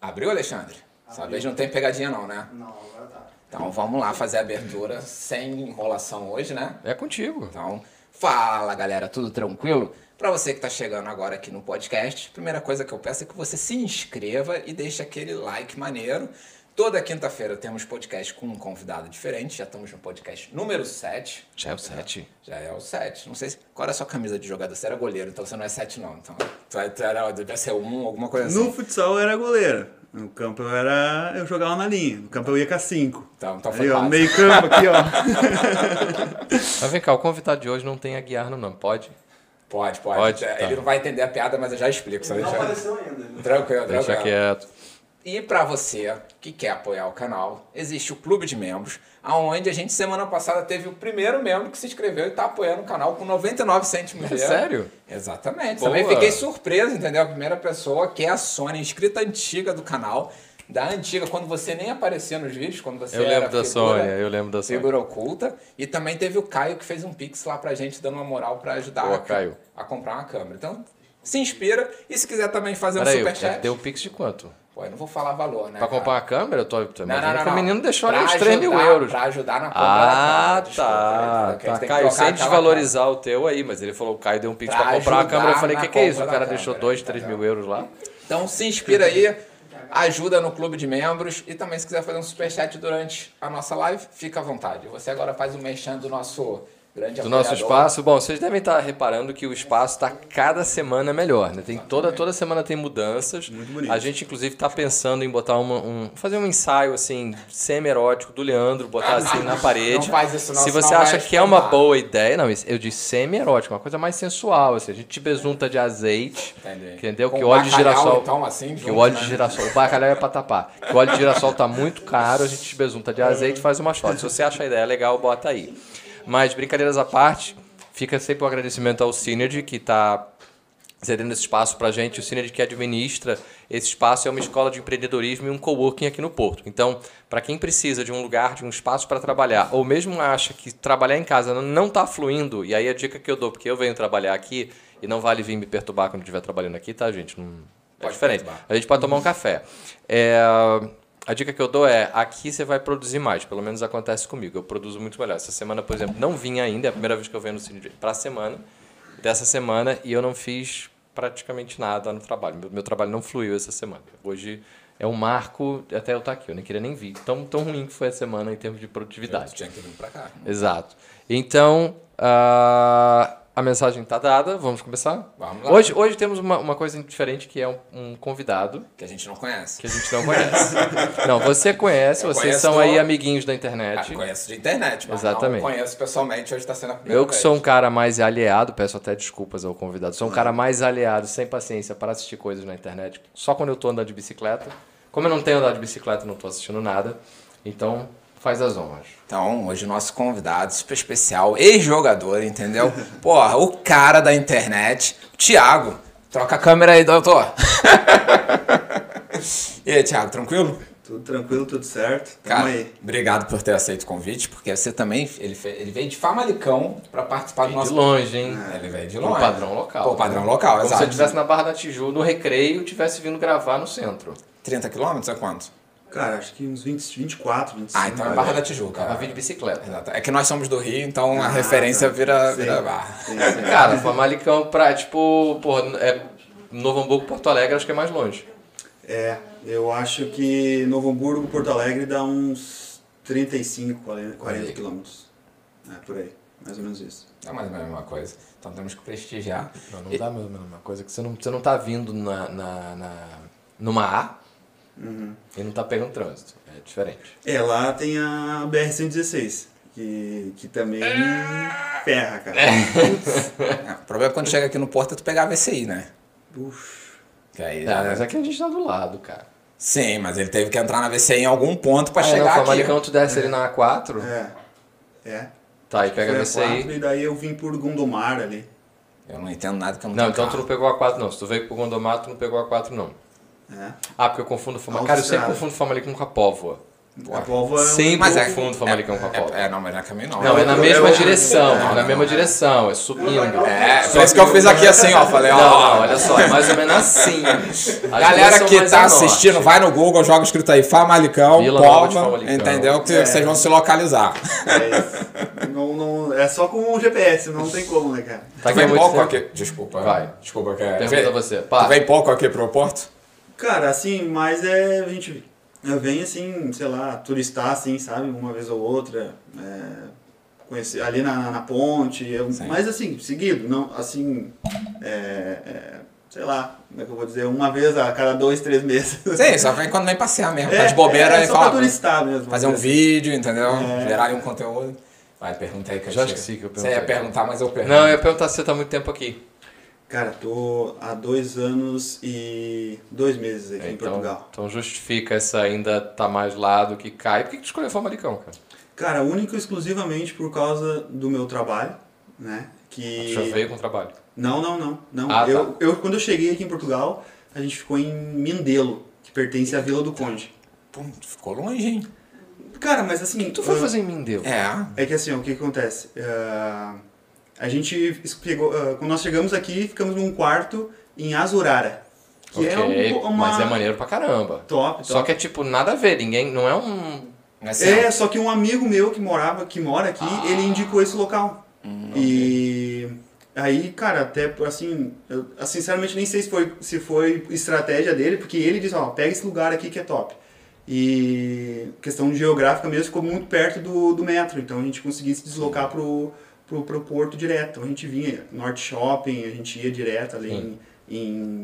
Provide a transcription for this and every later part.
Abriu, Alexandre? Dessa vez não tem pegadinha não, né? Não, agora tá. Então vamos lá fazer a abertura sem enrolação hoje, né? É contigo. Então, fala galera, tudo tranquilo? Para você que está chegando agora aqui no podcast, primeira coisa que eu peço é que você se inscreva e deixe aquele like maneiro. Toda quinta-feira temos podcast com um convidado diferente. Já estamos no podcast número 7. Já é o 7. Já é o 7. Não sei se, qual era a sua camisa de jogador. Você era goleiro, então você não é 7 não. Então, tu é- tu era, deve ser 1, alguma coisa assim. No futsal eu era goleiro. No campo eu era. eu jogava na linha. No campo eu ia com a 5. Então, então foi Ali, ó, meio campo aqui, ó. Mas vem cá, o convidado de hoje não tem a guiar no nome, pode? Pode, pode. Pode, tá. Ele não vai entender a piada, mas eu já explico. Só Não deixa... apareceu ainda. né? Tranquilo, Deixa tranquilo. quieto. E para você que quer apoiar o canal, existe o Clube de Membros, aonde a gente semana passada teve o primeiro membro que se inscreveu e está apoiando o canal com 99 cêntimos de É euro. sério? Exatamente. Boa. Também fiquei surpreso, entendeu? A primeira pessoa que é a Sônia, inscrita antiga do canal, da antiga, quando você nem aparecia nos vídeos, quando você Eu era lembro da figura- Sônia, eu lembro da Sônia. Figura oculta. E também teve o Caio que fez um pix lá pra gente, dando uma moral pra ajudar Boa, a, Caio. a comprar uma câmera. Então, se inspira. E se quiser também fazer um Peraí, superchat. deu um pix de quanto? Pô, eu não vou falar valor, né? Pra cara? comprar uma câmera? Eu tô, tô Não, não, não, que o não. menino deixou ali uns 3 mil euros. Pra ajudar na compra Ah, da câmera. Desculpa, tá. tá. Caio, sem desvalorizar o teu aí, mas ele falou o Caio deu um pix Pra pra comprar uma ajudar câmera. Eu falei, o que, que é isso? O cara deixou câmera, 2, 3 entendeu? mil euros lá. Então se inspira aí, ajuda no clube de membros e também se quiser fazer um superchat durante a nossa live, fica à vontade. Você agora faz o mexendo do nosso grande Do nosso espaço. Bom, vocês devem estar reparando que o espaço está cada semana melhor, né? Tem toda, toda semana tem mudanças. Muito bonito. A gente, inclusive, está pensando em botar uma, um. fazer um ensaio assim, semi-erótico do Leandro, botar assim na parede. Não faz isso não, Se você acha que é uma boa ideia, não, eu disse semi-erótico, uma coisa mais sensual, assim. A gente te besunta de azeite. Entendi. Entendeu? Com que o óleo de girassol. então, assim, que o óleo de né? girassol. O bacalhau é pra tapar. Que o óleo de girassol tá muito caro, a gente te besunta de azeite e faz uma shot. Se você acha a ideia legal, bota aí. Mas, brincadeiras à parte, fica sempre o agradecimento ao Synergy, que está cedendo esse espaço pra gente. O Synergy que administra esse espaço é uma escola de empreendedorismo e um coworking aqui no Porto. Então, para quem precisa de um lugar, de um espaço para trabalhar, ou mesmo acha que trabalhar em casa não está fluindo, e aí a dica que eu dou, porque eu venho trabalhar aqui e não vale vir me perturbar quando estiver trabalhando aqui, tá, gente? Não, é Pode diferente. perturbar. A gente pode tomar um café. É, a dica que eu dou é, aqui você vai produzir mais, pelo menos acontece comigo, eu produzo muito melhor. Essa semana, por exemplo, não vim ainda, é a primeira vez que eu venho no Cine para a semana, dessa semana, e eu não fiz praticamente nada no trabalho. Meu, meu trabalho não fluiu essa semana. Hoje é um marco, até eu estar aqui, eu nem queria nem vir. Tão, tão ruim que foi a semana em termos de produtividade. tinha que vir pra cá. Exato. Então, ah, a mensagem está dada, vamos começar? Vamos lá. Hoje, hoje temos uma, uma coisa diferente, que é um, um convidado Que a gente não conhece. que a gente não conhece. não, você conhece, Eu vocês são do- aí amiguinhos da Ah, internet. conheço de internet, mas Exatamente. não conheço pessoalmente. Hoje está sendo a primeira Eu que vez. sou um cara mais aliado, peço até desculpas ao convidado, sou um cara mais aliado, sem paciência para assistir coisas na internet, só quando eu tô andando de bicicleta. Como eu não tenho andado de bicicleta, não tô assistindo nada. Então, faz as honras. Então, hoje o nosso convidado super especial, ex-jogador, entendeu? Porra, o cara da internet, o Thiago. Troca a câmera aí, doutor. e aí, Thiago, tranquilo? Tudo tranquilo, tudo certo. Tamo Cara, aí. obrigado por ter aceito o convite, porque você também, ele, ele veio de Famalicão para participar do De nosso... longe, hein? Ele veio de longe. padrão local. Pô, padrão local, Como se exato. eu estivesse na Barra da Tijuca, no recreio, tivesse vindo gravar no centro. 30 quilômetros é quanto? Cara, acho que uns 20, 24, 25. Ah, então é Barra da Tijuca. Tava vindo de bicicleta. Exato. É que nós somos do Rio, então a Ah, referência tá. vira, Sim. vira Barra. Sim, sim. Cara, Famalicão pra, tipo, porra, é Novo Hamburgo, Porto Alegre, acho que é mais longe. É, eu acho que Novo Hamburgo, Porto Alegre dá uns 35, 40, 40 quilômetros. É, por aí. Mais ou menos isso. É mais ou menos a mesma coisa. Então temos que prestigiar. Não, não dá a mesma coisa, que você não, você não tá vindo na, na, na- numa A e não tá pegando trânsito. É diferente. É, lá tem a BR-116, que, que também ferra, cara. Putz. É, o problema é quando chega aqui no porto é tu pegar a VCI, né? Uf. Que aí, É, mas aqui a gente tá do lado, cara. Sim, mas ele teve que entrar na VCI em algum ponto pra Aí chegar no aqui. Famalicão tu desce ali na A4, É. É. tá, e pega a VCI. quatro, E daí eu vim por Gondomar ali. Eu não entendo nada que eu não Não, então tu carro. não pegou a 4 não. Se tu veio pro Gondomar, tu não pegou a 4 não. É. Ah, porque eu confundo Famalicão. Cara, eu sempre confundo Famalicão com a Póvoa. A Volvo é um- Sempre Mas é confundo Famalicão com a Volvo. É, é, não, mas não é caminho não. Não, é na mesma eu- direção, é na mesma direção, é subindo. É, por isso que eu fiz aqui assim, ó. Falei, Não, ó. não, olha só, é mais ou menos assim. As Galera que tá a norte. assistindo, vai no Google, joga escrito aí Famalicão, Vila Famalicão. entendeu? Que É. vocês vão se localizar. É, isso. não, não, é só com o GPS, não tem como, né, cara? Tá Tu vem pouco aqui. Desculpa. Vai. Desculpa, é. Pergunta vem- você. Tu vem pouco aqui pro Porto? Cara, assim, mas é. A gente. Eu venho assim, sei lá, turistar assim, sabe? Uma vez ou outra. É, conhecer ali na, na ponte. eu- mas assim, seguido, não, assim. É, é, sei lá, como é que eu vou dizer? Uma vez a cada dois, três meses. Sim, só vem quando vem passear mesmo. tá É, de bobeira é, e só fala. pra turistar mesmo. Fazer um vídeo, entendeu? É. Gerar aí um conteúdo. Vai, pergunta aí que eu Já esqueci que eu Você ia perguntei. perguntar, mas eu pergunto. Não, eu ia perguntar se você tá muito tempo aqui. Cara, tô há dois anos e dois meses aqui em Então, Portugal. então justifica essa ainda tá mais lá do que cai. Por que que tu escolheu Famalicão, cara? Cara, único e exclusivamente por causa do meu trabalho, né? Que... Tu já veio com trabalho. Não, não, não. não. Ah, tá. eu, eu, quando eu cheguei aqui em Portugal, a gente ficou em Mindelo, que pertence à Vila do Conde. Pô, ficou longe, hein? Cara, mas assim... O que tu foi fazer em Mindelo? É. É que assim, o que, acontece? Ah, a gente pegou... ah, quando nós chegamos aqui, ficamos num quarto em Azurara. Que é Ok, um, uma... mas é maneiro pra caramba. Top, top. Só que é tipo nada a ver, ninguém. Não é um. É. É, só que um amigo meu que morava, que mora aqui, Ah. ele indicou esse local. Hum, e aí, cara, até assim, eu eu sinceramente nem sei se foi, se foi estratégia dele, porque ele disse, ó, pega esse lugar aqui que é top. E questão geográfica mesmo ficou muito perto do, do metro, então a gente conseguia se deslocar pro, pro, pro porto direto. Então a gente vinha Norte Shopping, a gente ia direto ali em,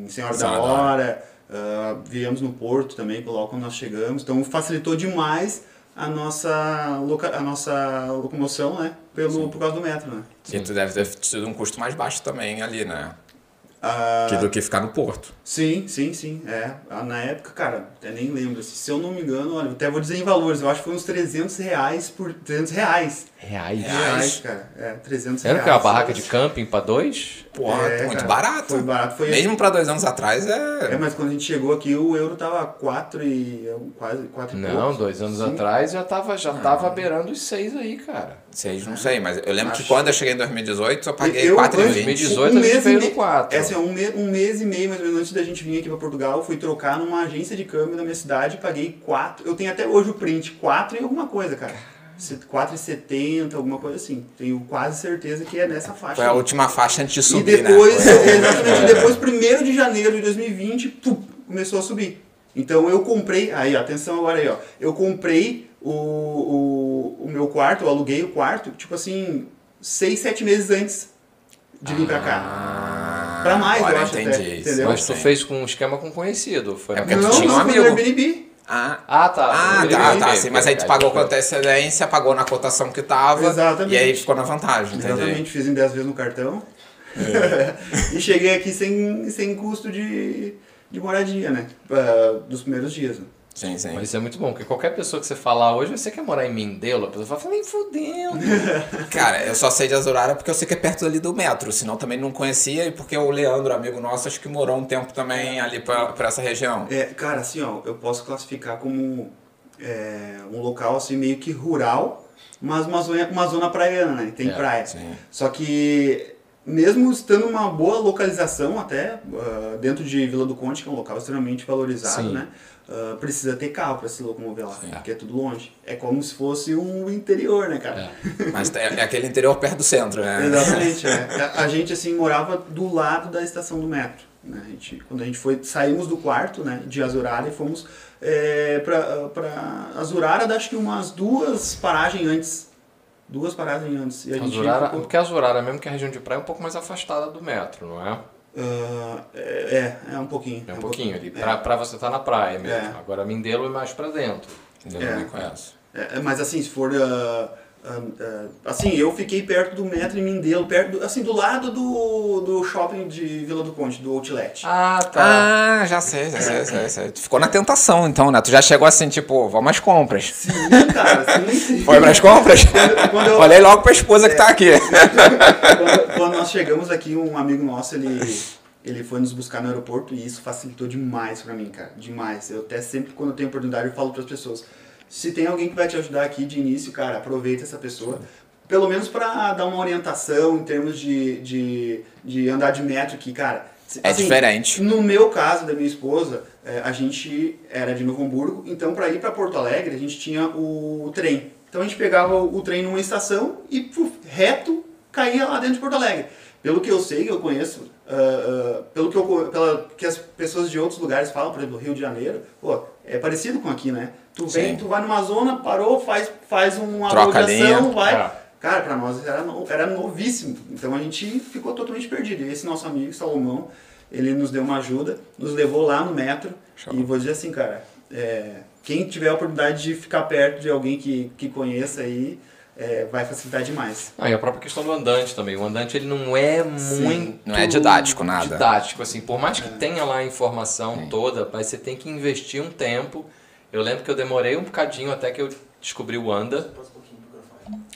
em Senhora da Senhora da Hora, ah, viemos no porto também, logo quando nós chegamos. Então facilitou demais a nossa, loca, a nossa locomoção, né? Pelo, por causa do metro, né? E tu deve ter tido um custo mais baixo também ali, né? Ah, Que do que ficar no Porto. Sim, sim, sim. É. Ah, Na época, cara, até nem lembro. Se eu não me engano, olha, até vou dizer em valores, eu acho que foi uns 300 reais por. 300 reais. Reais. Reais, cara. É, 300 Era o reais. que? Uma barraca de camping pra dois? Pô, É, muito cara, barato. Foi barato. Foi Mesmo pra dois anos atrás é. É, mas quando a gente chegou aqui, o euro tava 4 e. quase 4 e Não, poucos. dois anos Sim. atrás já tava, já tava beirando os seis aí, cara. Seis, não sei, mas eu lembro que Acho. quando eu cheguei em 2018 eu paguei Eu- 4,20. 2018 a gente veio no 4. É assim, um, me- um mês e meio, mais ou menos, antes da gente vir aqui pra Portugal, eu fui trocar numa agência de câmbio da minha cidade, paguei 4. Eu tenho até hoje o print, 4 e alguma coisa, cara. 4,70, alguma coisa assim. Tenho quase certeza que é nessa faixa. Foi a última faixa antes de E subir, depois, né? Exatamente, depois, 1 de janeiro de 2020, pum, começou a subir. Então eu comprei, aí ó, atenção agora aí, ó. Eu comprei o, o, o meu quarto, eu aluguei o quarto, tipo assim, 6, 7 meses antes de vir pra cá. Ah, Pra mais, eu agora acho entendi até? Mas tu fez com um esquema com conhecido. Foi É porque tu não, tinha um não, amigo. Airbnb. Ah, Ah, tá. ah, tá, lembrei, tá, sim, mas aí tu pagou com antecedência, pagou na cotação que tava. Exatamente. E aí ficou na vantagem, entendi. Exatamente, fiz em 10 vezes no cartão. É. e cheguei aqui sem, sem custo de, de moradia, né? Ah, dos primeiros dias. né? Sim, sim. Mas isso é muito bom, porque qualquer pessoa que você falar hoje, você quer morar em Mindelo, a pessoa fala, nem fudendo. Cara, eu só sei de Azurara porque eu sei que é perto ali do metro, senão também não conhecia e porque o Leandro, amigo nosso, acho que morou um tempo também ali pra, pra essa região. É, cara, assim, ó, eu posso classificar como é, um local assim meio que rural, mas uma zona, uma zona praiana, né? Tem É, praia. sim. Só que mesmo estando uma boa localização até ah, dentro de Vila do Conde, que é um local extremamente valorizado, Sim. né? Ah, precisa ter carro para se locomover lá, porque é tudo longe. É como se fosse um interior, né, cara? Mas é, é aquele interior perto do centro, né? Exatamente, é. A, a gente, assim, morava do lado da estação do metro. Né? A gente, quando a gente foi, saímos do quarto, né, de Azurara e fomos é, pra Azurara, acho que umas duas paragens antes. Duas paragens antes. E a Azurara, ficou- porque Azurara, mesmo que a região de praia, é um pouco mais afastada do metro, não é? Ah, é, é, é um pouquinho. É um pouquinho ali, É. pra, pra você estar na praia mesmo. É. Agora Mindelo é mais pra dentro. Entendeu? É. Eu nem conheço. É, mas assim, se for. ah, ah, assim, eu fiquei perto do metro em Mindelo, perto do, assim, do lado do, do shopping de Vila do Conde, do Outlet. Ah, tá. Ah, já sei, já sei, já sei. Tu ficou na tentação então, né? Tu já chegou assim, tipo, vamos às compras. Sim, cara, sim. Foi pras compras? Quando eu- Olhei logo pra esposa que tá aqui. quando, quando nós chegamos aqui, um amigo nosso, ele, ele foi nos buscar no aeroporto e isso facilitou demais pra mim, cara. Demais. Eu até sempre, quando eu tenho oportunidade, eu falo pras pessoas. Se tem alguém que vai te ajudar aqui de início, cara, aproveita essa pessoa. Pelo menos para dar uma orientação em termos de, de, de andar de metro aqui, cara. É diferente. No meu caso, da minha esposa, é, a gente era de Novo Hamburgo, então para ir para Porto Alegre a gente tinha o trem. Então a gente pegava o trem numa estação e puf, reto caía lá dentro de Porto Alegre. Pelo que eu sei, que eu conheço, uh, uh, pelo que, eu, pela, que as pessoas de outros lugares falam, por exemplo, Rio de Janeiro, pô, é parecido com aqui, né? Tu vem, Sim. tu vai numa zona, parou, faz, faz uma Troca avaliação, vai. É. Cara, para nós era, era novíssimo. Então a gente ficou totalmente perdido. E esse nosso amigo, Salomão, ele nos deu uma ajuda, nos levou lá no metro. Show. E vou dizer assim, cara, é, quem tiver a oportunidade de ficar perto de alguém que, que conheça aí, é, vai facilitar demais. Ah, e a própria questão do andante também. O andante ele não é Sim, muito. Não é didático, nada. Didático, assim. Por mais que é. tenha lá a informação Sim. toda, mas você tem que investir um tempo. Eu lembro que eu demorei um bocadinho até que eu descobri o Anda.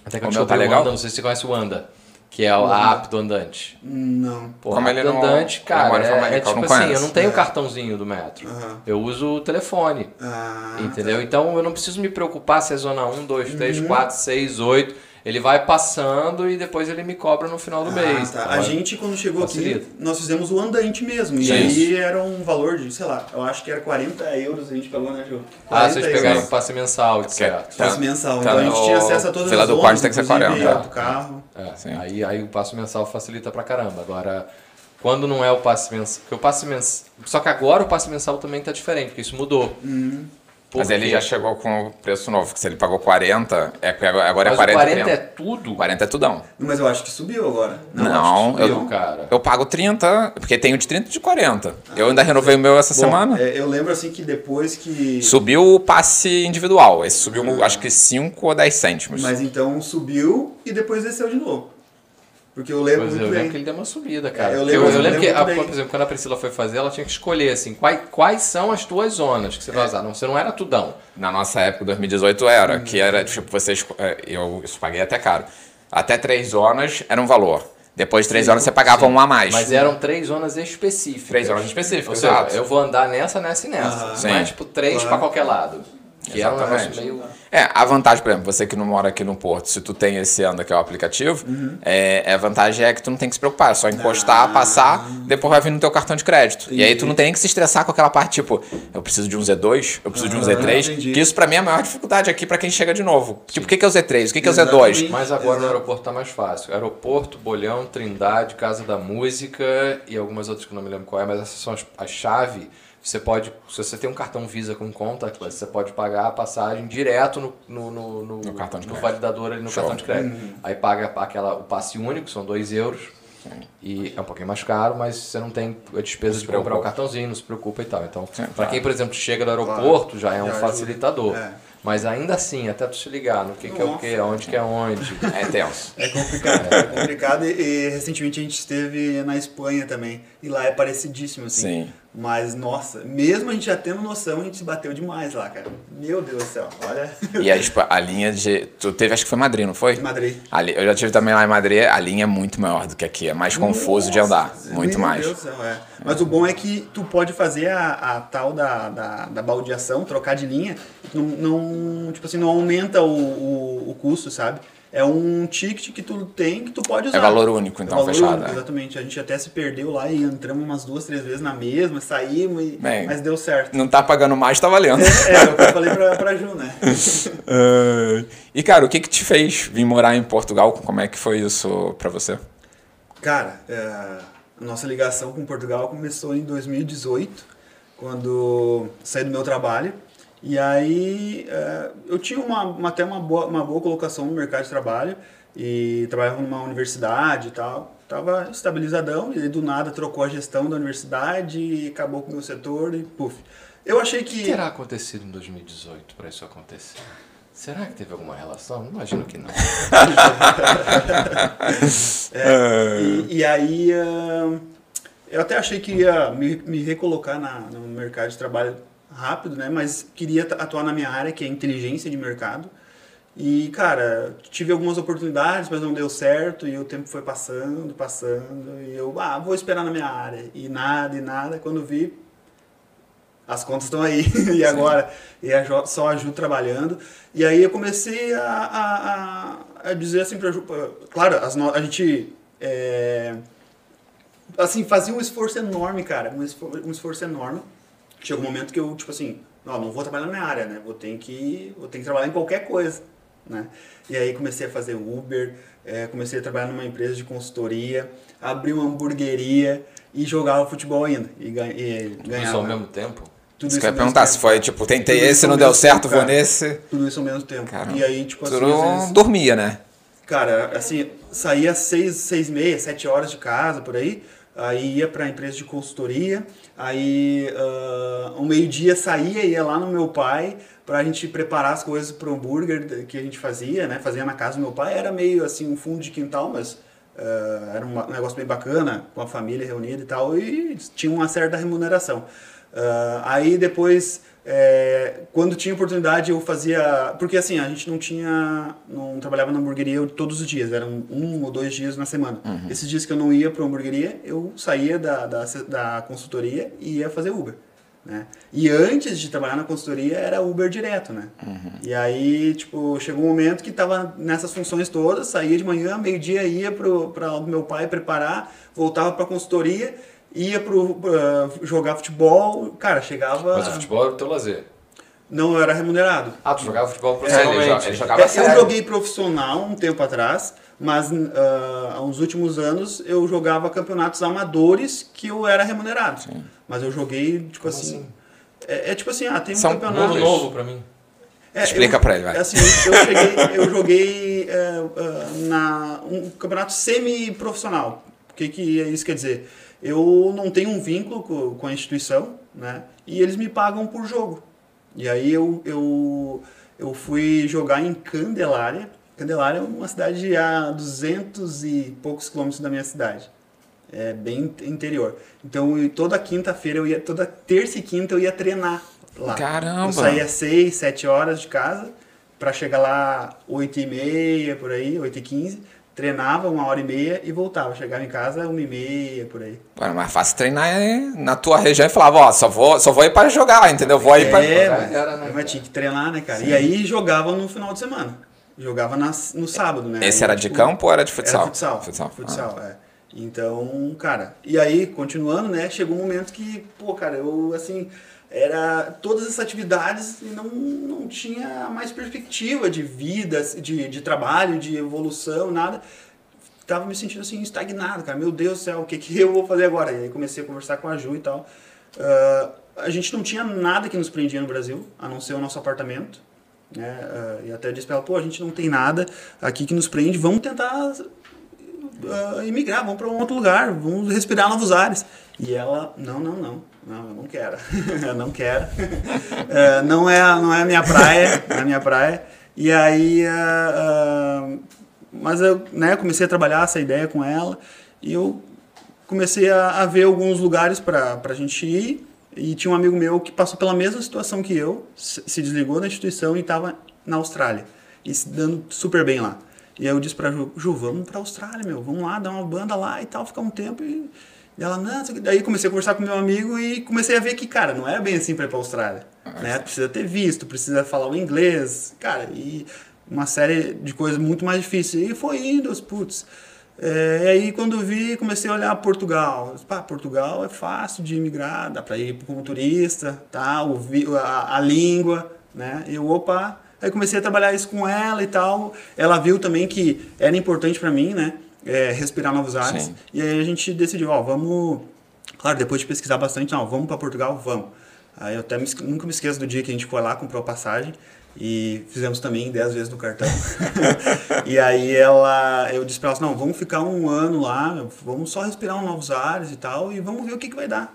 Até que eu descobri tá o Anda, não sei se você conhece o Anda. Que é a app do andante. Não. Pô, Como ele do andante, cara, é, é, tipo assim, eu não tenho é. cartãozinho do metro. Uhum. Eu uso o telefone. Ah, entendeu? Tá. Então eu não preciso me preocupar se é zona 1, 2, 3, 4, 6, 8 ele vai passando e depois ele me cobra no final do ah, mês. Tá. A gente, quando chegou facilita. aqui, nós fizemos o andante mesmo. E aí era um valor de, sei lá, eu acho que era 40 euros a gente pagou, né, Ju? Ah, vocês pegaram o passe mensal, certo. Passe tá. mensal. Tá. Então a gente tinha acesso a todas as do quarto tem que ser 40. Do carro. É, aí, aí o passe mensal facilita pra caramba. Agora, quando não é o passe mensal... Porque o passe mensal... Só que agora o passe mensal também tá diferente, porque isso mudou. Uhum. Mas ele já chegou com o preço novo, que se ele pagou 40, é, agora é Mas é 40. 40 é tudo? 40 é tudão. Mas eu acho que subiu agora. Não, não subiu, eu, cara. eu pago 30, porque tem o de 30 e de 40. Ah, eu ainda renovei o meu essa bom, semana. É, eu lembro assim que depois que. Subiu o passe individual. Esse subiu, ah. acho que 5 ou 10 cêntimos. Mas então subiu e depois desceu de novo. Porque eu lembro pois muito eu bem. lembro que ele deu uma subida, cara. É, eu lembro, eu, eu lembro, que, a, por exemplo, quando a Priscila foi fazer, ela tinha que escolher, assim, quais, quais são as tuas zonas que você vai é. usar. Não, você não era tudão. Na nossa época, 2018, era. Hum. Que era, tipo, vocês... É, eu isso paguei até caro. Até três zonas era um valor. Depois de três sim, você pagava sim. um a mais. Mas eram três zonas específicas. Três zonas específicas, Ou seja, eu vou andar nessa, nessa e nessa. Não é tipo três para qualquer lado. Que Exatamente. é um negócio meio... É, a vantagem, por exemplo, você que não mora aqui no Porto, se tu tem esse Anda, que é o aplicativo, uhum. é, a vantagem é que tu não tem que se preocupar, é só encostar, ah. passar, depois vai vir no teu cartão de crédito. E... e aí tu não tem que se estressar com aquela parte, tipo, eu preciso de um Z2, eu preciso ah, de um ah, Z3, entendi. que isso pra mim é a maior dificuldade aqui pra quem chega de novo. Sim. Tipo, o que, que é o Z3, o que, que é o Z2? Mas agora Exato. no aeroporto tá mais fácil. Aeroporto, Bolhão, Trindade, Casa da Música e algumas outras que eu não me lembro qual é, mas essas são as, a chave você pode, se você tem um cartão Visa com conta, você pode pagar a passagem direto no, no, no, no, no cartão de no validador ali no Show. cartão de crédito. Uhum. Aí paga aquela, o passe único, são 2 euros. Sim. E é um pouquinho mais caro, mas você não tem a despesa de comprar o cartãozinho, não se preocupa e tal. Então, para quem, por exemplo, chega no aeroporto, já é um facilitador. É. Mas ainda assim, até tu se ligar no que, que é o que, onde que é onde, é tenso. É complicado, é complicado. E, e, recentemente a gente esteve na Espanha também. E lá é parecidíssimo, assim. Sim. Mas, nossa, mesmo a gente já tendo noção, a gente se bateu demais lá, cara. Meu Deus do céu, olha. E a, tipo, a linha de. Tu teve, acho que foi Madrid, não foi? Madrid. Ali, eu já tive também lá em Madrid, a linha é muito maior do que aqui, é mais confuso nossa, de andar. Muito meu mais. Deus do céu, é. Mas o bom é que tu pode fazer a, a tal da, da, da baldeação, trocar de linha, não, não, tipo assim, não aumenta o, o, o custo, sabe? É um ticket que tu tem que tu pode é usar. É valor único, então, é valor fechado. Único, é. Exatamente. A gente até se perdeu lá e entramos umas duas, três vezes na mesma, saímos, e... Bem, mas deu certo. Não tá pagando mais, tá valendo. É, é eu falei pra, pra Ju, né? uh, e, cara, o que que te fez vir morar em Portugal? Como é que foi isso pra você? Cara, é, a nossa ligação com Portugal começou em 2018, quando saí do meu trabalho e aí é, eu tinha uma, uma, até uma boa, uma boa colocação no mercado de trabalho e trabalhava numa universidade e tal. Tava estabilizadão e do nada trocou a gestão da universidade e acabou com o meu setor e puf. Eu achei que... O que terá acontecido em 2018 para isso acontecer? Será que teve alguma relação? Imagino que não. é, e, e, aí eu até achei que ia me, me recolocar na, no mercado de trabalho rápido, né? Mas queria atuar na minha área, que é inteligência de mercado. E, cara, tive algumas oportunidades, mas não deu certo, e o tempo foi passando, passando, e eu, ah, vou esperar na minha área. E nada, e nada. Quando vi, as contas estão aí. e agora? E a Jo- só a Ju trabalhando. E aí eu comecei a, a, a, a dizer assim pra Ju. Claro, as no- a gente. é, assim, fazia um esforço enorme, cara. Um esforço, um esforço enorme. Chegou um momento que eu, tipo assim, não, não vou trabalhar na minha área, né? Vou ter que, vou ter que trabalhar em qualquer coisa, né? E aí comecei a fazer Uber, eh, comecei a trabalhar numa empresa de consultoria, abri uma hamburgueria e jogava futebol ainda. E, ganha- e Tudo ganhava. isso ao mesmo tempo? Tudo Isso que eu ia perguntar, tempo. se foi tipo, tentei Tudo esse, não deu certo, tempo, vou cara. nesse. Tudo isso ao mesmo tempo. Caramba. E aí, tipo Tu assim, não às vezes, dormia, né? Cara, assim, saía seis, seis e meia, sete horas de casa, por aí. Aí ia pra empresa de consultoria. Aí, ah, ao meio-dia, saía e ia lá no meu pai pra gente preparar as coisas pro hambúrguer que a gente fazia, né? Fazia na casa do meu pai. Era meio, assim, um fundo de quintal, mas ah, era um negócio bem bacana, com a família reunida e tal. E tinha uma certa remuneração. Ah, aí, depois... É, quando tinha oportunidade eu fazia porque assim a gente não tinha não trabalhava na hamburgueria todos os dias eram um ou dois dias na semana. Esses dias que eu não ia para hamburgueria eu saía da, da, da consultoria e ia fazer Uber né? E antes de trabalhar na consultoria era Uber direto né? E aí tipo chegou um momento que tava nessas funções todas saía de manhã meio dia ia para o meu pai preparar voltava para consultoria ia pro pra jogar futebol cara chegava Mas o futebol era o teu lazer. não eu era remunerado Ah, tu jogava futebol É, profissionalmente. jo- ele jogava É, sério. eu joguei profissional um tempo atrás, mas ah, há uns últimos anos eu jogava campeonatos amadores que eu era remunerado. Mas eu joguei, tipo assim. É, é tipo assim, ah, tem um São campeonato. Novo, novo pra mim. É, Explica eu, pra ele, vai. é Assim, eu cheguei, eu joguei é, ah, na um campeonato semi-profissional. O que, que isso quer dizer? Eu não tenho um vínculo co- com a instituição, né? E eles me pagam por jogo. E aí eu, eu, eu fui jogar em Candelária. Candelária é uma cidade a 200 e poucos quilômetros da minha cidade. É bem interior. Então toda quinta-feira eu ia, toda terça e quinta eu ia treinar lá. Caramba! Eu saía 6, 7 horas de casa para chegar lá 8 e meia, por aí, 8 e 15. Treinava uma hora e meia e voltava. Chegava em casa 1 e meia, por aí. Pô, Era mais fácil treinar é, na tua região e falava, ó, só vou, só vou ir para jogar, entendeu? Vou ir para. É, mas, era, né, mas tinha que treinar, né, cara? E aí jogava no final de semana. Jogava nas, no sábado, né? Esse Aí, era de tipo, campo ou era de futsal? Era futsal. Futsal. Futsal, é. Então, cara, e aí, continuando, né, chegou um momento que, pô, cara, eu, assim, era todas essas atividades e não, não tinha mais perspectiva de vida, de, de trabalho, de evolução, nada. Tava me sentindo, assim, estagnado, cara. Meu Deus do céu, o que, que eu vou fazer agora? E aí comecei a conversar com a Ju e tal. Ah, a gente não tinha nada que nos prendia no Brasil, a não ser o nosso apartamento. Né? Ah, e até disse pra ela, pô, a gente não tem nada aqui que nos prende, vamos tentar ah, imigrar, vamos para um outro lugar, vamos respirar novos ares. E ela, não, não, não, não, eu não quero, eu não quero, Eh, não, é, não é a minha praia, não é a minha praia. E aí, ah, mas eu né, comecei a trabalhar essa ideia com ela e eu comecei a, a ver alguns lugares para a gente ir. E tinha um amigo meu que passou pela mesma situação que eu, se desligou da instituição e estava na Austrália. E se dando super bem lá. E aí eu disse pra Ju, Ju, vamos pra Austrália, meu, vamos lá, dar uma banda lá e tal, ficar um tempo. E, e ela, não, daí comecei a conversar com meu amigo e comecei a ver que, cara, não era bem assim pra ir pra Austrália. Né? Precisa ter visto, precisa falar o inglês, cara, e uma série de coisas muito mais difíceis. E foi indo, os putz. É, e aí quando vi, comecei a olhar Portugal. Pá, Portugal é fácil de imigrar, dá pra ir como turista, tá? O, vi- a, a língua, né? E eu, opa, aí comecei a trabalhar isso com ela e tal. Ela viu também que era importante pra mim, né? É, respirar novos ares. Sim. E aí a gente decidiu, ó, vamos... Claro, depois de pesquisar bastante, não, vamos pra Portugal, vamos. Aí eu até me nunca me esqueço do dia que a gente foi lá, comprou a passagem e fizemos também 10 vezes no cartão. e aí ela, eu disse pra ela, assim, não, vamos ficar um ano lá, vamos só respirar uns novos ares e tal e vamos ver o que, que vai dar.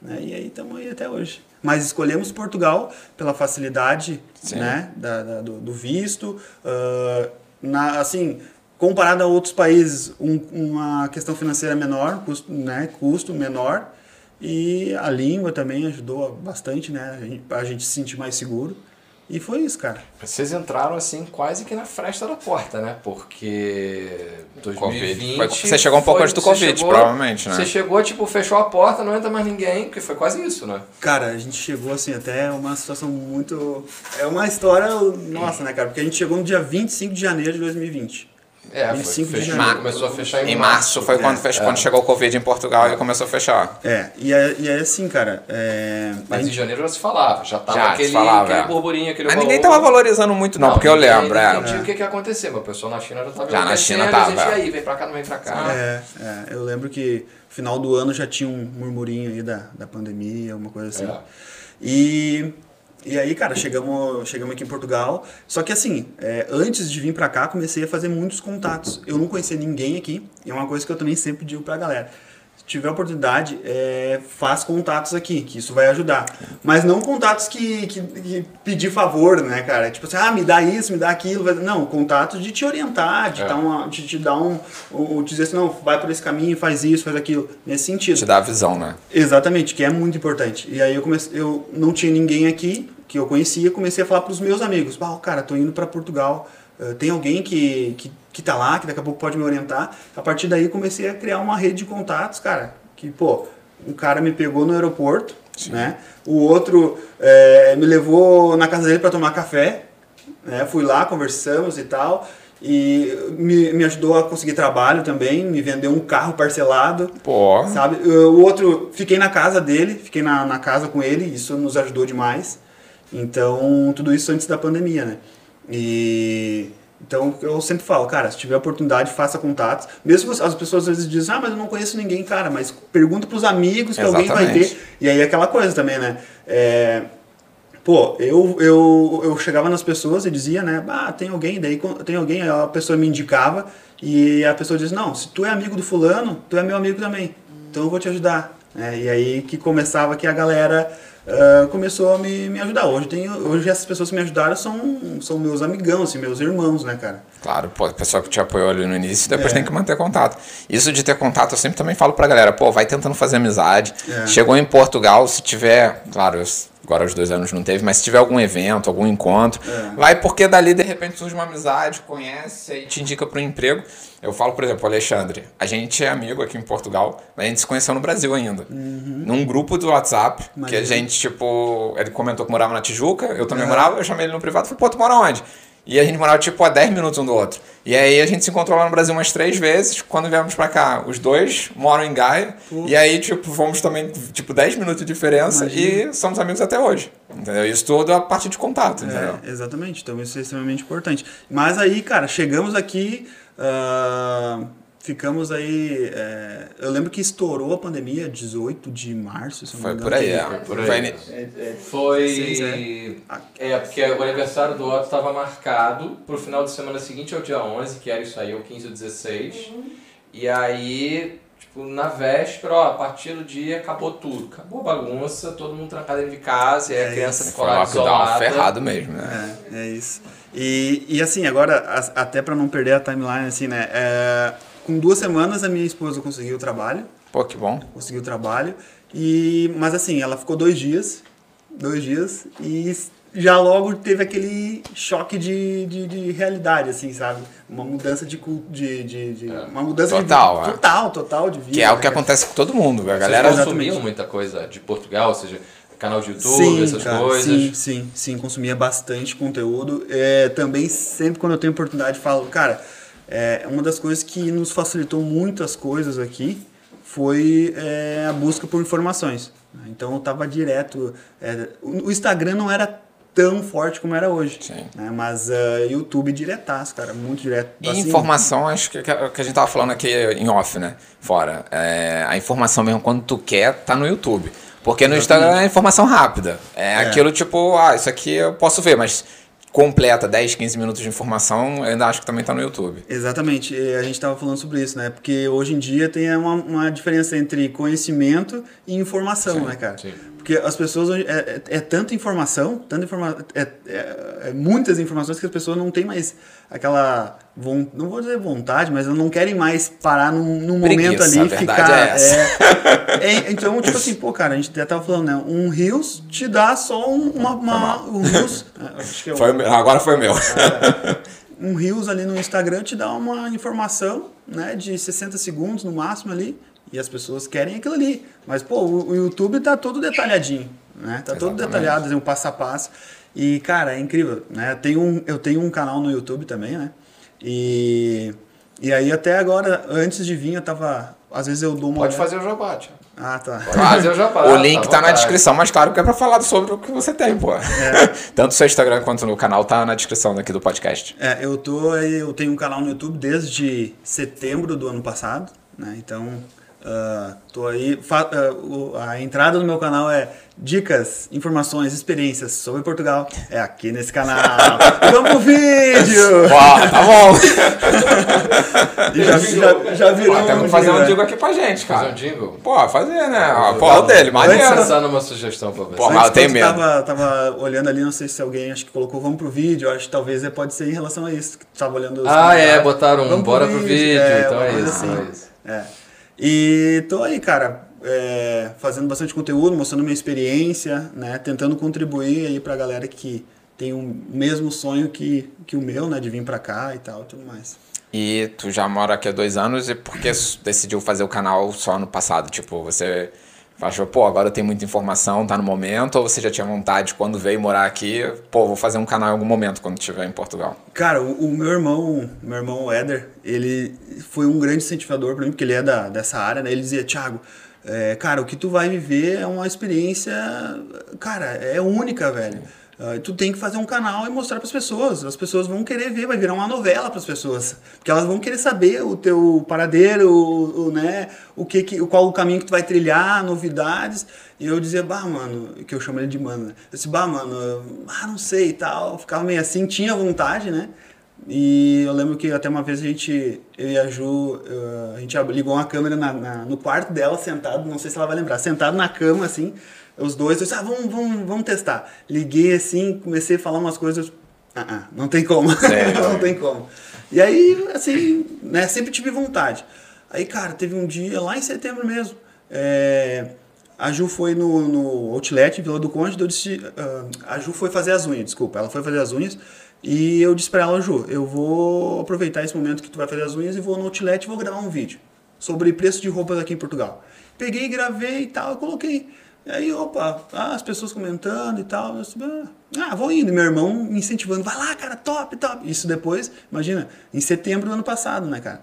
Né? E aí estamos aí até hoje. Mas escolhemos Portugal pela facilidade Sim. né, da, da- do, do visto. ah, na, assim, comparado a outros países, um- uma questão financeira menor, custo, né, custo menor. E a língua também ajudou bastante, né? A gente, a gente se sentir mais seguro. E foi isso, cara. Vocês entraram assim quase que na fresta da porta, né? Porque 2020 Foi- você chegou um pouco foi- antes do Covid, chegou- provavelmente, né? Você chegou, tipo, fechou a porta, não entra mais ninguém, porque foi quase isso, né? Cara, a gente chegou assim até uma situação muito. É uma história nossa, né, cara? Porque a gente chegou no dia 25 de janeiro de 2020. É, foi, 25 de fechou, janeiro. começou a fechar em, Em março foi quando, fech- quando chegou o Covid em Portugal e começou a fechar. É, e é, e é assim, cara. É, Mas em gente- janeiro já se falava, já tava Já se aquele, falava, aquele é. burburinho, aquele Mas ninguém valor. tava valorizando muito, não, porque eu ninguém lembro, ainda é. entendia o que, que ia acontecer, mas o pessoal na China já tava Já na China a gente, tava. e aí, vem pra cá, não vem pra cá. É, é, eu lembro que no final do ano já tinha um murmurinho aí da, da pandemia, uma coisa assim. É. E, e aí, cara, chegamos, chegamos aqui em Portugal. Só que assim, é, antes de vir pra cá, comecei a fazer muitos contatos. Eu não conhecia ninguém aqui, e é uma coisa que eu também sempre digo pra galera. Tiver oportunidade, é, faz contatos aqui, que isso vai ajudar. Mas não contatos que, que, que pedir favor, né, cara? Tipo assim, ah, me dá isso, me dá aquilo. Não, contatos de te orientar, de, É. dar uma, de te dar um, um. dizer assim, não, vai por esse caminho, faz isso, faz aquilo. Nesse sentido. Te dá a visão, né? Exatamente, que é muito importante. E aí eu comecei, eu não tinha ninguém aqui que eu conhecia, comecei a falar para os meus amigos, "Bah, cara, tô indo para Portugal, eh, tem alguém que, que, que tá lá, que daqui a pouco pode me orientar. A partir daí comecei a criar uma rede de contatos, cara, que, pô, um cara me pegou no aeroporto, né? O outro eh, me levou na casa dele para tomar café, né? Fui lá, conversamos e tal. E me, me ajudou a conseguir trabalho também, me vendeu um carro parcelado. Pô, Sabe? O outro, fiquei na casa dele, fiquei na, na casa com ele, isso nos ajudou demais. Então, tudo isso antes da pandemia, né? E. Então, eu sempre falo, cara, se tiver oportunidade, faça contatos. Mesmo as pessoas às vezes dizem, ah, mas eu não conheço ninguém, cara, mas pergunta pros amigos que alguém vai Exatamente. ter. E aí, aquela coisa também, né? É, Pô, eu, eu, eu chegava nas pessoas e dizia, né? Ah, tem alguém, daí tem alguém, a pessoa me indicava e a pessoa diz, não, se tu é amigo do fulano, tu é meu amigo também, então eu vou te ajudar. É, e aí que começava que a galera ah, começou a me, me ajudar. Hoje, tem, hoje essas pessoas que me ajudaram são, são meus amigão, assim, meus irmãos, né, cara? Claro, pô, a pessoa que te apoiou ali no início, depois É. tem que manter contato. Isso de ter contato, eu sempre também falo pra galera, pô, vai tentando fazer amizade. É. Chegou em Portugal, se tiver, claro, eu- agora os dois anos não teve, mas se tiver algum evento, algum encontro, É. vai porque dali de repente surge uma amizade, conhece e te indica pro emprego. Eu falo, por exemplo, Alexandre, a gente é amigo aqui em Portugal, mas a gente se conheceu no Brasil ainda. Num grupo do WhatsApp, que a gente, tipo, ele comentou que morava na Tijuca, eu também morava, eu chamei ele no privado e falei, pô, tu mora onde? E a gente morava tipo a 10 minutos um do outro. E aí a gente se encontrou lá no Brasil umas três vezes. Quando viemos pra cá, os dois moram em Gaia. E aí, tipo, fomos também, tipo, 10 minutos de diferença e somos amigos até hoje. Entendeu? Isso tudo a partir de contato, entendeu? É, exatamente, então isso é extremamente importante. Mas aí, cara, chegamos aqui, ah, ficamos aí. é, eu lembro que estourou a pandemia 18 de março, se não Foi me por aí, é. Foi por aí. Foi- É, é, Foi. Seis, É, porque o aniversário do Otto estava marcado pro final de semana seguinte ao dia 11, que era isso aí, o 15 ou 16. E aí, tipo, na véspera, ó, a partir do dia acabou tudo. Acabou a bagunça, todo mundo trancado dentro de casa, e aí a É criança ficou um lá isolada. ferrado mesmo, né? É, é isso. E, e assim, agora, até pra não perder a timeline, assim, né? é, com duas semanas a minha esposa conseguiu o trabalho. Pô, que bom. Conseguiu o trabalho. E, mas assim, ela ficou dois dias. Dois dias. E já logo teve aquele choque de, de, de realidade, assim, sabe? Uma mudança de culto. De, de, de- Uma mudança Total, de é. Total, total de vida. Que é o né, que cara? acontece com todo mundo. A galera. Consumiam muita coisa de Portugal, ou seja, canal de YouTube, Sim, essas cara, coisas. sim, sim, sim, consumia bastante conteúdo. É, também, sempre quando eu tenho oportunidade, falo, cara, é, uma das coisas que nos facilitou muitas coisas aqui foi é, a busca por informações. Então eu tava direto. é, o Instagram não era tão forte como era hoje. Né, Mas é, YouTube diretaço, cara, muito direto. E Assim, informação, acho que, que a que a gente tava falando aqui em off, né? Fora. É, a informação mesmo, quando tu quer, tá no YouTube. Porque no Instagram é informação rápida. É, aquilo tipo, ah, isso aqui eu posso ver, mas completa 10, 15 minutos de informação, eu ainda acho que também tá no YouTube. Exatamente, e a gente estava falando sobre isso, né? Porque hoje em dia tem uma, uma diferença entre conhecimento e informação, né, cara? sim. Porque as pessoas hoje é, é, é tanta informação, tanta informa é, é- é muitas informações que as pessoas não têm mais aquela von- não vou dizer vontade, mas não querem mais parar num, num momento ali a e ficar. é é- então, tipo assim, pô, cara, a gente até tava falando, né? Um Reels te dá só um- uma. uma um Reels. acho que é o- Foi agora foi meu. um Reels ali no Instagram te dá uma informação, né, de 60 segundos no máximo ali, e as pessoas querem aquilo ali. Mas, pô, o, YouTube tá todo detalhadinho, né? Tá todo Exatamente. detalhado, assim, o passo a passo. E, cara, é incrível, né? Eu tenho um, eu tenho um canal no YouTube também, né? E, e aí até agora, antes de vir, eu tava... Às vezes eu dou uma Pode olhada- fazer o Thiago. Ah, tá. Pode fazer o jabá. O link à tá na descrição, mas claro que é pra falar sobre o que você tem, pô. Tanto o seu Instagram quanto no canal tá na descrição aqui do podcast. É, eu tô aí, eu tenho um canal no YouTube desde setembro do ano passado, né? Então, ah, tô aí. o- a entrada do meu canal é dicas, informações, experiências sobre Portugal. É aqui nesse canal. Vamos pro vídeo! Ó, tá bom. E já, já, já virou. Pô, um que fazer um vídeo, jingle aqui pra gente, Fazer cara. um jingle? Pô, fazer, né? Ó, Pô, o dele, Vou maneiro. pensar numa sugestão pra você. Pô, né? mas eu tenho medo. Tava, tava olhando ali, não sei se alguém acho que colocou vamos pro vídeo, acho que talvez é- pode ser em relação a isso. que Tava olhando os Ah, é, botaram um bora pro vídeo, então uma é coisa isso, é isso. É. E tô aí, cara, é, fazendo bastante conteúdo, mostrando minha experiência, né? Tentando contribuir aí pra galera que tem o mesmo sonho que, que o meu, né? De vir pra cá e tal, tudo mais. E tu já mora aqui há dois anos e por que decidiu fazer o canal só ano passado? Tipo, você achou, pô, agora tenho muita informação, tá no momento, ou você já tinha vontade quando veio morar aqui, pô, vou fazer um canal em algum momento quando estiver em Portugal? Cara, o, o meu irmão, meu irmão Éder, ele foi um grande incentivador pra mim, porque ele é da, dessa área, né? Ele dizia, Thiago, é, cara, o que tu vai viver é uma experiência, cara, é única, velho. Ah, tu tem que fazer um canal e mostrar para as pessoas. As pessoas vão querer ver, vai virar uma novela para as pessoas, porque elas vão querer saber o teu paradeiro, o, o, né, o que, que, qual o caminho que tu vai trilhar, novidades. E eu dizia, bah, mano, que eu chamo ele de mano. né? Eu disse, bah, mano, ah, não sei e tal. Ficava meio assim, tinha vontade, né? E eu lembro que até uma vez a gente, eu e a Ju, eh, a gente ligou uma câmera na, na- no quarto dela, sentado, não sei se ela vai lembrar, sentado na cama, assim, os dois, eu disse, ah, vamos, vamos, vamos testar. Liguei assim, comecei a falar umas coisas, ah, ah, não tem como, Sério? não tem como. E aí, assim, né, sempre tive vontade. Aí, cara, teve um dia, lá em setembro mesmo, eh, a Ju foi no, no Outlet, em Vila do Conde, eu disse, ah, a Ju foi fazer as unhas, desculpa, ela foi fazer as unhas, e eu disse pra ela, Ju, eu vou aproveitar esse momento que tu vai fazer as unhas e vou no Outlet e vou gravar um vídeo sobre preço de roupas aqui em Portugal. Peguei, gravei e tal, eu coloquei. E aí, opa, ah, as pessoas comentando e tal. Eu disse, ah, vou indo. E meu irmão me incentivando, vai lá, cara, top, top. Isso depois, imagina, em setembro do ano passado, né, cara?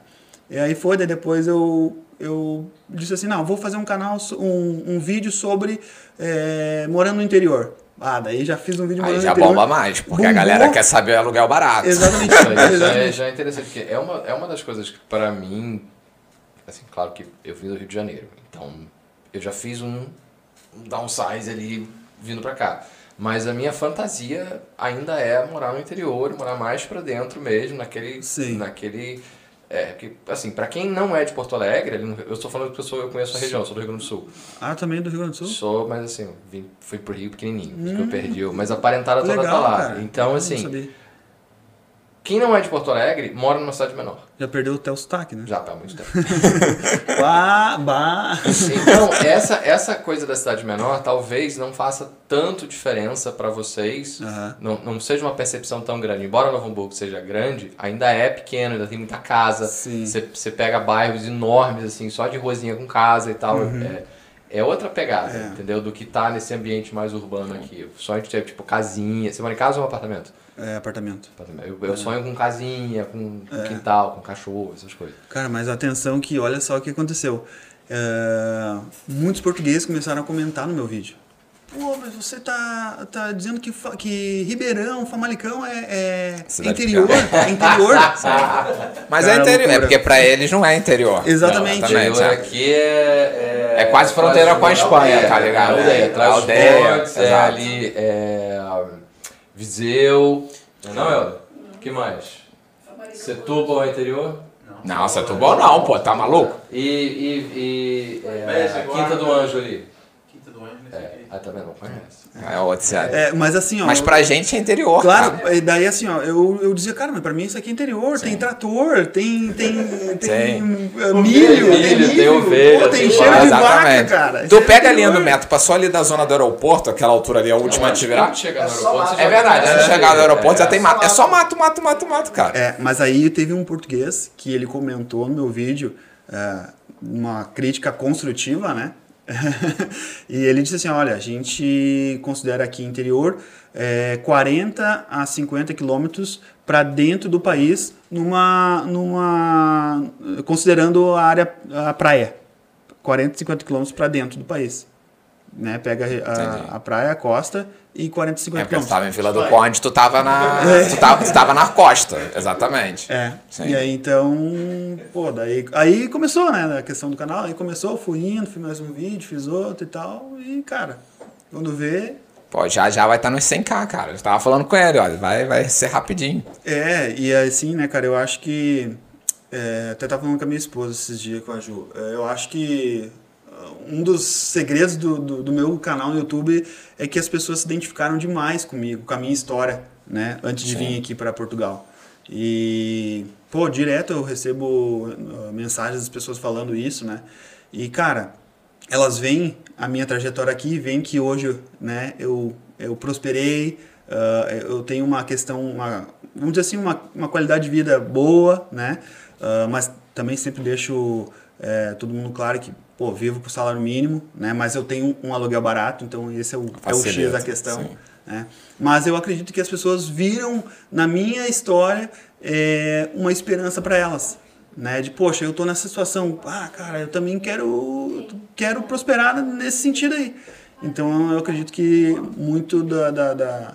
E aí foi, daí depois eu, eu disse assim, não, vou fazer um canal, um, um vídeo sobre eh, morando no interior. Ah, daí já fiz um vídeo Aí morando já no interior. bomba mais, porque a Bombou. galera quer saber aluguel barato. Exatamente. Isso aí já é, já é interessante, porque é uma, é uma das coisas que, para mim, assim, claro que eu vim do Rio de Janeiro, então eu já fiz um, um downsize ali vindo pra cá. Mas a minha fantasia ainda é morar no interior, morar mais pra dentro mesmo, naquele. Sim. naquele é, que, assim, pra quem não é de Porto Alegre, eu estou falando que eu, sou, eu conheço a região, sou do Rio Grande do Sul. Ah, também do Rio Grande do Sul? Sou, mas assim, vim, fui pro Rio pequenininho, isso que eu perdi. o- Mas a parentada toda Legal, tá lá. cara. Então, Eu assim. Quem não é de Porto Alegre mora numa cidade menor. Já perdeu até o sotaque, né? Já tá há muito tempo. Bah, bah. Então, essa, essa coisa da cidade menor talvez não faça tanto diferença pra vocês. Aham. Não, não seja uma percepção tão grande. Embora Novo Hamburgo seja grande, ainda é pequeno, ainda tem muita casa. Você pega bairros enormes, assim, só de ruazinha com casa e tal. Uhum. É, é outra pegada, É. entendeu? Do que tá nesse ambiente mais urbano aqui. Só a gente tem, tipo, casinha. Você mora em casa ou em apartamento? É, apartamento. Eu, eu É. sonho com casinha, com, com quintal, com cachorro, essas coisas. Cara, mas atenção que olha só o que aconteceu. É, muitos portugueses começaram a comentar no meu vídeo. Pô, mas você tá, tá dizendo que, que Ribeirão, Famalicão é, é interior? É interior? Mas Cara, é interior, é porque pra eles não é interior. Exatamente. Exatamente, Interior é. aqui é, É quase fronteira com a Espanha, tá ligado? É, aldeia, É, traz aldeia, é ali, é, Viseu, não é, Helder? O que mais? Setúbal é interior? Não, Setúbal não, pô, tá maluco? E, e, e é, a. Quinta do Anjo ali. É, ah, também não conhece. É outro sério. É, mas assim, ó. Mas pra gente é interior, Claro, cara. daí assim, ó, eu, eu dizia, cara, mas pra mim isso aqui é interior, tem trator, tem, tem, tem milho, tem milho, tem milho, ovelha, pô, tem tem cheiro de vaca, cara. Tu é pega a linha do metro, passou ali da zona do aeroporto, aquela altura ali, a última atividade. de chegar no É É verdade, antes de chegar no aeroporto já tem mato. É só mato, mato, mato, mato, cara. É, mas aí teve um português que ele comentou no meu vídeo é, uma crítica construtiva, né? E ele disse assim, olha, a gente considera aqui interior é, 40 a 50 quilômetros para dentro do país, numa, numa considerando a área, a praia. 40, 50 quilômetros para dentro do país. Né? Pega a, a praia, a costa e 40, É 50 porque tu quilômetros. tava em Vila do Conde, tu tava na. Tu tava, tu tava na costa, exatamente. É. Sim. E aí então, pô, daí. Aí começou, né? A questão do canal. Aí começou, fui indo, fiz mais um vídeo, fiz outro e tal. E, cara, quando vê. Pô, já já vai estar nos 100k, cara. Eu tava falando com ele, olha, vai, vai ser rapidinho. É, e assim, né, cara, eu acho que. é, até tava falando com a minha esposa esses dias com a Ju. É, eu acho que um dos segredos do, do, do meu canal no YouTube é que as pessoas se identificaram demais comigo, com a minha história, né, antes de Sim. vir aqui para Portugal. E, pô, direto eu recebo ah, mensagens das pessoas falando isso, né? E, cara, elas veem a minha trajetória aqui, veem que hoje, né, eu, eu prosperei, ah, eu tenho uma questão, uma, vamos dizer assim, uma, uma qualidade de vida boa, né? Ah, mas também sempre deixo eh, todo mundo claro que, pô, vivo com salário mínimo, né? Mas eu tenho um aluguel barato, então esse é o, é o X da questão. sim. né? Mas eu acredito que as pessoas viram na minha história eh, uma esperança para elas, né? De poxa, eu tô nessa situação, ah, cara, eu também quero quero prosperar nesse sentido aí. Então eu acredito que muito da, da, da-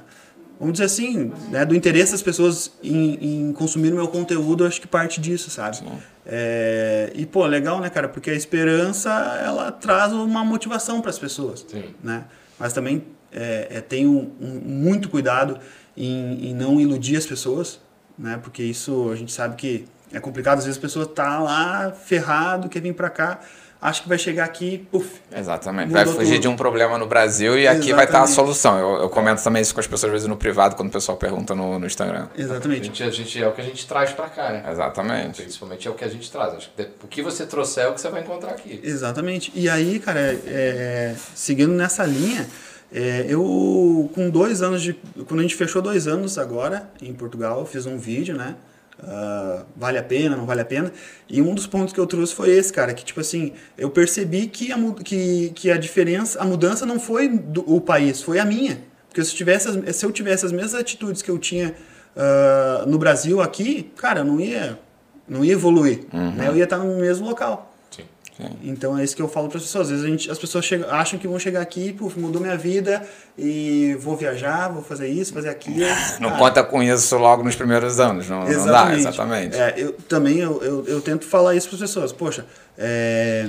vamos dizer assim, né, do interesse das pessoas em, em consumir o meu conteúdo, acho que parte disso, sabe? É, e pô, legal, né, cara? Porque a esperança ela traz uma motivação para as pessoas, Sim. né? Mas também é, é, tenho um- muito cuidado em, em não iludir as pessoas, né? Porque isso a gente sabe que é complicado. Às vezes a pessoa tá lá ferrado, quer vir para cá, acha que vai chegar aqui, puf, Exatamente. Vai fugir tudo. de um problema no Brasil e aqui vai estar a Exatamente. solução. Eu, eu comento também isso com as pessoas às vezes no privado, quando o pessoal pergunta no, no Instagram. A exatamente. gente, a gente, é o que a gente traz pra cá, né? Exatamente. Principalmente é o que a gente traz. Acho que o que você trouxer é o que você vai encontrar aqui. Exatamente. E aí, cara, é, é, seguindo nessa linha, é, eu com dois anos de. Quando a gente fechou dois anos agora em Portugal, eu fiz um vídeo, né? Ah, vale a pena, não vale a pena. E um dos pontos que eu trouxe foi esse, cara, que tipo assim, eu percebi que a, que, que a diferença, a mudança não foi do o país, foi a minha. Porque se eu tivesse, as- se eu tivesse as mesmas atitudes que eu tinha ah, no Brasil aqui, cara, eu não ia, não ia evoluir. Né? Eu ia estar no mesmo local. Sim. Então é isso que eu falo para as pessoas. Às vezes gente, as pessoas chegam, acham que vão chegar aqui, puf, mudou minha vida e vou viajar, vou fazer isso, fazer aquilo. Não Cara, conta com isso logo nos primeiros anos, não, não dá, exatamente. É, eu também eu, eu, eu tento falar isso para as pessoas. Poxa, é,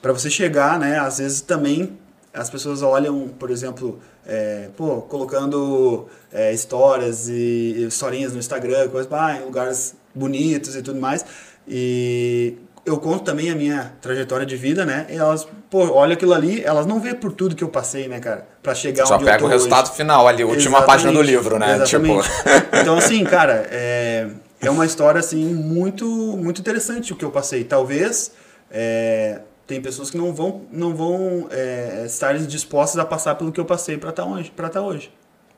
para você chegar, né? Às vezes também as pessoas olham, por exemplo, é, pô, colocando é, histórias e historinhas no Instagram, coisas, ah, em lugares bonitos e tudo mais. E eu conto também a minha trajetória de vida, né? E elas, pô, olha aquilo ali, elas não vê por tudo que eu passei, né, cara? Pra chegar Só onde pega o resultado hoje. final ali, a última Exatamente, página do livro, né? exatamente. Tipo. Então, assim, cara, é, é uma história, assim, muito, muito interessante o que eu passei. Talvez é, tem pessoas que não vão, não vão é, estar dispostas a passar pelo que eu passei para estar hoje. Pra tá hoje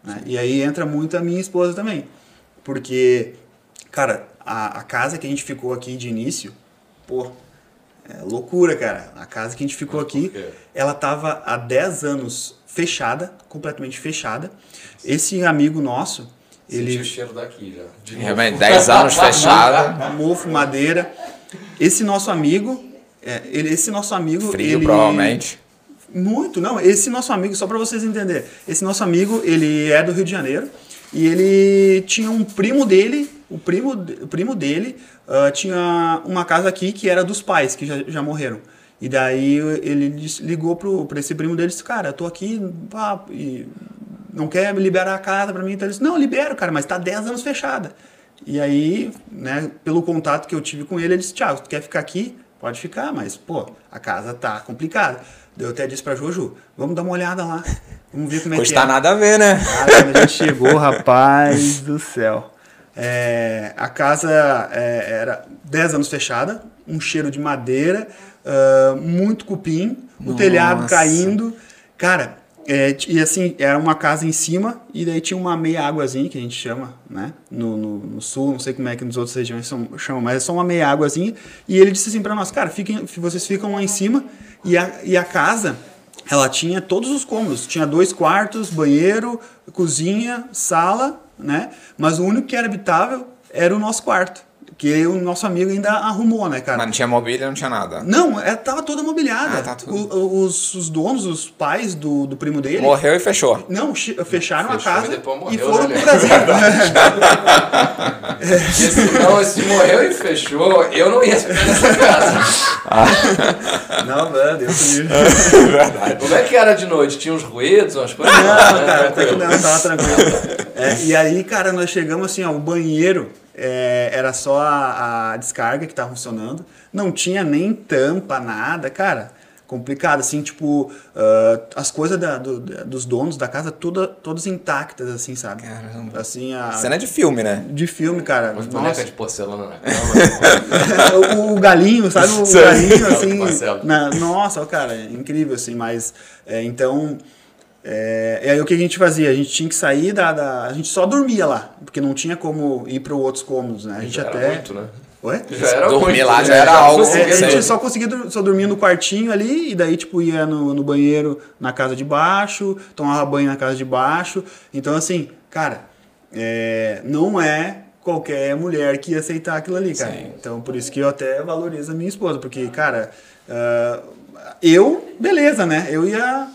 né? E aí entra muito a minha esposa também. Porque, cara, a, a casa que a gente ficou aqui de início, pô, é loucura, cara. A casa que a gente ficou aqui, ela tava há 10 anos fechada, completamente fechada. Esse amigo nosso, Ele... ele o cheiro daqui já. De novo. Realmente, 10 anos fechada, mofo, madeira. Esse nosso amigo, é, ele, esse nosso amigo, frio ele, provavelmente. Muito, não. Esse nosso amigo, só para vocês entenderem, esse nosso amigo, ele é do Rio de Janeiro e ele tinha um primo dele, o primo, o primo dele ah, tinha uma casa aqui que era dos pais, que já, já morreram. E daí ele ligou pro, pra esse primo dele e disse, cara, eu tô aqui, pá, e não quer me liberar a casa pra mim? Então ele disse, não, libero, cara, mas tá 10 anos fechada. E aí, né, pelo contato que eu tive com ele, ele disse, Thiago, tu quer ficar aqui? pode ficar, mas, pô, a casa tá complicada. Eu até disse pra Jojo, vamos dar uma olhada lá. Vamos ver como é que Custa é. nada a ver, né? Cara, quando a gente chegou, rapaz do céu. É, a casa é, era 10 anos fechada, um cheiro de madeira, ah, muito cupim, o telhado Nossa. caindo. Cara, é, e assim, era uma casa em cima e daí tinha uma meia águazinha, que a gente chama, né? No, no, no sul, não sei como é que nos outras regiões são, chamam, mas é só uma meia águazinha. E ele disse assim pra nós, cara, fiquem, vocês ficam lá em cima e a, e a casa ela tinha todos os cômodos. Tinha dois quartos, banheiro, cozinha, sala, né? Mas o único que era habitável era o nosso quarto. Que o nosso amigo ainda arrumou, né, cara? Mas não tinha mobília, não tinha nada. Não, é, tava toda mobiliada. Ah, tá tudo. O- os, os donos, os pais do, do primo dele. Morreu e fechou. Não, fecharam Fechou a casa e morreu, e foram né, pro Brasil. Porque senão, se morreu e fechou, eu não ia ficar nessa casa. não, mano, Deus me livre. Como é que era de noite? Tinha uns ruídos, umas coisas? Não, né? cara, até que não, tava tranquilo. É, e aí, cara, nós chegamos assim, ó, o banheiro é, era só a, a descarga que tava funcionando. Não tinha nem tampa, nada, cara. Complicado, assim, tipo, ah, as coisas da- do- da- dos donos da casa toda, todas intactas, assim, sabe? Caramba. Assim, a, Cena de filme, né? de filme, cara. Nossa. bonecas de porcelana na cama. o, o galinho, sabe? O galinho, assim. Na- nossa, cara, é incrível, assim, mas. é, então. É, e aí o que a gente fazia? A gente tinha que sair da, da- A gente só dormia lá, porque não tinha como ir para outros cômodos, né? A gente Já era até. muito, né? Oi? Já era Dormir muito, lá né? já era algo, conseguia É, a gente só conseguia só dormir no quartinho ali, e daí, tipo, ia no, no banheiro na casa de baixo, tomava banho na casa de baixo. Então, assim, cara, é, não é qualquer mulher que ia aceitar aquilo ali, cara. Sim. Então, por isso que eu até valorizo a minha esposa, porque, cara, ah, eu, beleza, né? Eu ia.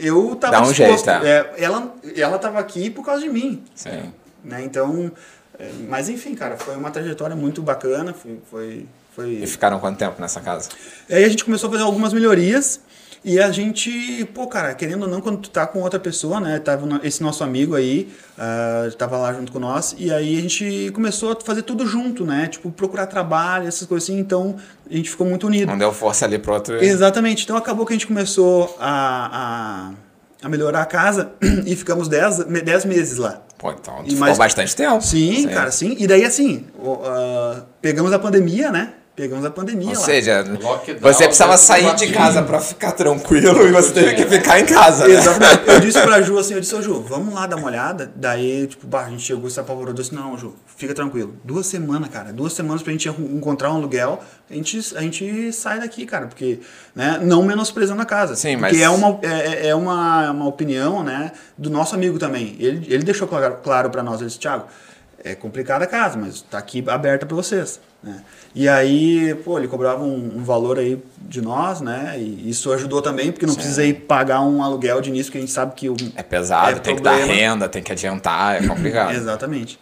Eu tava Dá um disposto. jeito, tá? É, ela, ela tava aqui por causa de mim Sim. né? Então, é, mas enfim, cara, foi uma trajetória muito bacana, foi, foi, foi... E ficaram quanto tempo nessa casa? Aí a gente começou a fazer algumas melhorias e a gente, pô, cara, querendo ou não, quando tu tá com outra pessoa, né, tava esse nosso amigo aí, ah, tava lá junto com nós, e aí a gente começou a fazer tudo junto, né, tipo, procurar trabalho, essas coisas assim, então a gente ficou muito unido. Não deu força ali pro outro. Exatamente. Então acabou que a gente começou a, a, a melhorar a casa e ficamos 10 10 meses lá. Pô, então tu E ficou mais- bastante tempo. Sim, cara, sim. E daí assim, ah, pegamos a pandemia, né? Pegamos a pandemia Ou lá. seja, Lockdown você precisava sair de casa pra ficar tranquilo e você teve que ficar em casa, né? Exatamente. Eu disse pra Ju assim, eu disse, ô Ju, vamos lá dar uma olhada. Daí, tipo, bah, a gente chegou e se apavorou. Eu disse, não, Ju, fica tranquilo. Duas semanas, cara. Duas semanas pra gente encontrar um aluguel. A gente, a gente sai daqui, cara. Porque, né, não menosprezando a casa. Sim, porque mas- é, uma, é, é uma, uma opinião, né, do nosso amigo também. Ele, ele deixou claro, claro pra nós, ele disse, Thiago, é complicada a casa, mas tá aqui aberta pra vocês, né? E aí, pô, ele cobrava um, um valor aí de nós, né? E isso ajudou também, porque não precisei pagar um aluguel de início, que a gente sabe que o, É pesado, É tem que dar problema. renda, tem que adiantar, é complicado. Exatamente.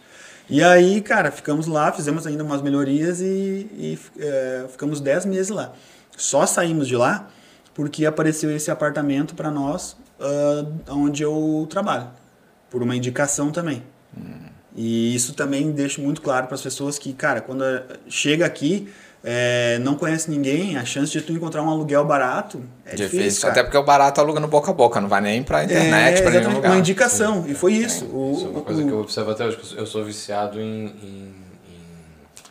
E aí, cara, ficamos lá, fizemos ainda umas melhorias e, e, é, ficamos 10 meses lá. Só saímos de lá porque apareceu esse apartamento para nós, ah, onde eu trabalho, por uma indicação também. E isso também deixa muito claro para as pessoas que, cara, quando chega aqui, eh, não conhece ninguém, a chance de tu encontrar um aluguel barato é difícil. Difícil, cara. até porque o barato aluga no boca a boca, não vai nem pra internet, é, pra nenhum lugar. uma indicação. E foi isso. O- Isso é uma o- coisa que eu observo até hoje, que eu sou viciado em- em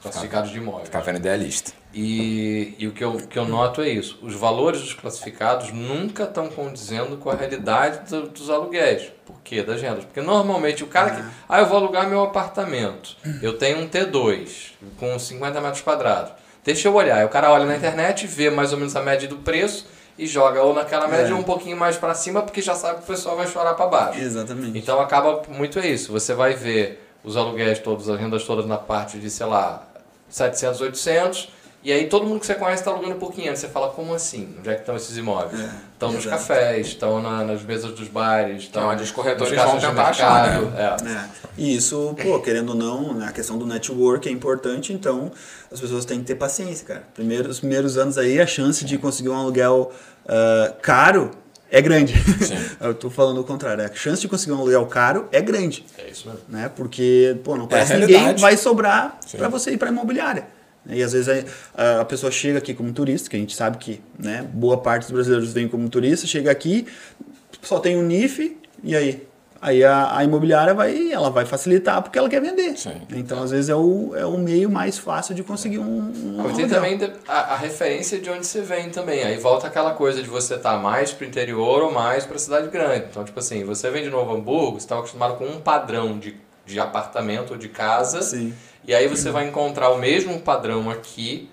classificados de imóveis. Ficar vendo idealista. E, e o que eu, que eu noto é isso: os valores dos classificados nunca estão condizendo com a realidade do- dos aluguéis. Por quê? Das rendas. Porque normalmente o cara que. Ah, eu vou alugar meu apartamento. Eu tenho um T2 com 50 metros quadrados. Deixa eu olhar. Aí o cara olha na internet, vê mais ou menos a média do preço e joga ou naquela média É. ou um pouquinho mais para cima, porque já sabe que o pessoal vai chorar para baixo. Exatamente. Então acaba muito é isso. Você vai ver os aluguéis todos, as rendas todas na parte de, sei lá, 700, 800. E aí todo mundo que você conhece está alugando por 500. Você fala, como assim? Onde é que estão esses imóveis? Estão nos cafés, estão na- nas mesas dos bares, estão onde os corretores vão de tentar achar, mercado. É. É. E isso, pô, querendo ou não, né, a questão do network é importante, então as pessoas têm que ter paciência, cara. Primeiro, os primeiros anos aí, a chance de conseguir um aluguel ah, caro é grande. Eu tô falando o contrário, a chance de conseguir um aluguel caro é grande, É isso mesmo. né? Porque, pô, não conhece a ninguém, realidade. vai sobrar para você ir para imobiliária. E às vezes a, a pessoa chega aqui como turista, que a gente sabe que né, boa parte dos brasileiros vem como turista, chega aqui, só tem o NIF, e aí? Aí a, a, imobiliária vai, ela vai facilitar porque ela quer vender. Sim. Então, às vezes, é o, é o meio mais fácil de conseguir um. um tem também a, a, referência de onde você vem também. Aí volta aquela coisa de você estar tá mais pro interior ou mais pra cidade grande. Então, tipo assim, você vem de Novo Hamburgo, você está acostumado com um padrão de, de apartamento ou de casa. Sim. E aí você vai encontrar o mesmo padrão aqui,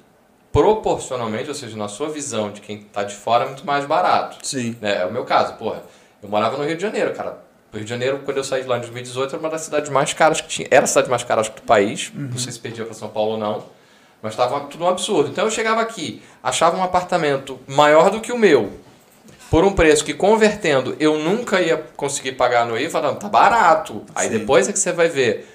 proporcionalmente, ou seja, na sua visão de quem está de fora, é muito mais barato. Sim. É, é o meu caso, porra. Eu morava no Rio de Janeiro, cara o Rio de Janeiro, quando eu saí de lá em 2018, era uma das cidades mais caras que tinha. Era a cidade mais cara do país. Uhum. Não sei se perdia para São Paulo ou não. Mas estava tudo um absurdo. Então eu chegava aqui, achava um apartamento maior do que o meu, por um preço que convertendo eu nunca ia conseguir pagar no IVA, falando, tá barato. Aí Sim. depois é que você vai ver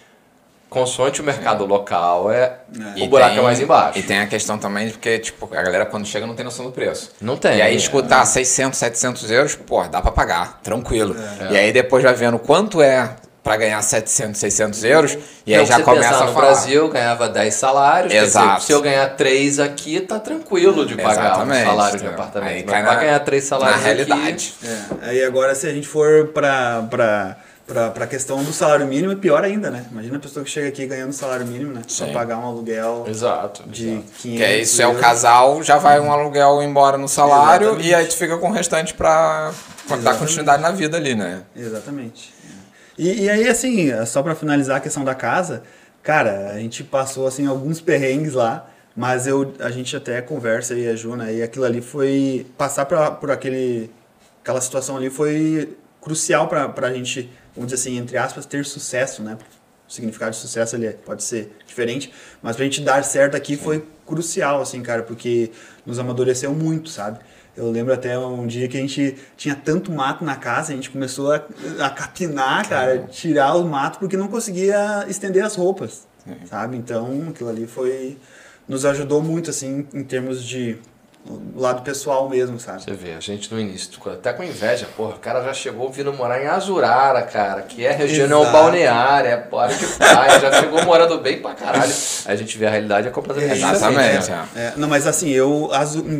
consoante o mercado local, é, é. o buraco tem, é mais embaixo. E tem a questão também, porque tipo, a galera quando chega não tem noção do preço. Não tem. E aí escutar é. 600, 700 euros, pô, dá para pagar, tranquilo. É. E aí depois vai vendo quanto é para ganhar 700, 600 euros, e aí já começa a falar. no Brasil, ganhava 10 salários, Exato. Dizer, se eu ganhar 3 aqui, tá tranquilo de pagar Exatamente. um salário de apartamento. Aí Mas para ganhar 3 salários na realidade. Aqui, é. Aí agora se a gente for para... Pra para a questão do salário mínimo é pior ainda, né? Imagina a pessoa que chega aqui ganhando salário mínimo, né? Sim. Pra pagar um aluguel exato, de exato. 500 Que é isso, euros. é o casal, já vai um aluguel embora no salário Exatamente. e aí tu fica com o restante para dar continuidade na vida ali, né? Exatamente. E, e aí, assim, só para finalizar a questão da casa, cara, a gente passou, assim, alguns perrengues lá, mas eu, a gente até conversa aí, a Juna, né? e aquilo ali foi... Passar pra, por aquele, aquela situação ali foi crucial para a gente vamos dizer assim, entre aspas, ter sucesso, né? O significado de sucesso ele pode ser diferente, mas pra gente dar certo aqui Sim. foi crucial, assim, cara, porque nos amadureceu muito, sabe? Eu lembro até um dia que a gente tinha tanto mato na casa, a gente começou a, a capinar, cara, tirar o mato porque não conseguia estender as roupas, Sim. sabe? Então, aquilo ali foi nos ajudou muito assim em termos de o lado pessoal mesmo, sabe? Você vê, a gente no início, até com inveja, porra, o cara já chegou vindo morar em Azurara, cara, que é região balneária, é área de praia, já chegou morando bem pra caralho. Aí a gente vê a realidade é completamente é, Exatamente. Né? É. não, mas assim, eu,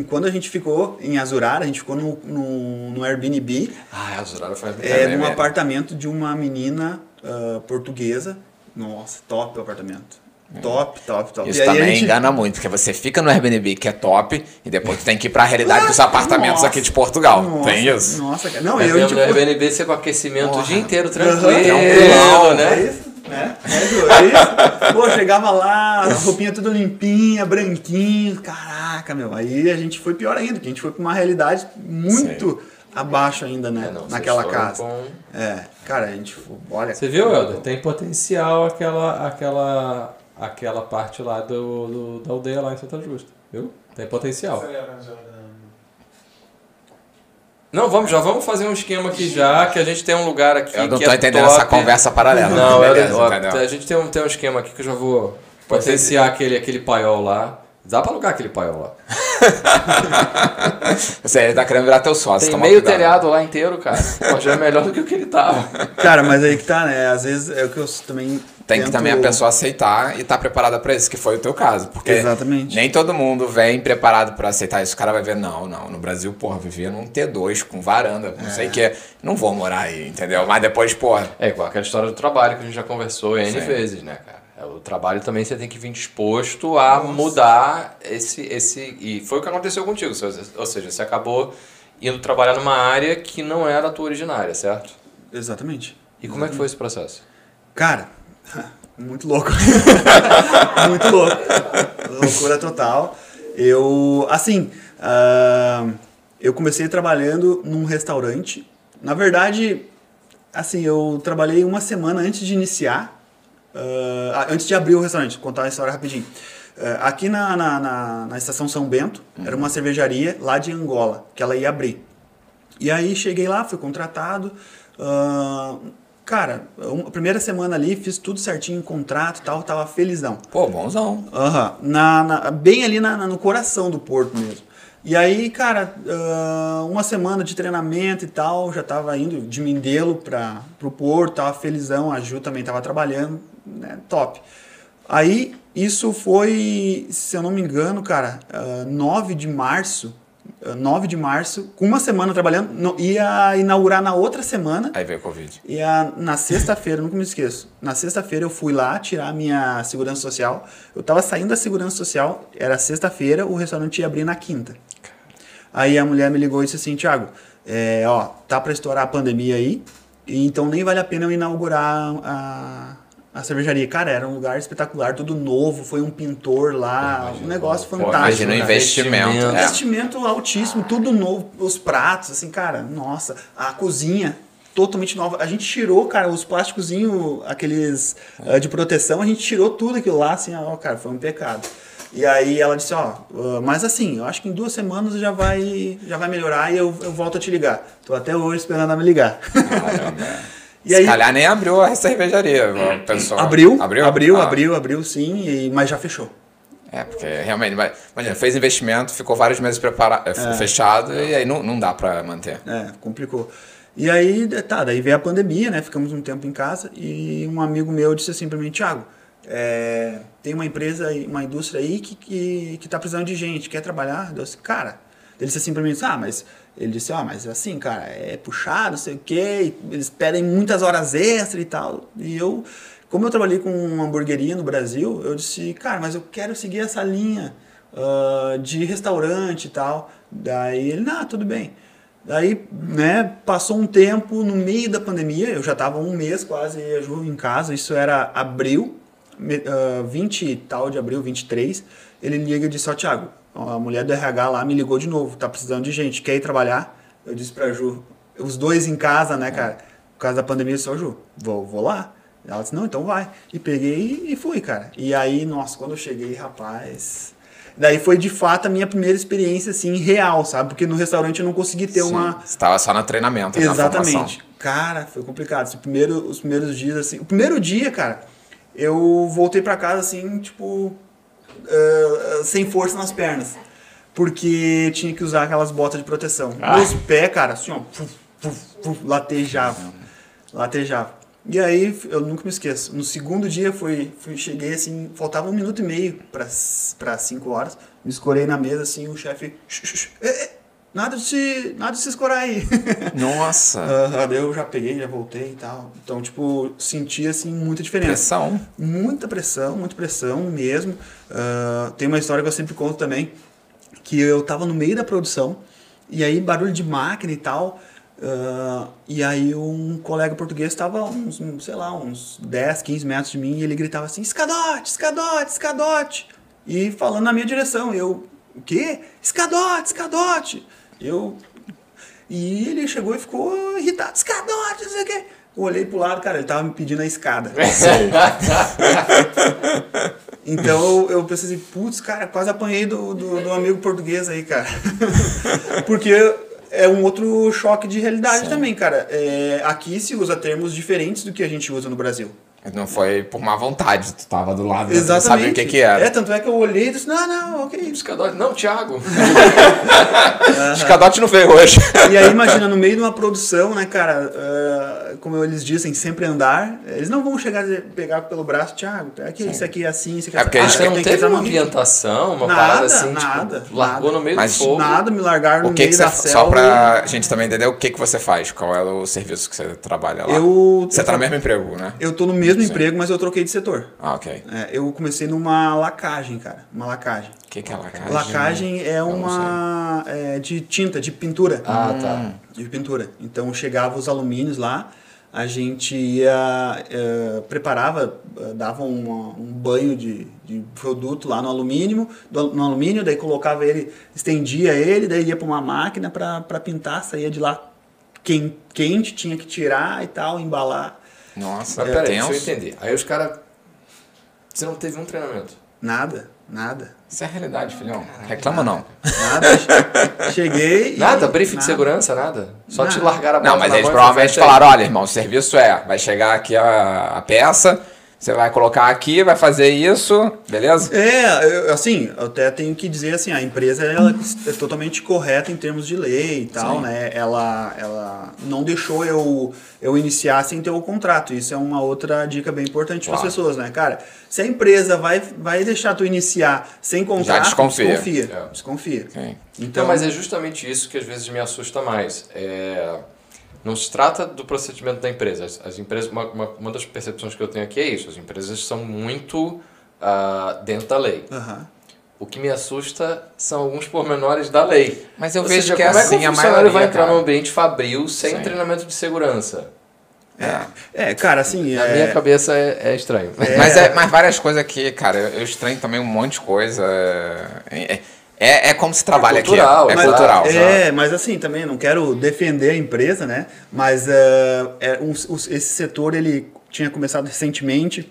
quando a gente ficou em Azurara, a gente ficou no, no, no Airbnb. Ah, Azurara foi É, num apartamento de uma menina uh, portuguesa. Nossa, top o apartamento. Top, top, top. Isso também gente... engana muito, porque você fica no Airbnb que é top e depois tu tem que ir pra realidade dos apartamentos nossa, aqui de Portugal. Nossa, tem isso? Nossa, cara. Não, é eu, tipo... no Airbnb você com aquecimento o dia inteiro tranquilo, uhum, tranquilo, né? É isso, né? É isso. Pô, chegava lá, a roupinha tudo limpinha, branquinho. Caraca, meu. Aí a gente foi pior ainda, porque a gente foi pra uma realidade muito... Sim abaixo ainda, né? É, não, naquela casa. Com... É, cara, a gente. Olha. Você viu, Helder? Tem potencial aquela, aquela aquela parte lá do, do, da aldeia lá em Santa Justa, viu? Tem potencial. Não, vamos, já vamos fazer um esquema aqui já, que a gente tem um lugar aqui. Eu não tô é entendendo top. essa conversa paralela. Não, beleza, ó, a gente tem um, tem um esquema aqui que eu já vou potenciar aquele, aquele paiol lá. Dá pra alugar aquele paiol lá. Você tá querendo virar teu sócio. Tem meio cuidado. telhado lá inteiro, cara. Pô, já é melhor do que o que ele tava. Cara, mas aí que tá, né? Às vezes é o que eu também tem Tento... que também a pessoa aceitar e estar tá preparada para isso, que foi o teu caso. Porque Exatamente. nem todo mundo vem preparado para aceitar isso. O cara vai ver, não, não. No Brasil, porra, vivia num T2 com varanda, não é. sei o que. Não vou morar aí, entendeu? Mas depois, porra. É igual aquela história do trabalho que a gente já conversou N Sim. vezes, né, cara? É, o trabalho também você tem que vir disposto a Nossa. mudar esse, esse. E foi o que aconteceu contigo. Ou seja, você acabou indo trabalhar numa área que não era a tua originária, certo? Exatamente. E como Exatamente. é que foi esse processo? Cara, muito louco. Muito louco. Loucura total. Eu, assim, uh, eu comecei trabalhando num restaurante. Na verdade, assim, eu trabalhei uma semana antes de iniciar, uh, antes de abrir o restaurante. Vou contar a história rapidinho. Uh, aqui na, na, na, na, estação São Bento, uhum. era uma cervejaria lá de Angola, que ela ia abrir. E aí cheguei lá, fui contratado. Uh, Cara, a primeira semana ali, fiz tudo certinho, contrato e tal, tava felizão. Pô, bonzão. Aham. Uhum. Na, na, bem ali na, na, no coração do porto mesmo. E aí, cara, uh, uma semana de treinamento e tal, já tava indo de Mindelo para pro porto, tava felizão, a Ju também tava trabalhando, né, top. Aí, isso foi, se eu não me engano, cara, uh, 9 de março. Uh, 9 de março, com uma semana trabalhando, no, ia inaugurar na outra semana. Aí veio o Covid. Ia na sexta-feira, nunca me esqueço. Na sexta-feira eu fui lá tirar a minha segurança social. Eu tava saindo da segurança social, era sexta-feira, o restaurante ia abrir na quinta. Aí a mulher me ligou e disse assim, Thiago, é, ó, tá para estourar a pandemia aí, então nem vale a pena eu inaugurar a, a cervejaria. Cara, era um lugar espetacular, tudo novo, foi um pintor lá, um negócio pô, fantástico. Imagina o investimento. Investimento. é. Investimento altíssimo, tudo novo, os pratos, assim, cara, nossa, a cozinha totalmente nova. A gente tirou, cara, os plásticozinhos, aqueles ah, de proteção, a gente tirou tudo aquilo lá, assim, ó, cara, foi um pecado. E aí ela disse, ó, ah, mas assim, eu acho que em duas semanas já vai, já vai melhorar e eu, eu volto a te ligar. Tô até hoje esperando ela me ligar. Caramba. E Se aí- calhar nem abriu a cervejaria. o pessoal. abriu, abriu, abriu, Ah. abriu, abriu, sim, e- mas já fechou. É, porque realmente, imagina, fez investimento, ficou vários meses prepara- eh, fechado e aí não, não dá pra manter. É, complicou. E aí, tá, daí veio a pandemia, né? Ficamos um tempo em casa e um amigo meu disse assim pra mim, Thiago, é, tem uma empresa, uma indústria aí que, que, que tá precisando de gente, quer trabalhar? Eu disse, cara, ele disse assim pra mim, ah, mas ele disse, ó, mas assim, cara, é puxado, não sei o quê, eles pedem muitas horas extras e tal. E eu, como eu trabalhei com uma hamburgueria no Brasil, eu disse, cara, mas eu quero seguir essa linha ah, de restaurante e tal. Daí ele, não, tudo bem. Daí, né, passou um tempo no meio da pandemia, eu já estava um mês quase em casa, isso era abril, me- ah, 20 e tal de abril, 23. Ele liga e disse: Ó, Thiago, a mulher do RH lá me ligou de novo, tá precisando de gente, quer ir trabalhar? Eu disse pra Ju, os dois em casa, né, cara, por causa da pandemia, eu disse: Ó, Ju, vou, vou lá. Ela disse: Não, então vai. E peguei e fui, cara. E aí, nossa, quando eu cheguei, rapaz. Daí foi de fato a minha primeira experiência assim real, sabe? Porque no restaurante eu não consegui ter uma Você tava só no treinamento, na formação. Exatamente. Cara, foi complicado. Esse primeiro, os primeiros dias, assim. O primeiro dia, cara, eu voltei pra casa assim, tipo. Ah, sem força nas pernas. Porque tinha que usar aquelas botas de proteção. Meus pés, cara, assim, ó. Latejava. Latejava. E aí, eu nunca me esqueço. No segundo dia, fui, fui, cheguei assim, faltava um minuto e meio para cinco horas. Me escorei na mesa, assim, o chefe. "Shh, shh, shh, eh, eh, Nada de se, nada de se escorar aí. Nossa, daí eu já peguei, já voltei e tal. Então, tipo, senti, assim, muita diferença. pressão. Muita pressão, muita pressão mesmo. Ah, tem uma história que eu sempre conto também, que eu tava no meio da produção, e aí barulho de máquina e tal, ah, e aí um colega português estava uns, um, sei lá, uns 10, 15 metros de mim, e ele gritava assim, escadote, escadote, escadote, e falando na minha direção, eu, o quê? Escadote, escadote. Eu, e ele chegou e ficou irritado, escadote, não sei o quê. Eu olhei pro lado, cara, ele tava me pedindo a escada. Então eu, pensei assim, putz, cara, quase apanhei do, do, do amigo português aí, cara. Porque é um outro choque de realidade também, cara. É, aqui se usa termos diferentes do que a gente usa no Brasil. Não foi por má vontade, tu tava do lado, Exatamente. tu sabia o que que era. É, tanto é que eu olhei e disse, não, não, ok. Escadote. Não, Thiago. Escadote não veio hoje. E aí, imagina, no meio de uma produção, né, cara, ah, como eles dizem, sempre andar, eles não vão chegar e pegar pelo braço, Thiago, aqui, isso aqui é assim, isso aqui é É porque assim. a Ah, gente você tem não que teve no uma ambientação, uma Nada, parada assim, nada, tipo, largou nada. no meio Mas do fogo. Nada, me largaram no O que meio que da selva. só pra gente também entender o que que você faz, qual é o serviço que você trabalha lá. Eu, Você tá no mesmo emprego, né? Eu tô no mesmo emprego, mas eu troquei de setor. Ah, ok. É, eu comecei numa lacagem, cara. Uma lacagem. O que que é lacagem? Lacagem é uma. é, de tinta, de pintura. Ah, tá. De pintura. Então chegava os alumínios lá, a gente ia. é, preparava, é, dava uma- um banho de, de produto lá no alumínio, do- no alumínio, daí colocava ele, estendia ele, daí ia para uma máquina para pintar, saía de lá quen- quente, tinha que tirar e tal, embalar. Nossa, Mas é peraí, deixa eu tenso. entender. Aí os caras. Você não teve um treinamento. Nada, nada. Isso é a realidade, filhão. Reclama não. Nada. Cheguei. e- Nada, briefing de nada. segurança, nada. Só te Nada. largaram a Não, mas eles provavelmente falaram, falaram, olha, irmão, o serviço é, vai chegar aqui a, a peça, Você vai colocar aqui, vai fazer isso, beleza? É, eu, assim, eu até tenho que dizer assim, a empresa ela é totalmente correta em termos de lei e tal, Sim. né? Ela, ela não deixou eu, eu iniciar sem ter o contrato. Isso é uma outra dica bem importante para as pessoas, né, cara? Se a empresa vai, vai deixar tu iniciar sem contrato, desconfia. desconfia. É. desconfia. Sim. Então, Então, mas é justamente isso que às vezes me assusta mais. É, não se trata do procedimento da empresa. As, as empresas, uma, uma, uma das percepções que eu tenho aqui é isso. As empresas são muito ah, dentro da lei. Aham. O que me assusta são alguns pormenores da lei. Mas eu Ou vejo seja, que é como assim é que a um funcionário maioria, vai entrar cara. num ambiente fabril sem Sim. treinamento de segurança? É, cara, assim. Na é, minha cabeça é, é estranho. Mas, é, mas várias coisas aqui, cara, eu, eu estranho também um monte de coisa. É, é, é como se trabalha cultural, aqui. É mas- cultural. É, mas assim, também não quero defender a empresa, né? Mas eh, é, um- esse setor ele tinha começado recentemente,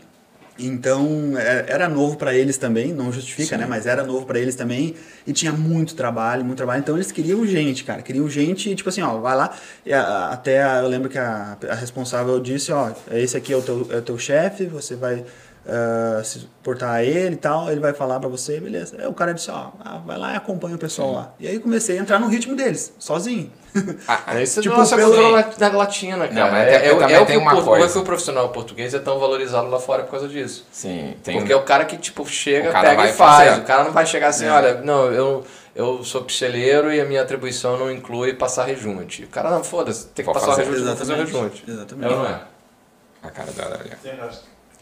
então é, era novo para eles também, não justifica, né? Mas era novo para eles também e tinha muito trabalho, muito trabalho. Então eles queriam gente, cara, queriam gente, tipo assim, ó, vai lá. E a- até a- eu lembro que a, a responsável disse, ó, esse aqui é o teu, é o teu chefe, você vai ah, se portar a ele e tal, ele vai falar pra você, beleza. Aí o cara disse, ó, ah, vai lá e acompanha o pessoal lá. E aí comecei a entrar no ritmo deles, sozinho. Ah, É isso Tipo, é nossa pelo- cultura da latina, cara. Não, mas é, é, o- também é o tem que o uma coisa. é que o profissional português é tão valorizado lá fora por causa disso. Sim, tem Porque é o cara que, tipo, chega, pega e faz. fazer. O cara não vai chegar assim, olha, não, eu, eu sou picheleiro e a minha atribuição não inclui passar rejunte. O cara, não, foda-se, tem que Vou passar fazer. rejunte, vou fazer o rejunte. Exatamente. É ou não é? a cara da ali.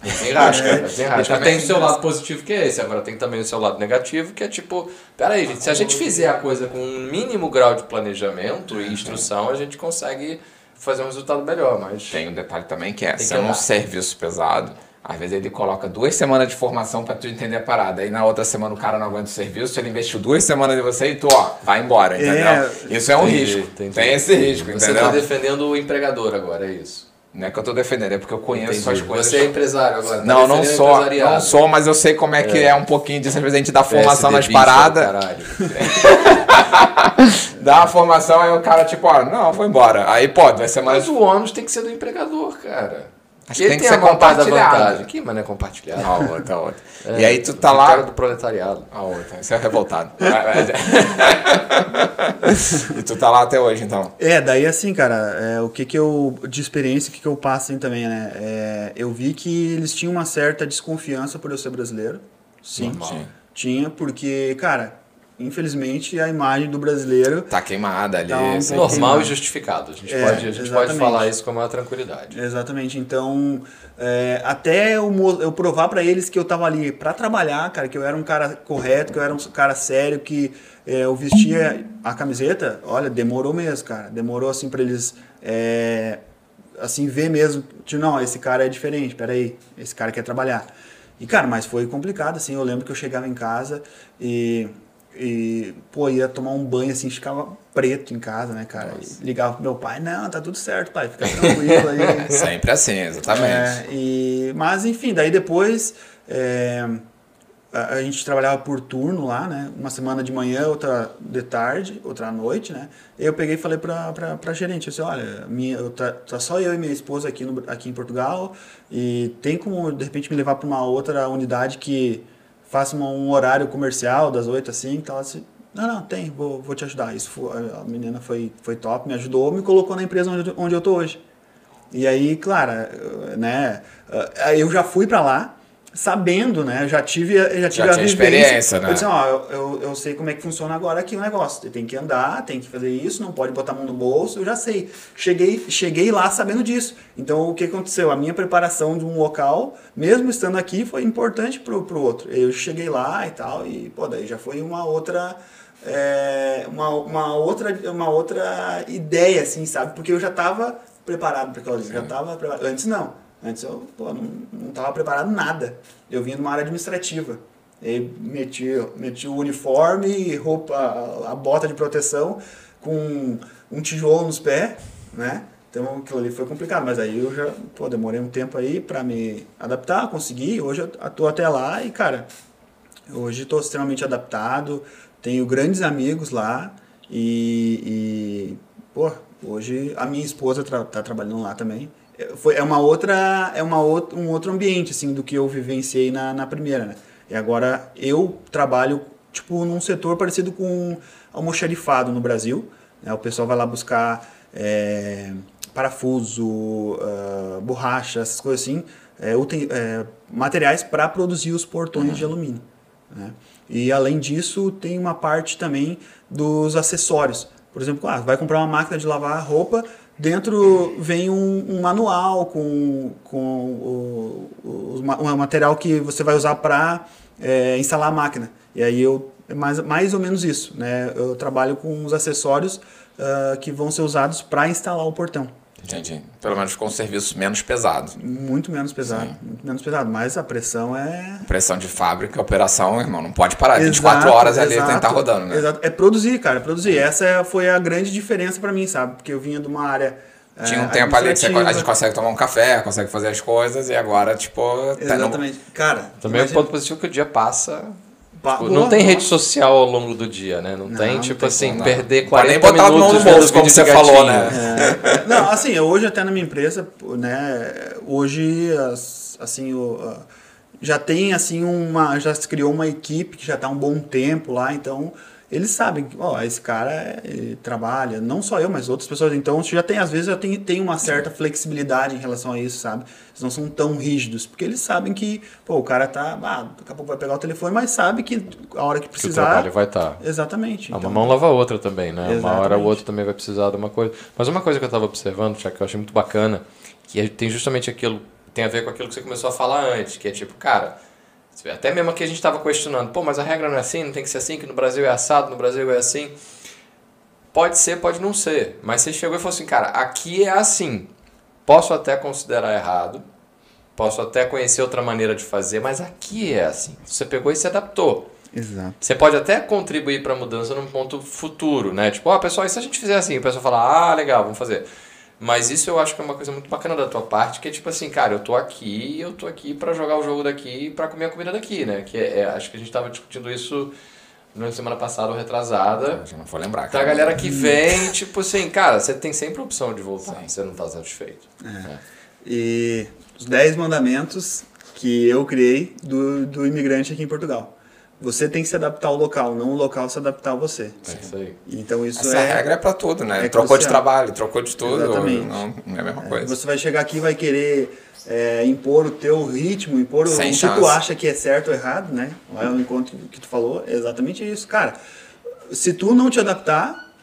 Tem rasca, tem rasca. também- Tem o seu lado positivo que é esse, agora tem também o seu lado negativo que é tipo, peraí, gente, se a gente fizer a coisa com um mínimo grau de planejamento e instrução, a gente consegue fazer um resultado melhor, mas... Tem um detalhe também que é, Tem que sendo um serviço pesado, às vezes ele coloca duas semanas de formação pra tu entender a parada. Aí na outra semana o cara não aguenta o serviço, ele investiu duas semanas de você e tu, ó, vai embora, entendeu? É, Isso é um Entendi, risco. entendi. Tem esse risco, Você entendeu? está defendendo o empregador agora, é isso. Não é que eu tô defendendo, é porque eu conheço Entendi. as coisas. Você é empresário agora. tá Não, não sou, não sou, mas eu sei como é que é, um pouquinho disso. Às vezes a gente dá formação nas PSD, paradas, caralho. dá a formação, aí o cara, tipo, ó, não, vou embora. Aí, pô, vai ser mais. Mas o ônus tem que ser do empregador, cara. Acho Que tem que ser compartilhado. vantagem. Que, mano, é compartilhado. A outra, a outra. É, e aí tu tá o cara lá. do proletariado. A outra, você é revoltado. Vai, vai. e tu tá lá até hoje, então. É, daí assim, cara, é, o que que eu, de experiência, o que que eu passo assim também, né? É, eu vi que eles tinham uma certa desconfiança por eu ser brasileiro. Sim, Normal. Sim. tinha, porque, cara, infelizmente a imagem do brasileiro Tá queimada ali. Tá um Normal e justificado. A gente, É, pode, a gente pode falar isso com a maior tranquilidade. Exatamente. Então, é, até eu, eu provar pra eles que eu tava ali pra trabalhar, cara, que eu era um cara correto, que eu era um cara sério, que é, eu vestia a camiseta, olha, demorou mesmo, cara. Demorou assim pra eles é, assim ver mesmo, tipo, não, esse cara é diferente, peraí, esse cara quer trabalhar. E, cara, mas foi complicado, assim, eu lembro que eu chegava em casa e, e pô, ia tomar um banho, assim, ficava preto em casa, né, cara? Ligava pro meu pai, não, tá tudo certo, pai, fica tranquilo aí. Sempre assim, exatamente. É, e, mas enfim, daí depois é, a, a gente trabalhava por turno lá, né? Uma semana de manhã, outra de tarde, outra à noite, né? Eu peguei e falei pra, pra, pra gerente, disse, olha, minha, eu tá, tá só eu e minha esposa aqui, no, aqui em Portugal e tem como, de repente, me levar pra uma outra unidade que faça um horário comercial das oito assim, e tal, Ela disse, não, não, tem, vou, vou te ajudar. Isso foi, a menina foi, foi top, me ajudou, me colocou na empresa onde, onde eu tô hoje. E aí, claro, né, eu já fui pra lá sabendo, né, eu já tive, já tive Já a tinha experiência, né? Eu disse, ó, eu, eu, eu sei como é que funciona agora aqui o negócio. Tem que andar, tem que fazer isso, não pode botar a mão no bolso, eu já sei. Cheguei, cheguei lá sabendo disso. Então, o que aconteceu? A minha preparação de um local, mesmo estando aqui, foi importante pro, pro outro. Eu cheguei lá e tal, e, pô, daí já foi uma outra... é, uma, uma, outra, uma outra ideia, assim, sabe? Porque eu já estava preparado para aquilo. Já tava preparado. Antes não. Antes eu pô, não, não tava preparado nada. Eu vinha de uma área administrativa. E meti, meti o uniforme, roupa, a, a bota de proteção, com um tijolo nos pés, né? Então aquilo ali foi complicado, mas aí eu já, pô, demorei um tempo aí para me adaptar, consegui. Hoje eu tô até lá e, cara, hoje estou extremamente adaptado, tenho grandes amigos lá e, e pô, hoje a minha esposa tra tá trabalhando lá também. Foi, é uma outra, é uma outra, um outro ambiente, assim, do que eu vivenciei na, na primeira, né? E agora eu trabalho, tipo, num setor parecido com almoxarifado no Brasil, né? O pessoal vai lá buscar é, parafuso, uh, borracha, essas coisas assim, é, é, materiais para produzir os portões uhum. de alumínio. Né? E além disso, tem uma parte também dos acessórios. Por exemplo, ah, vai comprar uma máquina de lavar roupa, dentro vem um, um manual com, com o, o, o, material que você vai usar para é, instalar a máquina. E aí eu é mais, mais ou menos isso. Né? Eu trabalho com os acessórios uh, que vão ser usados para instalar o portão. Entendi. Pelo menos com um serviço menos pesado. Muito menos pesado. Sim. Muito menos pesado. Mas a pressão é. Pressão de fábrica, operação, irmão, não pode parar. Exato, 24 horas ali exato, tem que estar rodando, né? Exato. É produzir, cara, é produzir. Essa é, foi a grande diferença para mim, sabe? Porque eu vinha de uma área. Tinha um é, tempo ali que você, a gente consegue tomar um café, consegue fazer as coisas, e agora, tipo. Exatamente. Tá Cara. Também imagina... é um ponto positivo que o dia passa Tipo, não tem rede social ao longo do dia, né? Não, não tem, tipo não tem assim, perder 40 nem minutos no bolso, como você falou, né? É. Não, assim, hoje até na minha empresa, né, hoje, assim, já tem, assim, uma, já se criou uma equipe que já está um bom tempo lá, então eles sabem que, ó, esse cara trabalha, não só eu, mas outras pessoas. Então, já tem, às vezes, já tem, tem uma certa flexibilidade em relação a isso, sabe? Eles não são tão rígidos, porque eles sabem que, pô, o cara tá, ah, daqui a pouco vai pegar o telefone, mas sabe que a hora que precisar. Que o trabalho vai estar. Tá. Exatamente. Então, uma mão lava a outra também, né? Exatamente. Uma hora o outro também vai precisar de uma coisa. Mas uma coisa que eu estava observando, já que eu achei muito bacana, que é, tem justamente aquilo, tem a ver com aquilo que você começou a falar antes, que é tipo, cara até mesmo que a gente estava questionando, pô, mas a regra não é assim, não tem que ser assim, que no Brasil é assado, no Brasil é assim. Pode ser, pode não ser. Mas você chegou e falou assim, cara, aqui é assim. Posso até considerar errado, posso até conhecer outra maneira de fazer, mas aqui é assim. Você pegou e se adaptou. Exato. Você pode até contribuir para a mudança num ponto futuro, né? Tipo, ó, oh, pessoal, e se a gente fizer assim? O pessoal fala, ah, legal, vamos fazer. Mas isso eu acho que é uma coisa muito bacana da tua parte, que é tipo assim, cara, eu tô aqui, eu tô aqui para jogar o jogo daqui, para comer a comida daqui, né? Que é, é, acho que a gente tava discutindo isso na semana passada ou retrasada. Já não vou lembrar. Da galera que vem, tipo assim, cara, você tem sempre a opção de voltar, Sim. você não tá satisfeito. É. É. E os 10 mandamentos que eu criei do, do imigrante aqui em Portugal. Você tem que se adaptar ao local, não o local se adaptar a você. É isso aí. Então isso Essa é. regra é para tudo, né? É trocou crucial. de trabalho, trocou de tudo. Exatamente. Não, não é a mesma é, coisa. Você vai chegar aqui e vai querer é, impor o teu ritmo, impor Sem o chance. que tu acha que é certo ou errado, né? Lá é o encontro que tu falou, é exatamente isso. Cara, se tu não te adaptar,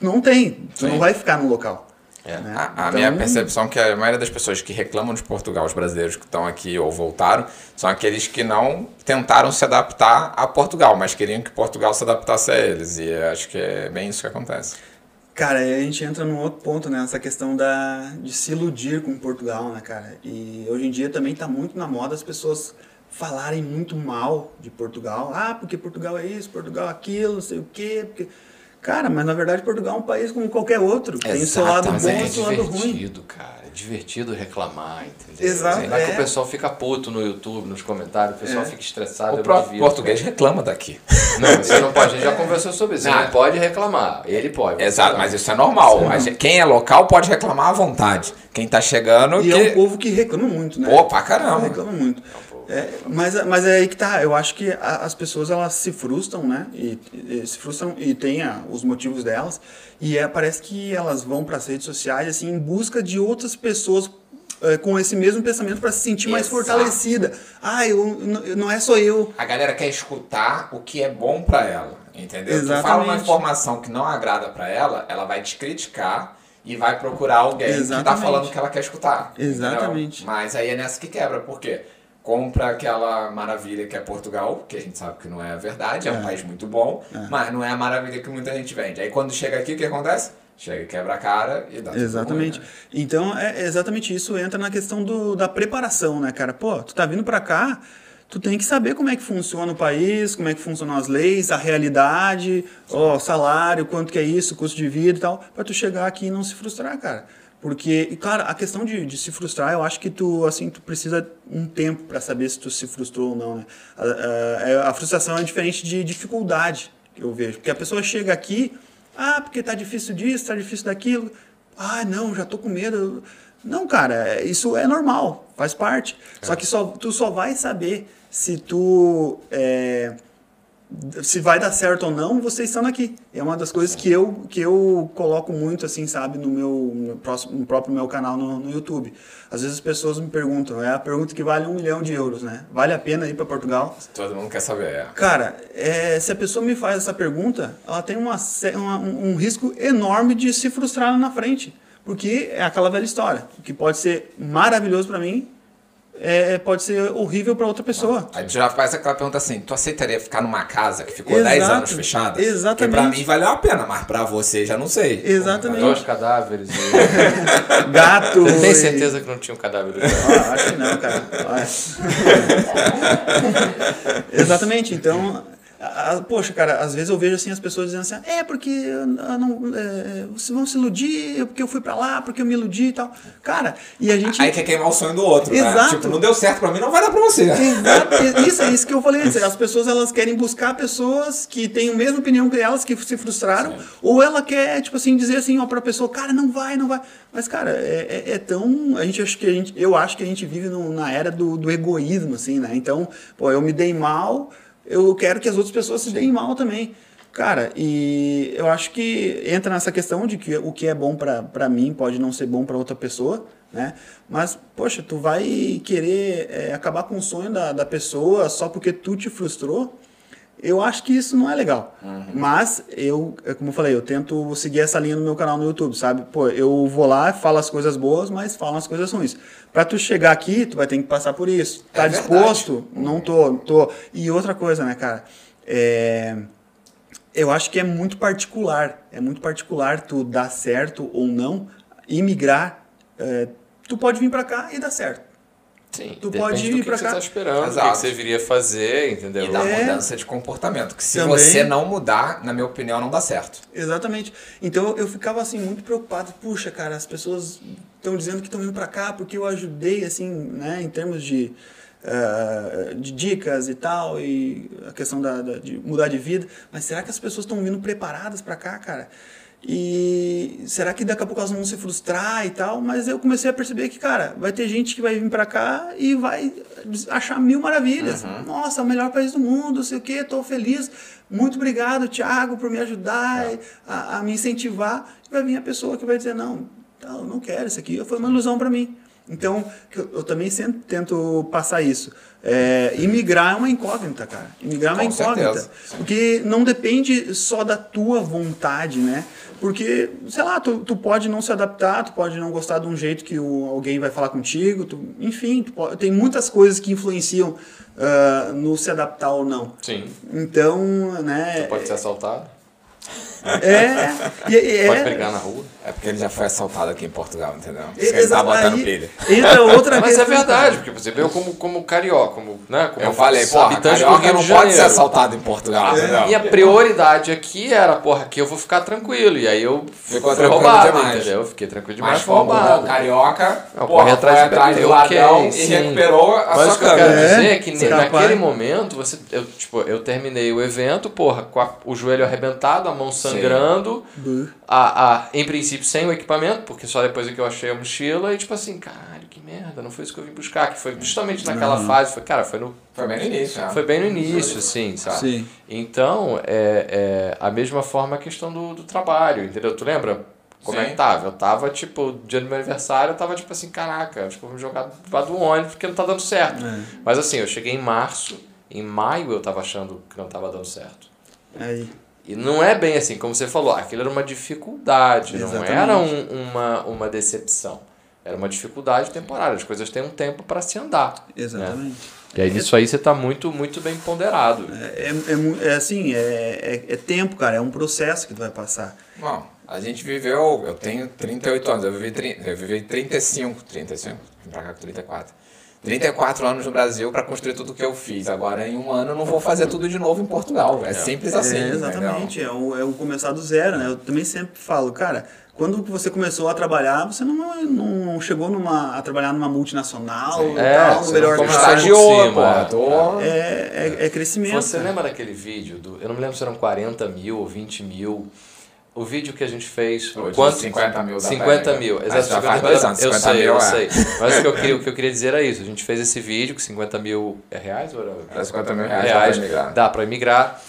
não tem. Tu Sim. não vai ficar no local. É. Né? A, a então... minha percepção é que a maioria das pessoas que reclamam de Portugal, os brasileiros que estão aqui ou voltaram, são aqueles que não tentaram se adaptar a Portugal, mas queriam que Portugal se adaptasse a eles. E acho que é bem isso que acontece. Cara, a gente entra num outro ponto, né? Essa questão da, de se iludir com Portugal, né, cara? E hoje em dia também está muito na moda as pessoas falarem muito mal de Portugal. Ah, porque Portugal é isso, Portugal é aquilo, não sei o quê. Porque Cara, mas na verdade Portugal é um país como qualquer outro. Exato, tem seu lado bom e o seu lado ruim. É divertido, cara. É divertido reclamar, entendeu? Exato. Não é. que o pessoal fica puto no YouTube, nos comentários, o pessoal é. fica estressado. O próprio português reclama daqui. Não, você não pode. A gente já conversou sobre isso. Você não pode reclamar. Ele pode. Exato, mas isso é normal. É mas quem é local pode reclamar à vontade. Quem tá chegando. E que... é um povo que reclama muito, né? Pô, pra caramba. Reclama muito. É é, mas, mas é aí que tá. Eu acho que a, as pessoas elas se frustram, né? E, e, se frustram e tem a, os motivos delas. E é, parece que elas vão para as redes sociais assim em busca de outras pessoas é, com esse mesmo pensamento para se sentir mais fortalecida. Ah, eu, não é só eu. A galera quer escutar o que é bom para ela, entendeu? Exatamente. Tu fala uma informação que não agrada para ela, ela vai te criticar e vai procurar alguém Exatamente. que tá falando que ela quer escutar. Exatamente. Entendeu? Mas aí é nessa que quebra, por quê? Compra aquela maravilha que é Portugal, que a gente sabe que não é a verdade, é, é um país muito bom, é. mas não é a maravilha que muita gente vende. Aí quando chega aqui, o que acontece? Chega, quebra a cara e dá Exatamente. Ruim, né? Então, é exatamente isso entra na questão do, da preparação, né, cara? Pô, tu tá vindo para cá, tu tem que saber como é que funciona o país, como é que funcionam as leis, a realidade, o salário, quanto que é isso, custo de vida e tal, para tu chegar aqui e não se frustrar, cara. Porque, e claro, a questão de, de se frustrar, eu acho que tu, assim, tu precisa um tempo para saber se tu se frustrou ou não, né? A, a, é, a, frustração é diferente de dificuldade, que eu vejo. Porque a pessoa chega aqui, ah, porque tá difícil disso, tá difícil daquilo. Ah, não, já tô com medo. Não, cara, isso é normal, faz parte. Só que só, tu só vai saber se tu. é, se vai dar certo ou não, você estando aqui. É uma das coisas que eu, que eu coloco muito, assim, sabe, no meu no, próximo, no próprio meu canal no, no YouTube. Às vezes as pessoas me perguntam, é a pergunta que vale um milhão de euros, né? Vale a pena ir para Portugal? Todo mundo quer saber. é. Cara, é, se a pessoa me faz essa pergunta, ela tem uma, uma- um risco enorme de se frustrar lá na frente. Porque é aquela velha história. O que pode ser maravilhoso para mim, é, pode ser horrível para outra pessoa. Aí já faz aquela pergunta assim: tu aceitaria ficar numa casa que ficou Exato. 10 anos fechada? Exatamente. Porque pra mim valeu a pena, mas pra você já não sei. Exatamente. Dois cadáveres. E... Gato. Você tem e- certeza que não tinha um cadáver? Ah, acho que não, cara. Exatamente. Então, a- poxa, cara, às vezes eu vejo assim as pessoas dizendo assim, é porque eu, não, é, vocês vão se iludir, porque eu fui pra lá, porque eu me iludi e tal. Cara, e a gente. Aí quer queimar o sonho do outro, né? Exato. Tipo, não deu certo pra mim, não vai dar pra você. Exato, isso é isso que eu falei. As pessoas elas querem buscar pessoas que têm a mesma opinião que elas, que se frustraram, ou ela quer, tipo assim, dizer assim, ó, pra pessoa, cara, não vai, não vai. Mas, cara, é, é- é tão. A gente acho que a gente. Eu acho que a gente vive no- na era do, do egoísmo, assim, né? Então, pô, eu me dei mal, eu quero que as outras pessoas se deem mal também. Cara, e eu acho que entra nessa questão de que o que é bom pra mim pode não ser bom pra outra pessoa, né? Mas, poxa, tu vai querer é, acabar com o sonho da, da pessoa só porque tu te frustrou? Eu acho que isso não é legal. Mas eu, é como eu falei, eu tento seguir essa linha no meu canal no YouTube, sabe? Pô, eu vou lá, falo as coisas boas, mas falo as coisas ruins. Pra tu chegar aqui, tu vai ter que passar por isso. Tá É verdade. disposto? Não tô, tô. E outra coisa, né, cara? É eu acho que é muito particular. É muito particular tu dar certo ou não. Imigrar, é, tu pode vir pra cá e dar certo. Sim, Tu pode ir que, pra que você cá. tá esperando, o que, Exato. que você viria fazer, entendeu? E da É. mudança de comportamento. Que se Também. você não mudar, na minha opinião, não dá certo. Exatamente. Então eu ficava assim muito preocupado. Puxa, cara, as pessoas estão dizendo que estão indo pra cá porque eu ajudei, assim, né, em termos de, ah, de dicas e tal, e a questão da, da- de mudar de vida. Mas será que as pessoas estão vindo preparadas pra cá, cara? E será que daqui a pouco elas não vão se frustrar e tal? Mas eu comecei a perceber que, cara, vai ter gente que vai vir pra cá e vai achar mil maravilhas. Nossa, é o melhor país do mundo, sei o quê, tô feliz. Muito obrigado, Thiago, por me ajudar, a, a me incentivar. E vai vir a pessoa que vai dizer, não, não, não quero isso aqui, foi uma ilusão pra mim. Então, eu, eu também sempre tento passar isso. É, imigrar é uma incógnita, cara. Imigrar é uma Com incógnita. certeza. Porque não depende só da tua vontade, né? Porque, sei lá, tu, tu pode não se adaptar, tu pode não gostar de um jeito que o, alguém vai falar contigo, tu- enfim, tu pode- tem muitas coisas que influenciam ah, no se adaptar ou não. Sim. Então, né? Pode ser assaltado, É, e- e- pode é, brigar na rua. É porque ele já foi assaltado aqui em Portugal, entendeu? Ele tá botando aí pilha. Entra outra Mas é verdade, porque você veio como, como carioca, como, né, como Eu falei, porra, habitante do carioca Rio não de pode ser assaltado em Portugal, entendeu? Minha prioridade aqui era, porra, aqui eu vou ficar tranquilo. E aí eu Ficou fui roubado, demais. entendeu? Eu fiquei tranquilo demais, Mas fui como roubado. o carioca, Não, porra, corre atrás foi de atrás do ladrão e recuperou a Mas sua o que eu quero. É, dizer é que capaz. naquele momento, você, eu, tipo, eu terminei o evento, porra, com a- o joelho arrebentado, a mão sangrando, Buh. a, a, em princípio sem o equipamento, porque só depois é que eu achei a mochila, e tipo assim, caralho, que merda, não foi isso que eu vim buscar, que foi justamente naquela fase, foi, cara, foi no Foi bem no início, né? foi bem no início, assim, sabe? Sim. Então, é, é a mesma forma a questão do, do trabalho, entendeu? Tu lembra como é Sim. que tava? Eu tava, tipo, dia do meu aniversário, eu tava, tipo assim, caraca, acho que eu vou me jogar debaixo do ônibus porque não tá dando certo. É. Mas assim, eu cheguei em março, em maio eu tava achando que não tava dando certo. Aí. E não é bem assim, como você falou, aquilo era uma dificuldade, não Exatamente. era um- uma, uma decepção. Era uma dificuldade temporária, as coisas têm um tempo para se andar. Exatamente. E aí nisso aí você tá muito, muito bem ponderado. É, é, mu- é assim, é, é, é tempo, cara, é um processo que tu vai passar. Bom, a gente viveu, eu tenho 38 anos, eu vivi, eu vivi 35, 35, vim pra cá com 34. 34 anos no Brasil para construir tudo que eu fiz. Agora, em um ano, eu não vou fazer tudo de novo em Portugal. É simples assim. é, exatamente, é o, é o começar do zero, né? Eu também sempre falo, cara, quando você começou a trabalhar, você não, não chegou numa, a trabalhar numa multinacional e É, tal, melhor de Estagiou, pô. é. Tô... É, é, é crescimento. Você cara. lembra daquele vídeo do. Eu não me lembro se eram 40 mil ou 20 mil o vídeo que a gente fez. O de quanto? 50 mil da 50 Pega. mil. Mas Exato, já 50 faz mil. dois anos, Eu 50 sei, eu é. sei. Mas o que, eu queria, o que eu queria dizer era isso. A gente fez esse vídeo, que 50 mil é reais ou era? Era 50 mil reais, reais, dá pra migrar. dá pra migrar.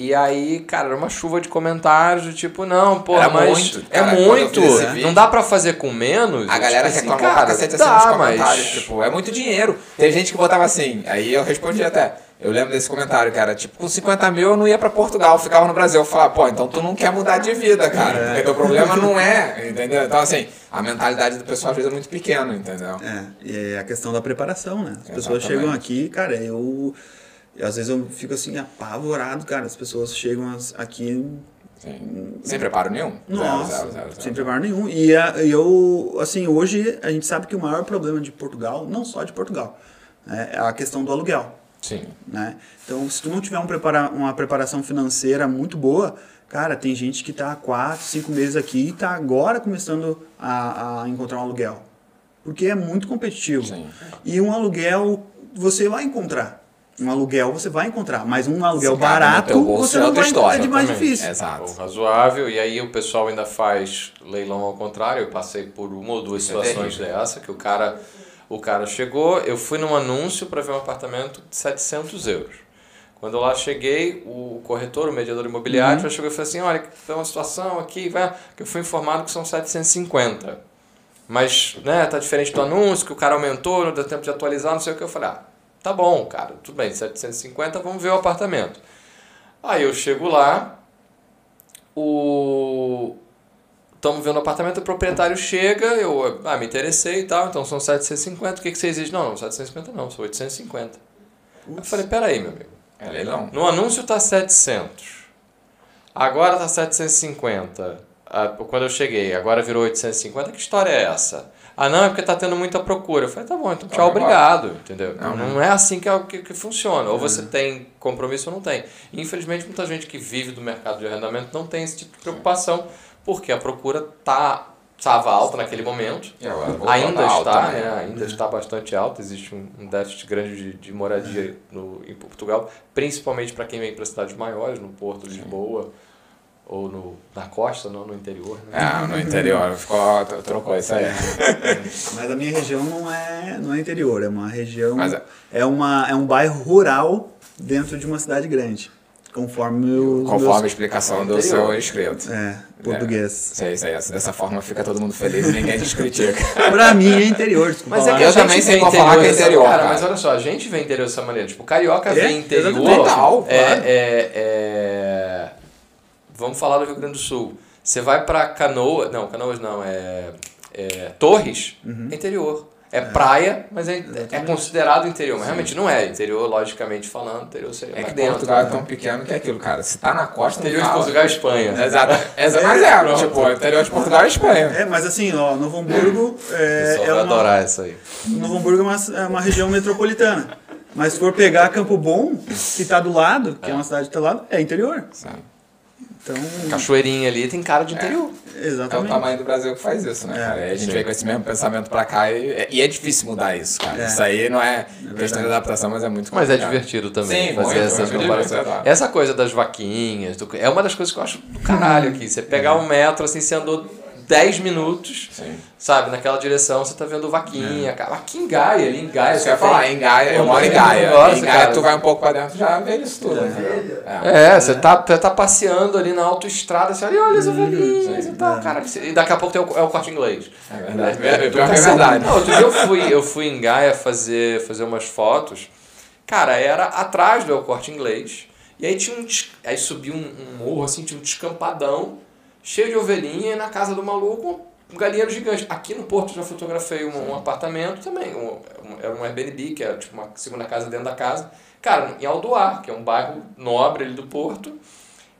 E aí, cara, era uma chuva de comentários do tipo, não, porra, Era mas muito. é Cara, muito. Não dá pra fazer com menos. A galera tipo assim, reclamou pra cacete assim dá, nos mas... comentários. Tipo, é muito dinheiro. Teve gente que botava assim, aí eu respondi até. Eu lembro desse comentário, cara. Tipo, com 50 mil eu não ia pra Portugal, eu ficava no Brasil. Eu falava, pô, então tu não quer mudar de vida, cara. Porque teu problema não é, entendeu? Então, assim, a mentalidade do pessoal às vezes é muito pequena, entendeu? É, e é a questão da preparação, né? As pessoas Exatamente. chegam aqui, cara, eu. Às vezes eu fico assim, apavorado, cara. As pessoas chegam aqui. Sim. Sem preparo nenhum. Nossa, Zero, zero, zero, sem preparo nenhum. E eu, assim, hoje a gente sabe que o maior problema de Portugal, não só de Portugal, é a questão do aluguel. Sim. né? Então, se tu não tiver um prepara uma preparação financeira muito boa, cara, tem gente que tá há 4, 5 meses aqui e tá agora começando a, a encontrar um aluguel. Porque é muito competitivo. Sim. E um aluguel você vai encontrar. Um aluguel você vai encontrar, mas um aluguel no barato teu bolso você é não vai história, é de mais difícil. Exato. Ou razoável, e aí o pessoal ainda faz leilão ao contrário. Eu passei por uma ou duas Isso é situações terrível. dessa, que o cara, o cara chegou, eu fui num anúncio para ver um apartamento de 700 euros. Quando eu lá cheguei, o corretor, o mediador imobiliário, já chegou e falou assim, olha, tem uma situação aqui, vai, que eu fui informado que são 750. Mas, né, tá diferente do anúncio, que o cara aumentou, não deu tempo de atualizar, não sei o que. Eu falei, ah, tá bom, cara, tudo bem, 750, vamos ver o apartamento. Aí eu chego lá, o estamos vendo o apartamento, o proprietário chega, eu ah, me interessei e tal, então são 750, o que, que você exige? Não, não, 750 não, são 850. Eu falei, peraí, meu amigo, É leilão. no anúncio tá 700, agora tá 750, ah, quando eu cheguei, agora virou 850, que história é essa? Ah, não, é porque tá tendo muita procura. Eu falei, tá bom, então tchau, Então, obrigado, entendeu? Não, Não, é assim que, é, o que, que funciona. Ou você tem compromisso ou não tem. E, infelizmente, muita gente que vive do mercado de arrendamento não tem esse tipo de preocupação, porque a procura tá estava alta naquele momento. Agora voltou Ainda alta, está, né? né? Ainda está bastante alta. Existe um, déficit grande de, de moradia no, em Portugal, principalmente para quem vem para cidades maiores, no Porto Lisboa ou no, na costa, não no interior. Né? É, no interior ficou, trocou isso aí. Mas a minha região não é, não é interior, é uma região. Mas é- é... uma, é um bairro rural dentro de uma cidade grande. Conforme o. Conforme a explicação do Interior. seu inscrito. É, português. Sei, sei. Dessa forma fica todo mundo feliz e ninguém te critica. Pra mim é interior, desculpa. Mas é que Eu também sei qual falar que é interior, Cara, cara. mas olha só, a gente vê interior dessa maneira. Tipo, carioca É, vê interior. Total, é, claro. é, é- Vamos falar do Rio Grande do Sul. Você vai pra Canoa. Não, Canoas não, é. é Torres, Uhum. é interior. É, praia, mas é, é considerado interior. Mas realmente não é. Interior, logicamente falando, interior seria É que dentro. Portugal é né? tão pequeno que é aquilo, cara. Se tá na costa, Interior não de. Portugal e Espanha. Exato. Exa- Mas é, tipo, interior de Portugal é Espanha. É, mas assim, ó, Novo Hamburgo é, é vai uma, adorar isso aí. Novo Hamburgo é uma, é uma região metropolitana. Mas se for pegar Campo Bom, que tá do lado, que é, uma cidade que tá do lado, é interior. Então, Cachoeirinha ali tem cara de interior. É o exatamente. tamanho do Brasil que faz isso, né, É, cara? E a gente sim. vem com esse mesmo pensamento pra cá e, e é difícil mudar isso, cara. É. Isso aí não é, questão verdade. de adaptação, mas é muito Mas é complicado. divertido também Sim, fazer muito, essas muito comparações. Essa coisa das vaquinhas, do- é uma das coisas que eu acho do caralho aqui. Você pegar um metro, assim, você andou 10 minutos, Sim. sabe, naquela direção, você tá vendo vaquinha, cara. Aqui em Gaia, ali em Gaia. Isso que você eu ia falar, em Gaia, eu moro em Gaia. negócio, em Gaia cara. tu vai um pouco pra dentro já vê isso tudo. entendeu? É, você tá, você tá passeando ali na autoestrada, você olha, olha as ovelhinhas e tal, cara. E daqui a pouco tem o, é o corte inglês. É verdade. É, pior que é verdade. Não, outro dia eu fui, eu fui em Gaia fazer, fazer umas fotos. Cara, era atrás do El Corte Inglês. E aí tinha um. Aí subiu um, um morro, assim, tinha um descampadão, cheio de ovelhinha, e na casa do maluco, um galinheiro gigante. Aqui no Porto já fotografei um, um apartamento também. Um, um- era um Airbnb, que era tipo uma segunda casa dentro da casa. Cara, em Aldoar, que é um bairro nobre ali do Porto.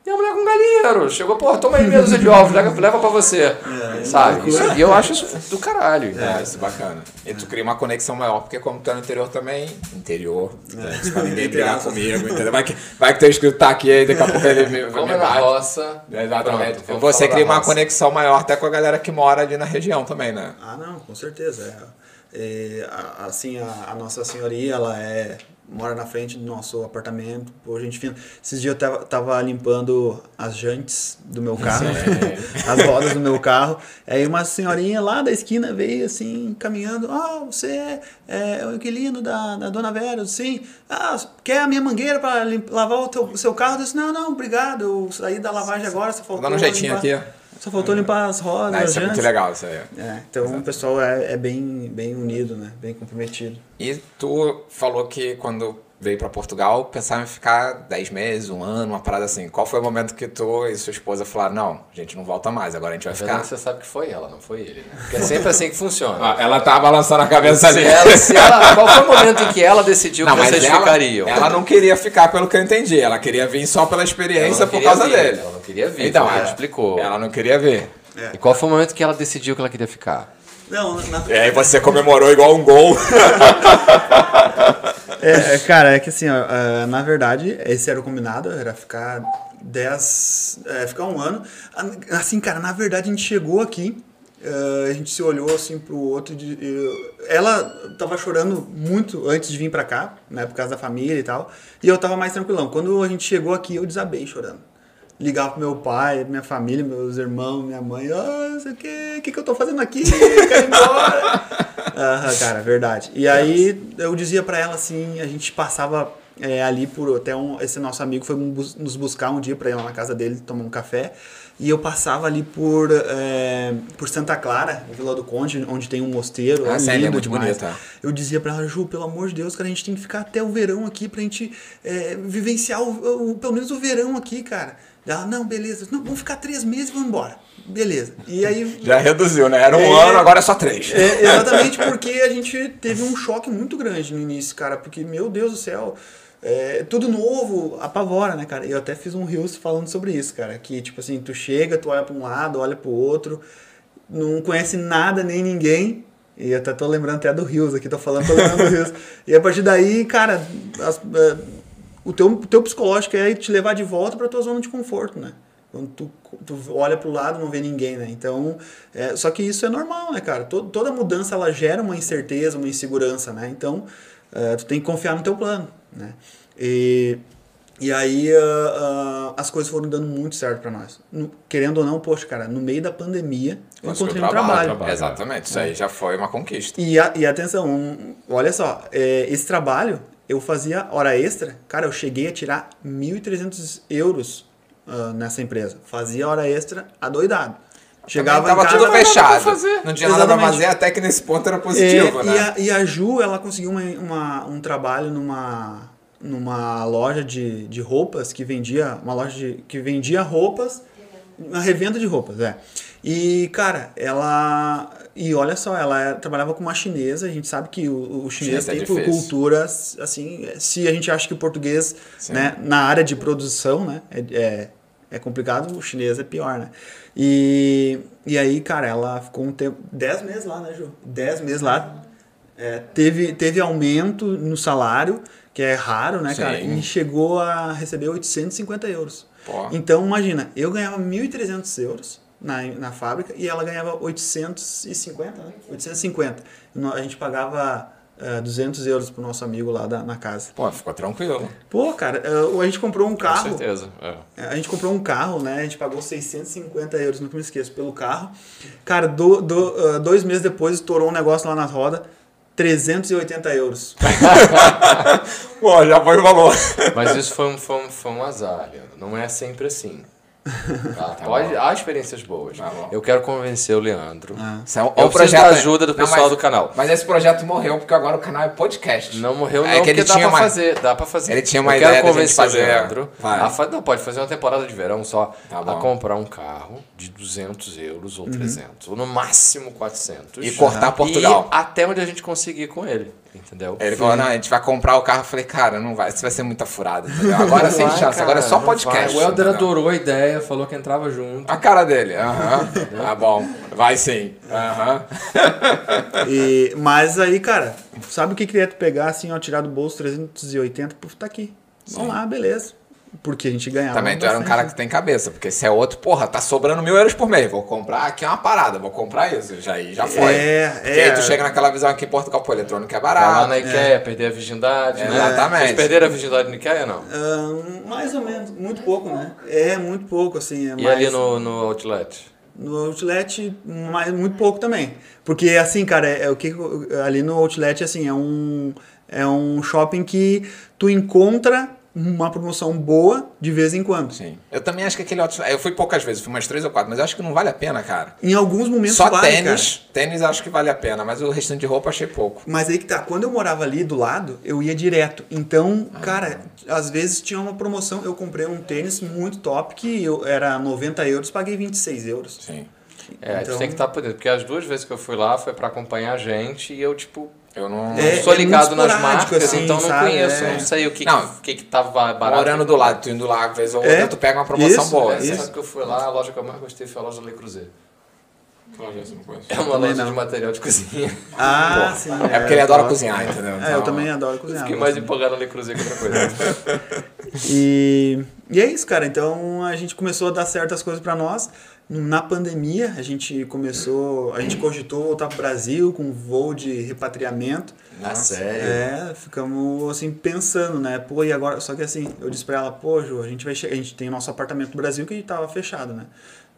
E a mulher com um galinheiro. Chegou, porra, toma aí meia dúzia de ovos, leva, leva pra você. Sabe? Isso- e eu acho isso do caralho. É, isso é bacana. E tu cria uma conexão maior, porque como tu é no interior também, interior, né, isso pra ninguém brigar comigo, entendeu? Vai que, vai que teu escrito tá aqui aí, daqui a pouco ele me, Como me é na bate. roça. Exatamente. Pronto, Você cria uma roça. conexão maior até com a galera que mora ali na região também, né? Ah, não, com certeza. É, é, assim, a, a Nossa Senhoria, ela é mora na frente do nosso apartamento, pô, gente fina. Esses dias eu tava, tava limpando as jantes do meu carro, as rodas do meu carro. Aí uma senhorinha lá da esquina veio assim, caminhando. Ah, você é, é o inquilino da, da dona Vera? Sim. Ah, quer a minha mangueira para lavar o, teu, seu carro? Eu disse, não, não, obrigado. Eu saí da lavagem agora, só faltou. Um jeitinho limpar- aqui, ó. Só faltou limpar as rodas. Não, isso é muito legal, isso aí. É, então o pessoal é, é bem, bem unido, né? Bem comprometido. E tu falou que quando veio pra Portugal, pensava em ficar 10 meses, um ano, uma parada assim. Qual foi o momento que tu e sua esposa falaram, não, a gente não volta mais, agora a gente vai verdade, ficar... você sabe que foi ela, não foi ele, né? Porque é sempre assim que funciona. Ah, ela tava balançando a cabeça Se ali. ela, se ela- qual foi o momento em que ela decidiu Não, que mas vocês ela, ficariam? ela não queria ficar pelo que eu entendi. Ela queria vir só pela Ela experiência por causa vir, dele. Ela não queria vir, Então, ela ela explicou. Ela não queria ver. E qual foi o momento que ela decidiu que ela queria ficar? Não, na, E aí você comemorou igual um gol. É, é, cara, é que assim, ó, ah, na verdade, esse era o combinado, era ficar 10. é, ficar um ano. Assim, cara, na verdade a gente chegou aqui, ah, a gente se olhou assim pro outro. De, eu- ela tava chorando muito antes de vir pra cá, né, por causa da família e tal. E eu tava mais tranquilão. Quando a gente chegou aqui, eu desabei chorando. Ligava pro meu pai, minha família, meus irmãos, minha mãe, ah, não sei o que, o que, que eu tô fazendo aqui? Eu quero ir embora. Aham, cara, verdade. E aí eu dizia pra ela assim, a gente passava é, ali por até um, esse nosso amigo foi nos buscar um dia pra ir lá na casa dele tomar um café. E eu passava ali por, é, por Santa Clara, Vila do Conde, onde tem um mosteiro. Ah, é sim, ele é muito bonito. Eu dizia pra ela, Ju, pelo amor de Deus, cara, a gente tem que ficar até o verão aqui pra gente é, vivenciar o, o- pelo menos o verão aqui, cara. Ela, não, beleza. Não, vamos ficar três meses e vamos embora. Beleza. E aí Já reduziu, né? Era um É. ano, agora é só três. é, exatamente porque a gente teve um choque muito grande no início, cara. Porque, meu Deus do céu, é, tudo novo apavora, né, cara? Eu até fiz um Reels falando sobre isso, cara. Que, tipo assim, tu chega, tu olha pra um lado, olha pro outro, não conhece nada nem ninguém. E eu até tô lembrando até do Rios aqui, tô falando, tô lembrando do Rios. E a partir daí, cara, as- é, o teu, o teu psicológico é te levar de volta pra tua zona de conforto, né? Quando tu, tu olha pro lado não vê ninguém, né? Então, é, só que isso é normal, né, cara? To- toda mudança ela gera uma incerteza, uma insegurança, né? Então, é, tu tem que confiar no teu plano, né? E, e aí ah, ah, as coisas foram dando muito certo pra nós. No- querendo ou não, poxa, cara, no meio da pandemia eu Conseguiu encontrei um trabalho. trabalho. Exatamente, isso aí já foi uma conquista. E, a- e atenção, um- olha só, é, esse trabalho eu fazia hora extra, cara, eu cheguei a tirar 1.300 euros ah, nessa empresa. Fazia hora extra adoidado. Chegava Também em tava casa, tudo fechado. fazer. Não tinha nada pra fazer, até que nesse ponto era positivo, é, né? e, a, e a Ju, ela conseguiu uma, uma- um trabalho numa, numa loja de, de roupas que vendia, uma loja de, que vendia roupas, uma revenda de roupas, é. E, cara, ela. E olha só, ela é- trabalhava com uma chinesa, a gente sabe que o, o chinês é tem por difícil. cultura, assim, se a gente acha que o português, Sim. né, na área de produção, né, é, é, é complicado, o chinês é pior, né. E, e aí, cara, ela ficou um tempo, 10 meses lá, né, Ju? 10 meses lá, é, teve, teve aumento no salário, que é raro, né, cara? Sim. E chegou a receber 850 euros. Pô. Então, imagina, eu ganhava 1.300 euros na, na fábrica e ela ganhava 850, né? 850. No- A gente pagava eh, 200 euros pro nosso amigo lá da, na casa. Pô, ficou tranquilo. Pô, cara, eh, a gente comprou um Com carro. certeza. é. É, A gente comprou um carro, né? A gente pagou 650 euros, nunca me esqueço, pelo carro. Cara, do, do, ah, dois meses depois estourou um negócio lá na roda, 380 euros. Pô, já foi o valor. Mas isso foi um, foi um, foi um azar, Leandro. Não é sempre assim. Tá? Pode, há experiências boas. Tá. Eu quero convencer o Leandro. Isso é um- Eu um preciso da ajuda do Não, pessoal mas- do canal. Mas esse projeto morreu porque agora o canal é podcast. Não morreu, É não, que ele dá tinha pra uma- fazer. Dá pra fazer. Ele tinha uma eu ideia quero da gente convencer fazer- o Leandro. Vai. a fa- Não, pode fazer uma temporada de verão só. Tá a comprar um carro de 200 euros ou 300. Ou no máximo 400. E cortar Portugal. E até onde a gente conseguir com ele. Entendeu? Ele falou, não, a gente vai comprar o carro. Eu falei, cara, não vai, isso vai ser muita furada. entendeu? Agora sem Vai, chance, cara, agora é só podcast. vai. O Helder adorou a ideia, falou que entrava junto. A cara dele, aham. Tá bom, vai sim. Aham. E, mas aí, cara, sabe o que queria tu pegar assim, ó, tirar do bolso 380, puf, tá aqui. Vamos lá, beleza. Porque a gente ganhava. Também tu era um cara que tem cabeça, porque se é outro, porra, tá sobrando mil euros por mês, vou comprar aqui uma parada, vou comprar isso, já, aí já foi. É, Porque é. aí tu chega naquela visão aqui em Portugal, pô, eletrônico é barato. na Ikea, perder a virgindade, né? Exatamente. Vocês perderam a virgindade na Ikea, não? Ah, mais ou menos, muito pouco, né? É, muito pouco, assim. É E mais- ali no, no Outlet? No Outlet, mais, muito pouco também. Porque, assim, cara, é, é o que ali no Outlet, assim, é um, é um shopping que tu encontra uma promoção boa de vez em quando. Sim. Eu também acho que aquele outlet, eu fui poucas vezes, fui umas três ou quatro, mas eu acho que não vale a pena, cara. Em alguns momentos Só vale, tênis, tênis acho que vale a pena, mas o restante de roupa achei pouco. Mas aí que tá, quando eu morava ali do lado, eu ia direto. Então, Ah. cara, às vezes tinha uma promoção, eu comprei um tênis muito top que eu, era 90 euros, paguei 26 euros. Sim. É, Então- tem que estar por dentro, porque as duas vezes que eu fui lá foi pra acompanhar a gente e eu, tipo, Eu não. É, não sou ligado nas esporádico, marcas, assim, então não sabe? conheço, É. não sei o que, Não. que, que tava barato. Morando do lado, tu indo lá, às vezes ou É, outra, tu pega uma promoção isso, boa. É, isso. sabe que eu fui lá, a loja que eu mais gostei foi a loja Le Cruzeiro. É uma loja não. de material de cozinha. Ah, sim. É porque ele adora cozinhar, entendeu? É, eu Então- também adoro cozinhar. Fiquei mais empolgado na Le Cruzeiro que outra coisa. E, e é isso, cara. Então a gente começou a dar certas coisas pra nós. Na pandemia, a gente começou, a gente cogitou voltar pro Brasil com voo de repatriamento. Ah, sério? É, ficamos assim pensando, né? Pô, e agora? Só que assim, eu disse pra ela, pô, Ju, a gente vai chegar, a gente tem o nosso apartamento no Brasil que a gente tava fechado, né?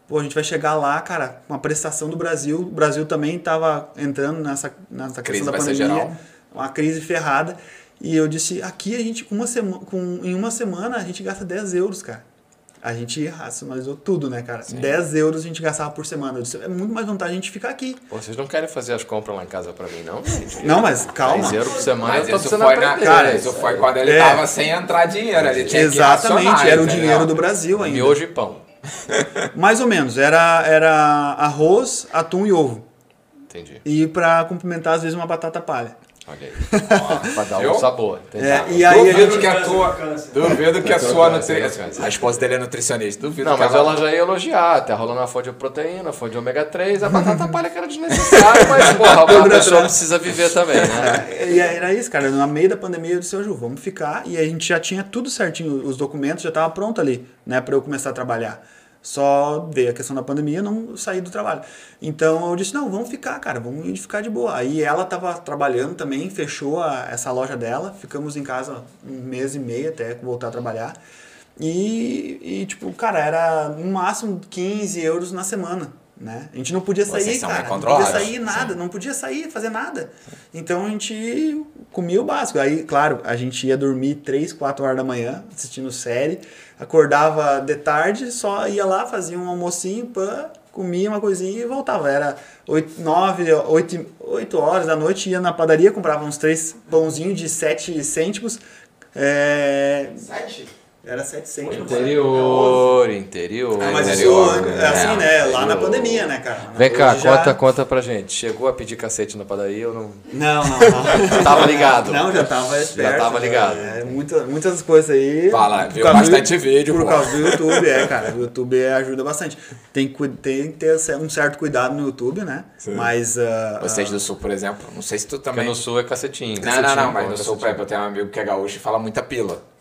Pô, a gente vai chegar lá, cara, com a prestação do Brasil. O Brasil também tava entrando nessa, nessa Crise questão da pandemia. geral. Uma crise ferrada. E eu disse, aqui a gente, com uma semana, com, em uma semana, a gente gasta 10 euros, cara. A gente racionalizou tudo, né, cara? 10 euros a gente gastava por semana. Eu disse, é muito mais vantagem a gente ficar aqui. Pô, vocês não querem fazer as compras lá em casa pra mim, não? gente? Não, mas calma. 10 euros por semana, Mas eu tô isso foi, na, aprender. cara, isso foi quando ele É. tava sem entrar dinheiro, ele tinha Exatamente, era o entendeu? dinheiro do Brasil ainda. Miojo e pão. Mais ou menos, era, era arroz, atum e ovo. Entendi. E pra complementar, às vezes, uma batata palha. Olha aí. pra dar um sabor. É, e aí a Duvido gente... que a tua. Duvido que a sua nutricionista. A esposa dele é nutricionista. Duvido Não, que mas ela já ia elogiar. Tá rolando a fonte de proteína, fonte de ômega 3, a batata palha que era desnecessária, mas, porra, a pessoa precisa viver também, né? E aí era isso, cara. No meio da pandemia eu disse, Ju, vamos ficar. E a gente já tinha tudo certinho, os documentos já tava pronto ali, né, pra eu começar a trabalhar. Só veio a questão da pandemia, não saí do trabalho. Então eu disse, não, vamos ficar, cara, vamos ficar de boa. Aí ela tava trabalhando também, fechou a- essa loja dela, ficamos em casa um mês e meio até voltar a trabalhar. E, e, tipo, cara, era no máximo 15 euros na semana, né? A gente não podia sair, cara, não podia sair nada, não podia sair, fazer nada. Então a gente comia o básico. Aí, claro, a gente ia dormir 3, 4 horas da manhã, assistindo série, acordava de tarde, só ia lá, fazia um almocinho, pã, comia uma coisinha e voltava. Era 8, 9, 8, 8 horas da noite, ia na padaria, comprava uns três pãozinhos de 7 cêntimos. É, Sete? Era 7 cêntimos. Interior, interior. Ah, mas interior, isso, né? é assim, né? Lá na Interior. pandemia, né, cara? Vem cá, já- conta, conta pra gente. Chegou a pedir cacete na padaria ou não? Não, não, não. Tava ligado. Não, já tava esperto. tava ligado. É, muita, muitas coisas aí. Fala, viu bastante vídeo, Por pô. causa do YouTube, é, cara. O YouTube ajuda bastante. Tem, que tem que ter um certo cuidado no YouTube, né? Mas. ah, Vocês ah, do Sul, por exemplo, não sei se tu Porque também. no sul é cacetinho. Não, não, não, mas no Sul, por exemplo, eu tenho um amigo que é gaúcho e fala muita pila.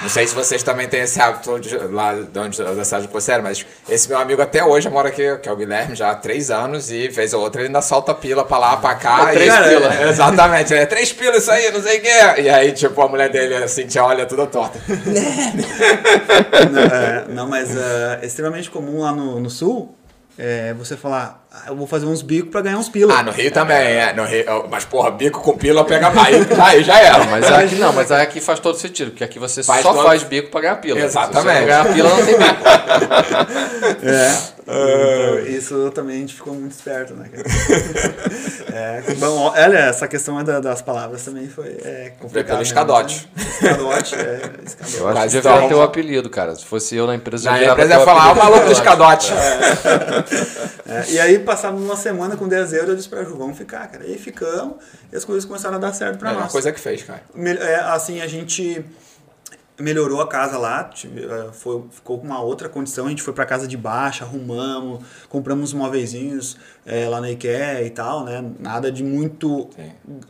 Não sei se vocês também têm esse hábito de, lá de onde, da cidade que você era, mas esse meu amigo até hoje mora aqui, que é o Guilherme, já há três anos, e vez ou outra ele ainda solta pila pra lá, pra cá. É três e, pila. Exatamente, é três pila isso aí, não sei o quê. E aí, tipo, a mulher dele, assim, te olha toda torta. não, é, não, mas é extremamente comum lá no, no sul é, você falar, eu vou fazer uns bicos pra ganhar uns pila. Ah, no Rio também, é. No Rio, mas, porra, bico com pila pega mais. Aí já era. Mas aqui não, mas aqui faz todo sentido, porque aqui você Faz só todo- faz bico pra ganhar pila. Exatamente. Se você não ganhar pila, não tem bico. É. Então, isso também a gente ficou muito esperto, né, cara? é, bom, olha, essa questão é da- das palavras também foi é, complicada. pelo escadote. né? Escadote, é, escadote. Eu acho que devia então- ter o apelido, cara. Se fosse eu na empresa, Na eu empresa ia falar, o maluco do escadote. É, e aí passava uma semana com 10 euros, eu disse pra Ju, vamos ficar, cara. E aí ficamos, e as coisas começaram a dar certo pra É uma nós. coisa que fez, cara. É, assim, a gente melhorou a casa lá, eh, foi, ficou com uma outra condição, a gente foi pra casa de baixo, arrumamos, compramos uns móveizinhos eh, lá na IKEA e tal, né? Nada de muito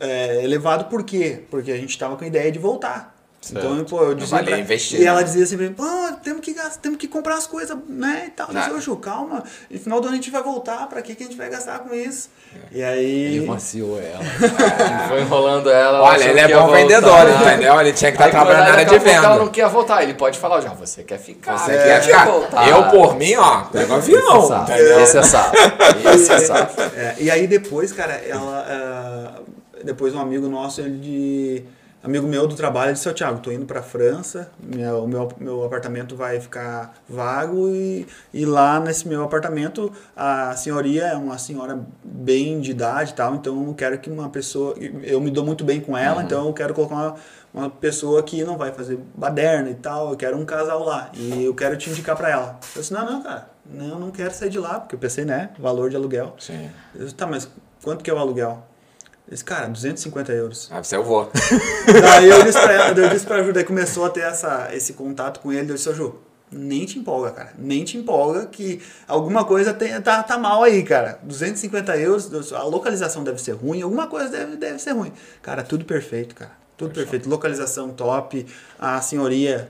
eh, elevado, por quê? Porque a gente tava com a ideia de voltar. Então, pô, eu dizia pra- investir, E ela né? dizia assim, pô, temos que, gastar, temos que comprar as coisas, né, e tal. Eu disse, Ah. "Ô, Ju, calma, no final do ano a gente vai voltar, pra que que a gente vai gastar com isso? E Ele aí... maciou ela. Ele foi enrolando ela. ela Olha, ele é bom voltar. vendedor, entendeu? Ele tinha que estar quando trabalhando na ela- área de venda. Ela não quer voltar. Ele pode falar, já, você quer ficar. Você quer ficar? voltar. Eu, por mim, ó, pego Esse é avião? Esse é safo. Esse é safo. É, e aí depois, cara, ela. ah, depois um amigo nosso, ele de. Amigo meu do trabalho, disse, ô Thiago, tô indo pra França, minha- o meu, meu apartamento vai ficar vago e, e lá nesse meu apartamento a senhoria é uma senhora bem de idade e tal, então eu quero que uma pessoa. Eu me dou muito bem com ela, então eu quero colocar uma, uma pessoa que não vai fazer baderna e tal, eu quero um casal lá e eu quero te indicar pra ela. Eu disse, não, não, cara, não, eu não quero sair de lá, porque eu pensei, né, valor de aluguel. Sim. Eu disse, tá, mas quanto que é o aluguel? Ele disse, cara, 250 euros. Ah, você eu vou. Daí eu disse pra ela, eu disse pra Ju, daí começou a ter essa, esse contato com ele, eu disse, Ju, nem te empolga, cara, nem te empolga que alguma coisa tem, tá, tá mal aí, cara. 250 euros, a localização deve ser ruim, alguma coisa deve, deve ser ruim. Cara, tudo perfeito, cara. Tudo perfeito. Localização top, a senhoria,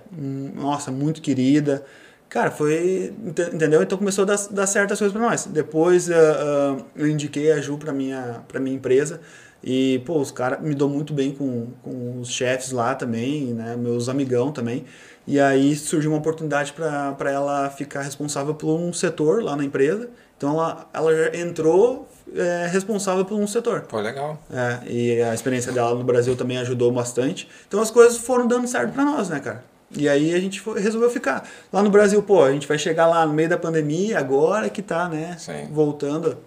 nossa, muito querida. Cara, foi. ente- Entendeu? Então começou a dar, dar certas coisas pra nós. Depois ah, ah, eu indiquei a Ju pra minha, pra minha empresa. E, pô, os caras me dão muito bem com, com os chefes lá também, né? Meus amigão também. E aí surgiu uma oportunidade para ela ficar responsável por um setor lá na empresa. Então ela, ela já entrou é, responsável por um setor. Pô, legal. É, e a experiência dela no Brasil também ajudou bastante. Então as coisas foram dando certo pra nós, né, cara? E aí a gente foi- resolveu ficar. Lá no Brasil, pô, a gente vai chegar lá no meio da pandemia, agora que tá, né, Sim. voltando.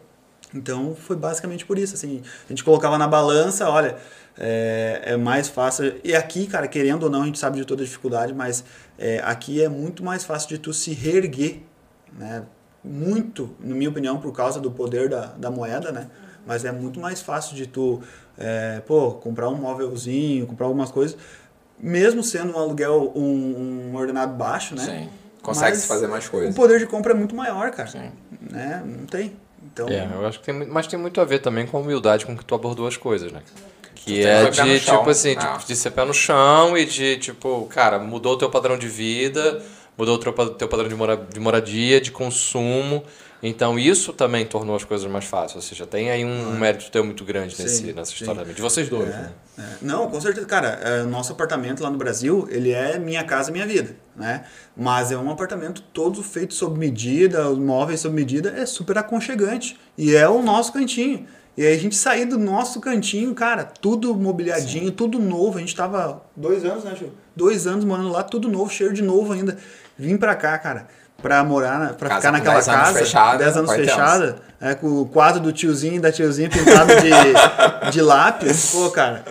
Então foi basicamente por isso, assim, a gente colocava na balança, olha, é, é mais fácil. E aqui, cara, querendo ou não, a gente sabe de toda a dificuldade, mas é, aqui é muito mais fácil de tu se reerguer, né? Muito, na minha opinião, por causa do poder da, da moeda, né? Mas é muito mais fácil de tu, é, pô, comprar um móvelzinho, comprar algumas coisas, mesmo sendo um aluguel, um, um ordenado baixo, né? Sim. Consegue se fazer mais coisas. O poder de compra é muito maior, cara. Sim. Né? Não tem. Então, É, eu acho que tem muito, mas tem muito a ver também com a humildade com que tu abordou as coisas, né? Que é de, chão. tipo assim, Ah. de, de ser pé no chão e de, tipo, cara, mudou o teu padrão de vida, mudou o teu, teu padrão de, mora, de moradia, de consumo. Então isso também tornou as coisas mais fáceis. Ou seja, tem aí um mérito teu muito grande nesse, Sim, nessa sim. história também. De vocês dois, né? É, Não, com certeza, cara, é, nosso apartamento lá no Brasil, ele é minha casa, minha vida, né? Mas é um apartamento todo feito sob medida, os móveis sob medida, é super aconchegante. E é o nosso cantinho. E aí a gente sair do nosso cantinho, cara, tudo mobiliadinho, tudo novo. A gente tava dois anos, né, Ju? Dois anos morando lá, tudo novo, cheio de novo ainda. Vim pra cá, cara, pra morar, na- pra Casa ficar naquela 10 anos casa. fechada, 10 anos fechada, é, com o quadro do tiozinho e da tiozinha pintado de, de lápis. Pô, cara.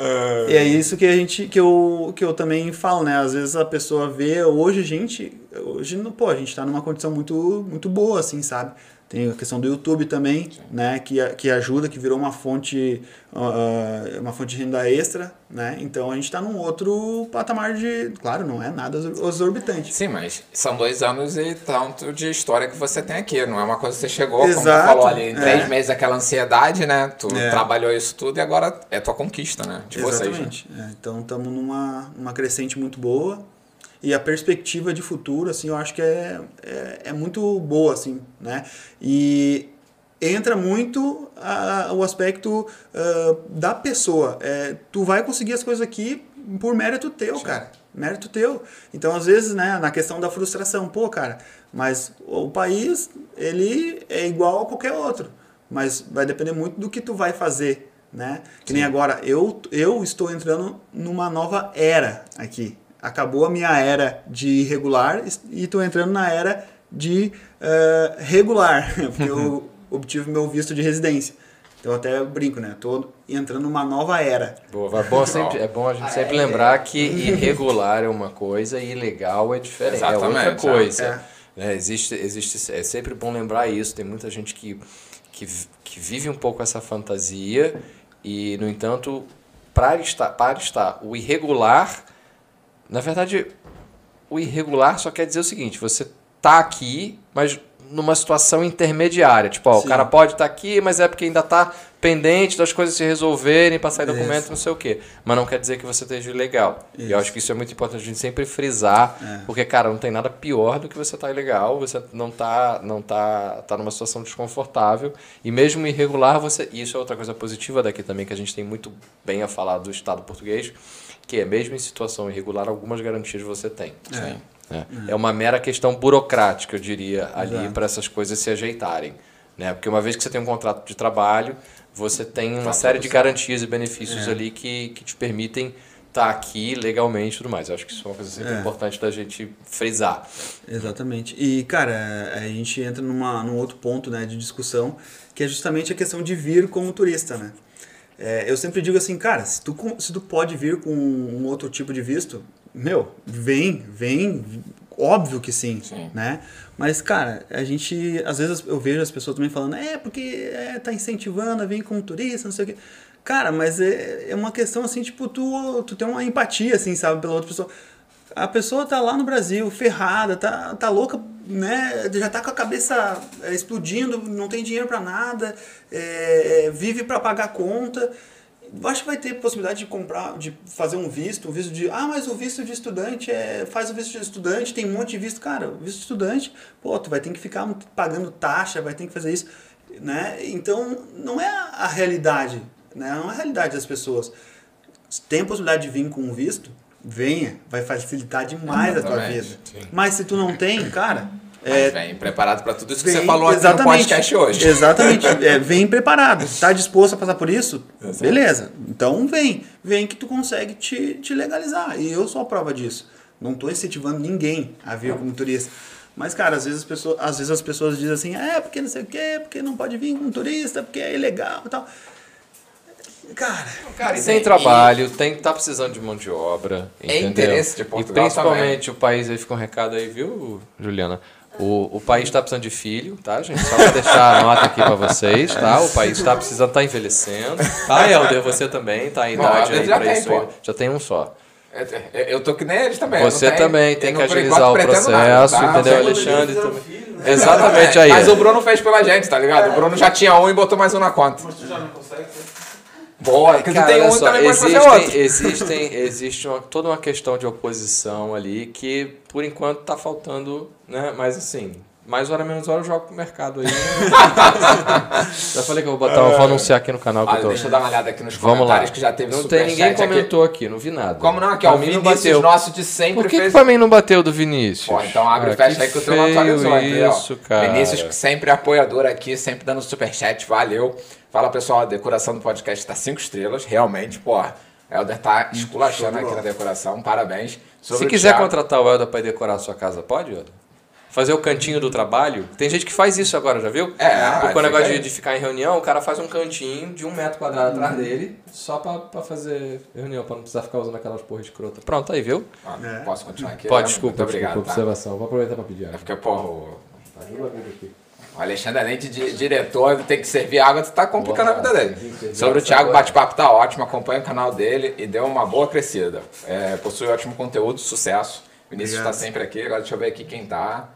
E é isso que a gente que eu, que eu também falo, né? Às vezes a pessoa vê, hoje a gente, hoje não, pô, a gente tá numa condição muito muito boa assim, sabe? Tem a questão do YouTube também, né, que, que ajuda, que virou uma fonte ah, uma fonte de renda extra, né? Então a gente tá num outro patamar de, claro, não é nada exorbitante. Sim, mas são dois anos e tanto de história que você tem aqui. Não é uma coisa que você chegou, como tu Exato, falou ali, em três é. meses aquela ansiedade, né? Tu É. trabalhou isso tudo e agora é tua conquista, né? De vocês. né? Exatamente. É, então estamos numa, numa crescente muito boa e a perspectiva de futuro, assim, eu acho que é, é, é muito boa, assim, né? E entra muito a- o aspecto ah, da pessoa. É, tu vai conseguir as coisas aqui por mérito teu, cara. Mérito teu. Então, às vezes, né, na questão da frustração, pô, cara, mas o país, ele é igual a qualquer outro. Mas vai depender muito do que tu vai fazer, né? Que nem agora, eu, eu estou entrando numa nova era aqui. Acabou a minha era de irregular e estou entrando na era de eh, regular, porque eu obtive meu visto de residência. Então eu até brinco, né? Estou entrando numa nova era. Boa, é bom, sempre, é bom a gente sempre lembrar que irregular é uma coisa e ilegal é diferente, é outra Exatamente, é. coisa. Né? Existe, existe, é sempre bom lembrar isso. Tem muita gente que, que, que vive um pouco essa fantasia e, no entanto, para estar, para estar o irregular, na verdade, o irregular só quer dizer o seguinte: você tá aqui, mas numa situação intermediária. Tipo, ó, o cara pode estar aqui, mas é porque ainda tá pendente das coisas se resolverem, passar Isso. documento, não sei o quê. Mas não quer dizer que você esteja ilegal. E Isso. eu acho que isso é muito importante a gente sempre frisar, É. porque, cara, não tem nada pior do que você tá ilegal, você não tá, não tá, tá numa situação desconfortável. E mesmo irregular, você. E isso é outra coisa positiva daqui também, que a gente tem muito bem a falar do Estado português, que é mesmo em situação irregular, algumas garantias você tem. É. É uma mera questão burocrática, eu diria, ali para essas coisas se ajeitarem. Né? Porque uma vez que você tem um contrato de trabalho, você tem uma série de garantias e benefícios É. ali que, que te permitem estar aqui legalmente e tudo mais. Eu acho que isso é uma coisa sempre É. importante da gente frisar. Exatamente. E, cara, a gente entra numa, num outro ponto né, de discussão, que é justamente a questão de vir como turista, né? É, eu sempre digo assim, cara, se tu, se tu pode vir com um outro tipo de visto, meu, vem, vem, óbvio que sim, Sim. né? Mas, cara, a gente, às vezes eu vejo as pessoas também falando, é, porque é, tá incentivando a vir como turista, não sei o quê. Cara, mas é, é uma questão assim, tipo, tu, tu tem uma empatia, assim, sabe, pela outra pessoa. A pessoa tá lá no Brasil, ferrada, tá, tá louca, né? Já tá com a cabeça é, explodindo, não tem dinheiro pra nada, é, vive pra pagar conta. Acho que vai ter possibilidade de comprar, de fazer um visto, um visto de. Ah, mas o visto de estudante é. Faz o visto de estudante, tem um monte de visto. Cara, o visto de estudante, pô, tu vai ter que ficar pagando taxa, vai ter que fazer isso. Né? Então, não é a realidade. Né? Não é a realidade das pessoas. Tem a possibilidade de vir com um visto, venha, vai facilitar demais a tua Exatamente, vida. sim. Mas se tu não tem, cara, é, vem preparado para tudo isso que vem- você falou aqui no exatamente, podcast hoje. Exatamente, é, vem preparado. Tá disposto a passar por isso? Beleza. Então vem, vem que tu consegue te, te legalizar. E eu sou a prova disso. Não tô incentivando ninguém a vir como turista. Mas, cara, às vezes as pessoas, às vezes as pessoas dizem assim, é, porque não sei o quê, porque não pode vir como turista, porque é ilegal e tal. Cara, Cara, e tem tem- trabalho, tem tá precisando de mão de obra. É entendeu? interesse de Portugal E principalmente o país, aí fica um recado aí, viu, Juliana? O, o país está precisando de filho, tá, gente? Só para deixar a nota aqui para vocês, tá? O país está precisando, tá envelhecendo. Tá, Helder? Você também tá em Bom, idade aí tem, isso aí. Já tem um só. É, é, Eu tô que nem eles também. Você tenho- também tem que agilizar o pretendo nada, processo, tá? entendeu? Alexandre também. filho, né? Exatamente aí. Mas o Bruno fez pela gente, tá ligado? O Bruno já tinha um e botou mais um na conta. Mas tu já não consegue, né? Boa, que tu tem um só, também pode fazer existem, outro. existem, existe uma, toda uma questão de oposição ali que, por enquanto, tá faltando, né? Mas assim, mais hora menos hora eu jogo pro mercado aí. Já falei que eu vou botar, eu vou anunciar aqui no canal que Olha, eu tô. deixa eu dar uma olhada aqui nos Vamos lá. comentários que já teve Não tem ninguém superchat aqui. comentou aqui. não vi nada. Como não? Aqui, ó, o Vinícius bateu. nosso de sempre Por que, que fez... pra mim não bateu do Vinícius? Pô, então abre Ah, e fecha aí que o teu não atualizou? Isso, cara. Vinícius, que sempre é apoiador aqui, sempre dando superchat, valeu. Fala pessoal, a decoração do podcast tá 5 estrelas, realmente, pô. Helder tá esculachando aqui na decoração, parabéns. Sobre Se o quiser Thiago- contratar o Helder pra decorar a sua casa, pode, Helder? Fazer o cantinho do trabalho. Tem gente que faz isso agora, já viu? É, Porque o negócio de, de ficar em reunião, o cara faz um cantinho de um metro quadrado atrás dele, só pra, pra fazer reunião, pra não precisar ficar usando aquelas porra escrota. Pronto, aí, viu? Ah, É. Posso continuar aqui? Pode, Muito desculpa, obrigado, desculpa, tá? observação. Vou aproveitar pra pedir É água. porque, porra, o Ajuda a vida aqui. o Alexandre, além de di- diretor, tem que servir água, tu tá complicando a vida dele. Sobre o Thiago, o bate-papo tá ótimo, acompanha o canal dele e deu uma boa crescida. É, possui ótimo conteúdo, sucesso. Vinícius tá Obrigado. sempre aqui, agora deixa eu ver aqui quem tá.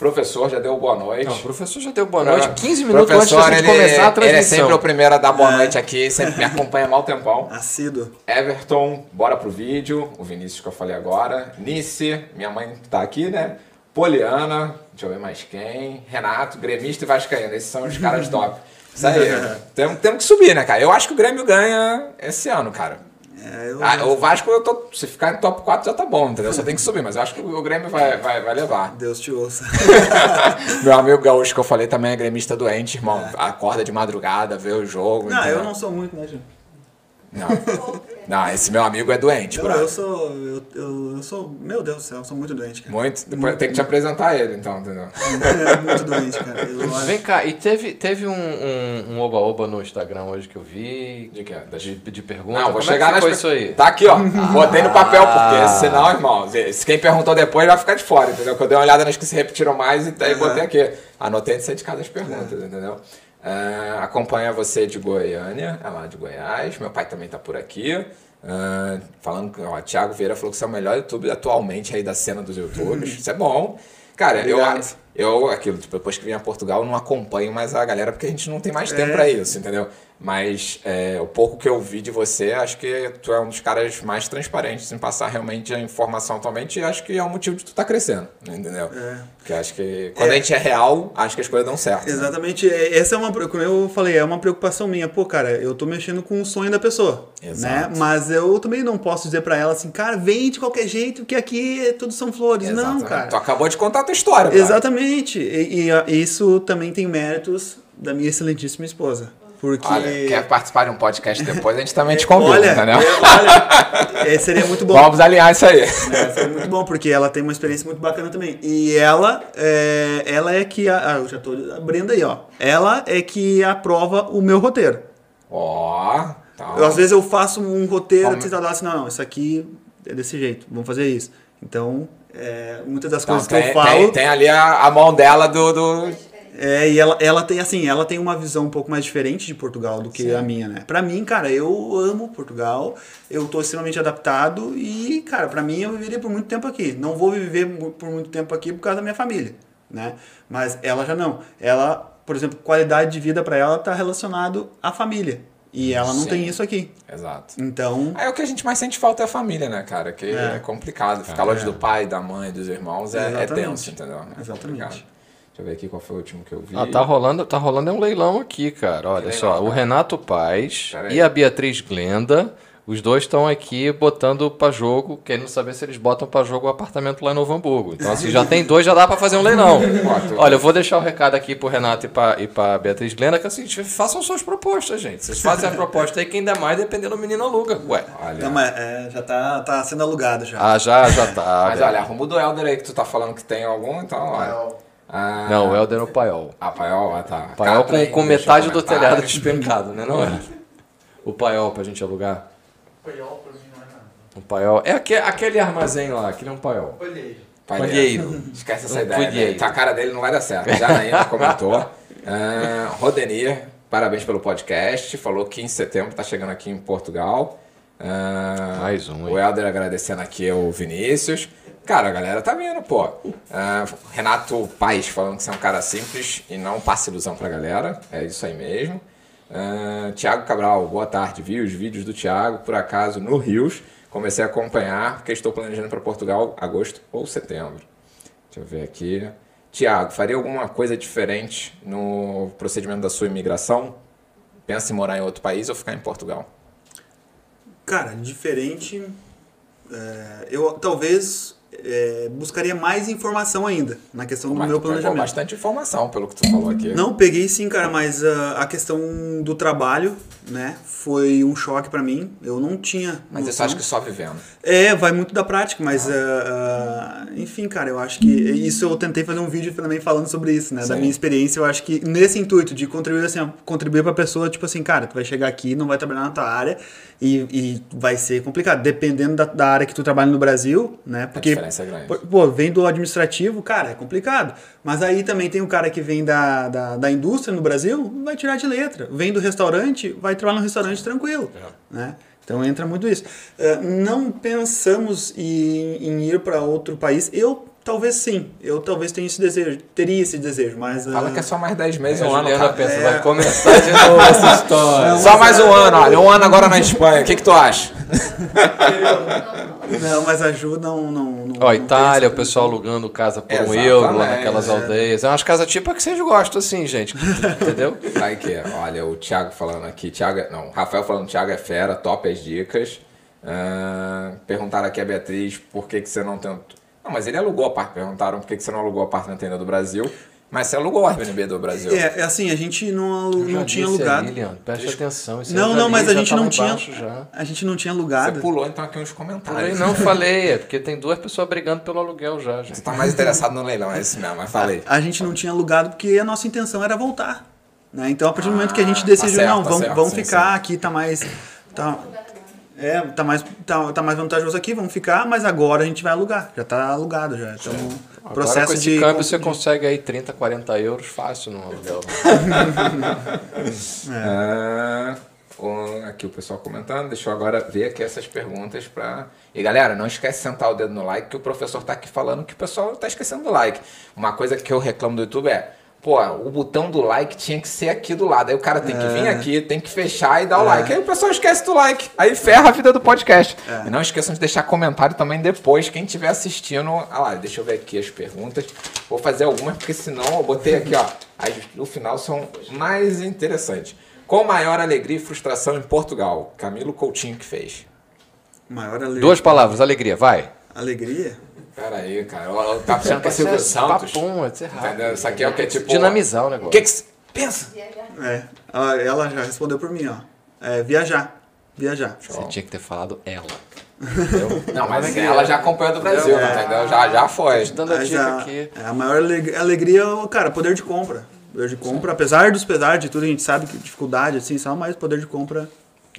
Professor já deu boa noite. Não, o professor já deu boa noite 15 minutos Professor, antes da gente ele, começar a transmissão. Ele é sempre o primeiro a dar boa noite aqui, sempre me acompanha mal tempão. assíduo. Everton, bora pro vídeo. O Vinícius que eu falei agora. Nice, minha mãe tá aqui, né? Poliana, deixa eu ver mais quem. Renato, gremista e vascaíno. Esses são os caras top. Isso aí. temos, temos que subir, né, cara? Eu acho que o Grêmio ganha esse ano, cara. É, eu, Ah, o Vasco, eu tô, se ficar em top 4 já tá bom, entendeu? Só tem que subir, mas eu acho que o Grêmio vai, vai, vai levar. Deus te ouça. Meu amigo Gaúcho, que eu falei, também é gremista doente, irmão. Acorda de madrugada, vê o jogo. Não, entendeu? eu não sou muito, né, Ju? Não. Não, esse meu amigo é doente, Eu, brother. eu sou. Eu, eu, eu sou. Meu Deus do céu, eu sou muito doente, cara. Muito. Depois tem que te apresentar ele, então, entendeu? É muito doente, cara. Eu, Vem cá, e teve, teve um, um, um oba-oba no Instagram hoje que eu vi, De quê? Das- de, de pergunta. Não, vou Como chegar é que nas. isso aí? Tá aqui, ó. Botei no papel, porque Ah. senão, irmão, se quem perguntou depois vai ficar de fora, entendeu? Que eu dei uma olhada nas que se repetiram mais e aí Aham. botei aqui. Anotei de ser de cada as perguntas, entendeu? Ah, acompanha você de Goiânia, é lá de Goiás. Meu pai também tá por aqui. Ah, falando que, ó, Thiago Vieira falou que você é o melhor YouTube atualmente aí da cena dos YouTubers. Isso é bom. Cara, eu, Obrigado. eu, aquilo, tipo, depois que vim a Portugal, não acompanho mais a galera porque a gente não tem mais tempo É. pra isso, entendeu? Mas é, o pouco que eu vi de você, acho que tu é um dos caras mais transparentes em passar realmente a informação atualmente e acho que é o motivo de tu tá crescendo, entendeu? É. Porque acho que quando É. a gente é real, acho que as coisas dão certo. né? Exatamente. é- Essa é uma, como eu falei, é uma preocupação minha. Pô, cara, eu tô mexendo com o sonho da pessoa, Exato. né? Mas eu também não posso dizer pra ela assim, cara, vem de qualquer jeito, que aqui tudo são flores. Não, Exatamente. cara. Tu acabou de contar a tua história, cara. Exatamente. E, e, isso também tem méritos da minha excelentíssima esposa. Porque. Olha, quer participar de um podcast depois, a gente também te convida, Olha, entendeu? é, olha, é, seria muito bom. Vamos alinhar isso aí. É, seria muito bom, porque ela tem uma experiência muito bacana também. E ela é, ela é que. A, ah, eu já tô abrindo aí, ó. Ela é que aprova o meu roteiro. Ó, tá. Eu, às vezes eu faço um roteiro Como- e você tá assim, não, não, isso aqui é desse jeito, vamos fazer isso. Então, é, muitas das Então, coisas que tem, eu falo. tem, tem ali a, a mão dela do. do... É, e ela, ela tem assim, ela tem uma visão um pouco mais diferente de Portugal do que Sim. a minha, né? Pra mim, cara, eu amo Portugal, eu tô extremamente adaptado e, cara, pra mim eu viveria por muito tempo aqui. Não vou viver por muito tempo aqui por causa da minha família, né? Mas ela já não. Ela, por exemplo, qualidade de vida pra ela tá relacionado à família. E ela não Sim. tem isso aqui. Exato. Então, Aí o que a gente mais sente falta é a família, né, cara? Que é, É. complicado. Ficar longe do pai, da mãe, dos irmãos é, é tenso, entendeu? É Exatamente. complicado. Deixa eu ver aqui qual foi o último que eu vi. Ah, tá rolando, tá rolando é um leilão aqui, cara. Olha Que só, o cara? Renato Paz Pera aí. e a Beatriz Glenda, os dois estão aqui botando pra jogo, querendo saber se eles botam pra jogo o apartamento lá em Novo Hamburgo. Então, assim, já tem dois, já dá pra fazer um leilão. Olha, eu vou deixar o recado aqui pro Renato e pra, e pra Beatriz Glenda, que é o seguinte, façam suas propostas, gente. Vocês fazem a proposta aí, quem der mais, dependendo do menino aluga. Ué. Olha. não, mas, é, já tá, tá sendo alugado já. Ah, já, já tá. Mas olha, arruma o do Helder aí que tu tá falando que tem algum, então, olha. Ah, Não, o Helder é o paiol. Ah, paiol, ah, tá. Paiol com, com metade do comentário. telhado despencado, né? Não é? O paiol pra gente alugar. Paiol pra mim não é nada. O paiol. É aque- aquele armazém lá, aquele é um paiol. Olhei. Palheiro. Esquece essa Um ideia. palheiro. Né? Tá a cara dele não vai dar certo. Já ainda comentou. Rodenir, parabéns pelo podcast. Falou que em setembro tá chegando aqui em Portugal. Ah, Mais um? O Helder agradecendo aqui ao Vinícius. Cara, a galera tá vindo, pô. Ah, Renato Paes falando que você é um cara simples e não passa ilusão pra galera. É isso aí mesmo. Ah, Tiago Cabral, boa tarde. Vi os vídeos do Tiago, por acaso, no Rios. Comecei a acompanhar, porque estou planejando para Portugal agosto ou setembro. Deixa eu ver aqui. Tiago, faria alguma coisa diferente no procedimento da sua imigração? Pensa em morar em outro país ou ficar em Portugal? Cara, diferente. é, eu talvez é, buscaria mais informação ainda na questão do Mas meu planejamento. bastante informação pelo que tu falou aqui. Não, peguei sim, cara, mas ah, a questão do trabalho, né, foi um choque pra mim. Eu não tinha. Mas noção. acho que só vivendo. É, vai muito da prática, mas ah, ah, enfim, cara, eu acho que isso eu tentei fazer um vídeo também falando sobre isso, né? Da Sim. minha experiência, eu acho que nesse intuito de contribuir assim, contribuir pra pessoa, tipo assim, cara, tu vai chegar aqui, não vai trabalhar na tua área e, e vai ser complicado, dependendo da, da área que tu trabalha no Brasil, né? Porque diferença é grande. pô, vem do administrativo, cara, é complicado. Mas aí também tem o cara que vem da, da, da indústria no Brasil, vai tirar de letra. Vem do restaurante, vai trabalhar no restaurante tranquilo, né? Então entra muito isso. Eh, não pensamos em, em ir para outro país. Eu talvez sim. Eu talvez tenha esse desejo, teria esse desejo, mas Fala ah, que é só mais 10 meses, A um ano, cara. pensa, É. vai começar de novo essa história. Só mais um ano, olha. Um ano agora na Espanha. O que, que tu acha? não, mas ajuda não não, não Ó, não Itália, o pessoal alugando casa por um Exatamente, euro lá naquelas é. aldeias. É umas casas tipo que vocês gostam, assim, gente. Entendeu? Vai que, olha, o Thiago falando aqui, Thiago, não, o Rafael falando Thiago é fera, top as dicas. Ah, perguntaram aqui a Beatriz por que, que você não tem. Não, mas ele alugou a parte. Perguntaram por que, que você não alugou a apartamento ainda do Brasil. Mas você alugou o Airbnb do Brasil. É, é assim, a gente não, não tinha alugado. aí, Leandro, preste atenção. isso aí Não, não, mas a gente tá não tinha. Já. A gente não tinha Você alugado. pulou então aqui uns comentários. não falei, é porque tem duas pessoas brigando pelo aluguel já, gente. Você tá mais interessado no leilão, é isso mesmo, mas falei. A gente não tinha alugado porque a nossa intenção era voltar. Né? Então, a partir do momento que a gente Ah, decidiu, tá certo, não, tá vamos, certo, vamos sim, ficar sim. aqui, tá mais. Tá, é, tá mais, tá, tá mais vantajoso aqui, vamos ficar, mas agora a gente vai alugar. Já tá alugado já. Então, Agora processo com esse de. câmbio você consegue aí 30, 40 euros fácil no aluguel. O- aqui o pessoal comentando. Deixa eu agora ver aqui essas perguntas pra. E galera, não esquece de sentar o dedo no like, que o professor tá aqui falando que o pessoal tá esquecendo do like. Uma coisa que eu reclamo do YouTube é. Pô, o botão do like tinha que ser aqui do lado. Aí o cara tem que vir aqui, tem que fechar e dar o like. Aí o pessoal esquece do like. Aí ferra a vida do podcast. E não esqueçam de deixar comentário também depois, quem estiver assistindo. Ah lá, deixa eu ver aqui as perguntas. Vou fazer algumas, porque senão eu botei aqui, ó. As no final são mais interessantes. Qual maior alegria e frustração em Portugal? Camilo Coutinho que fez. Maior ale... Duas palavras, alegria, vai. alegria? Pera aí, cara. Eu, eu tava pensando que é Silvio Santos. Papum, é rápido. Entendeu? Isso aqui é o que é tipo. Dinamizar o O negócio. que que cê- Pensa! É. Ela, ela já respondeu por mim, ó. É, viajar. Viajar. Você tinha que ter falado ela. Não, mas ela já acompanhou do Brasil, É. entendeu? Já, já foi. Dando a dica a, aqui. é, a maior aleg- alegria, é o- cara, poder de compra. Poder de compra, apesar dos pesares de tudo, a gente sabe que dificuldade, assim, só, mas poder de compra.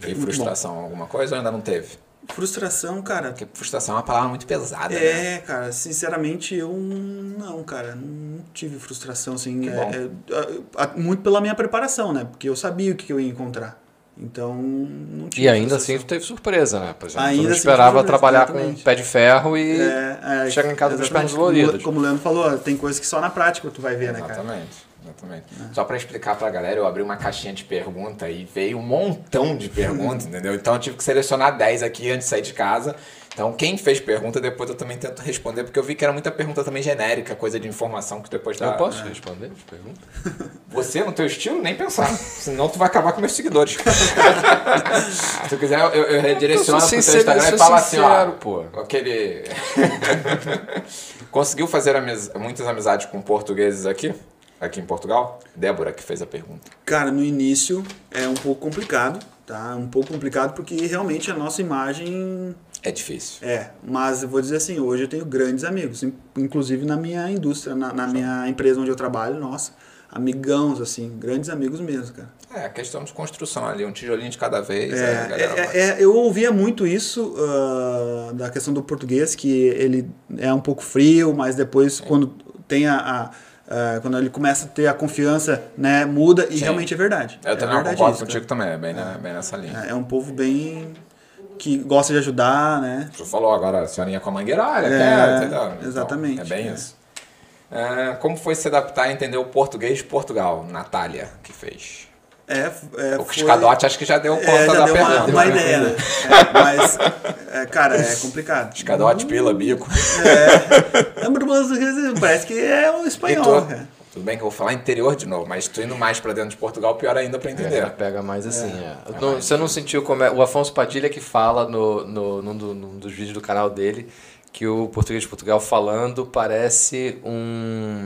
E frustração, alguma coisa ou ainda não teve? Frustração, cara. Porque frustração é uma palavra muito pesada, né? É, cara, sinceramente, eu não, cara, não tive frustração, assim, é- é- muito pela minha preparação, né? Porque eu sabia o que eu ia encontrar. Então, não tive E ainda assim tu teve surpresa, né? Por exemplo, tu Ainda não assim, esperava surpresa, trabalhar com um exatamente. pé de ferro e É, é, chega em casa com as pernas exatamente. doloridas. Como, o Leandro falou, tem coisas que só na prática tu vai ver, né, cara? Exatamente. Exatamente. Só pra explicar pra galera, eu abri uma caixinha de pergunta e veio um montão de perguntas, entendeu? Então eu tive que selecionar 10 aqui antes de sair de casa. Então quem fez pergunta, depois eu também tento responder, porque eu vi que era muita pergunta também genérica, coisa de informação que depois dá. Eu posso responder as perguntas? Você, no teu estilo, nem pensar. Senão tu vai acabar com meus seguidores. Se tu quiser, eu, eu redireciono Eu sou pro teu sincero, Instagram e falo assim, ó. sincero, pô. Aquele... Conseguiu fazer amiz- muitas amizades com portugueses aqui? Aqui em Portugal? Débora que fez a pergunta. Cara, no início é um pouco complicado, tá? Um pouco complicado porque realmente a nossa imagem É difícil. é. Mas eu vou dizer assim, hoje eu tenho grandes amigos, in- inclusive na minha indústria, na, na minha empresa onde eu trabalho, nossa, amigãos, assim, grandes amigos mesmo, cara. É, questão de construção ali, um tijolinho de cada vez. É, é, é, eu ouvia muito isso ah, da questão do português, que ele é um pouco frio, mas depois quando tem a, a- a- quando ele começa a ter a confiança, né, muda e Sim. realmente é verdade. Eu é também verdade concordo isso, contigo também, é bem, na- bem nessa linha. É, é um povo bem que gosta de ajudar, né? Tu falou agora, a senhorinha com a mangueira, olha, É, quer, entendeu? Então, exatamente, é bem é. isso. É, como foi se adaptar a entender o português de Portugal? Natália, que fez. É, é, o Escadote acho que já deu conta é, já da deu uma, pergunta. uma né? ideia, né? É, mas, é, cara, é complicado. Escadote, pila, bico. É, parece que é um espanhol, tu? cara. Tudo bem que eu vou falar interior de novo, mas tu indo mais pra dentro de Portugal, pior ainda pra É, entender. pega mais assim, é. Não- você não sentiu como é. O Afonso Padilha que fala no, no, num, do- num dos vídeos do canal dele que o português de Portugal falando parece um.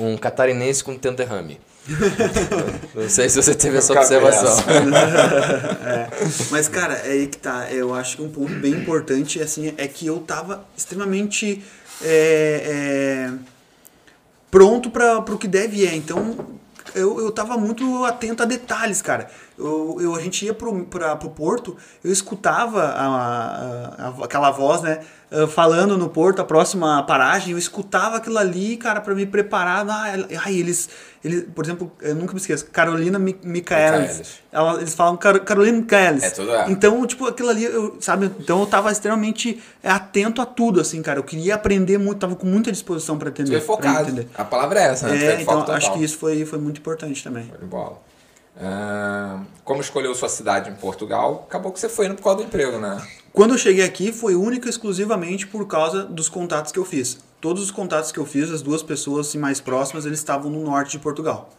um catarinense com tendo derrame. não sei se você teve essa observação. É. Mas, cara, é aí que tá. Eu acho que um ponto bem importante assim, é que eu tava extremamente é, é, pronto para o que deve é. Então, eu, eu tava muito atento a detalhes, cara. Eu, eu, a gente ia pro, pra, pro porto, eu escutava a, a- a- aquela voz, né? ah, Falando no porto, a próxima paragem, eu escutava aquilo ali, cara, para me preparar. Ah, ai, eles, eles, por exemplo, eu nunca me esqueço, Carolina Mi- Micaelis. Micaelis. Ela- eles falam Car Carolina Michaelis. É tudo é. Então, tipo, aquilo ali, eu, sabe? Então eu tava extremamente é, atento a tudo, assim, cara. Eu queria aprender muito, tava com muita disposição para Tu entender. foi pra focado. entender. A palavra é essa, né? Tu É, então acho que isso foi, foi muito importante também. Show de bola. Como escolheu sua cidade em Portugal? Acabou que você foi indo por causa do emprego, né? Quando eu cheguei aqui, foi única e exclusivamente por causa dos contatos que eu fiz. Todos os contatos que eu fiz, as duas pessoas assim, mais próximas, eles estavam no norte de Portugal.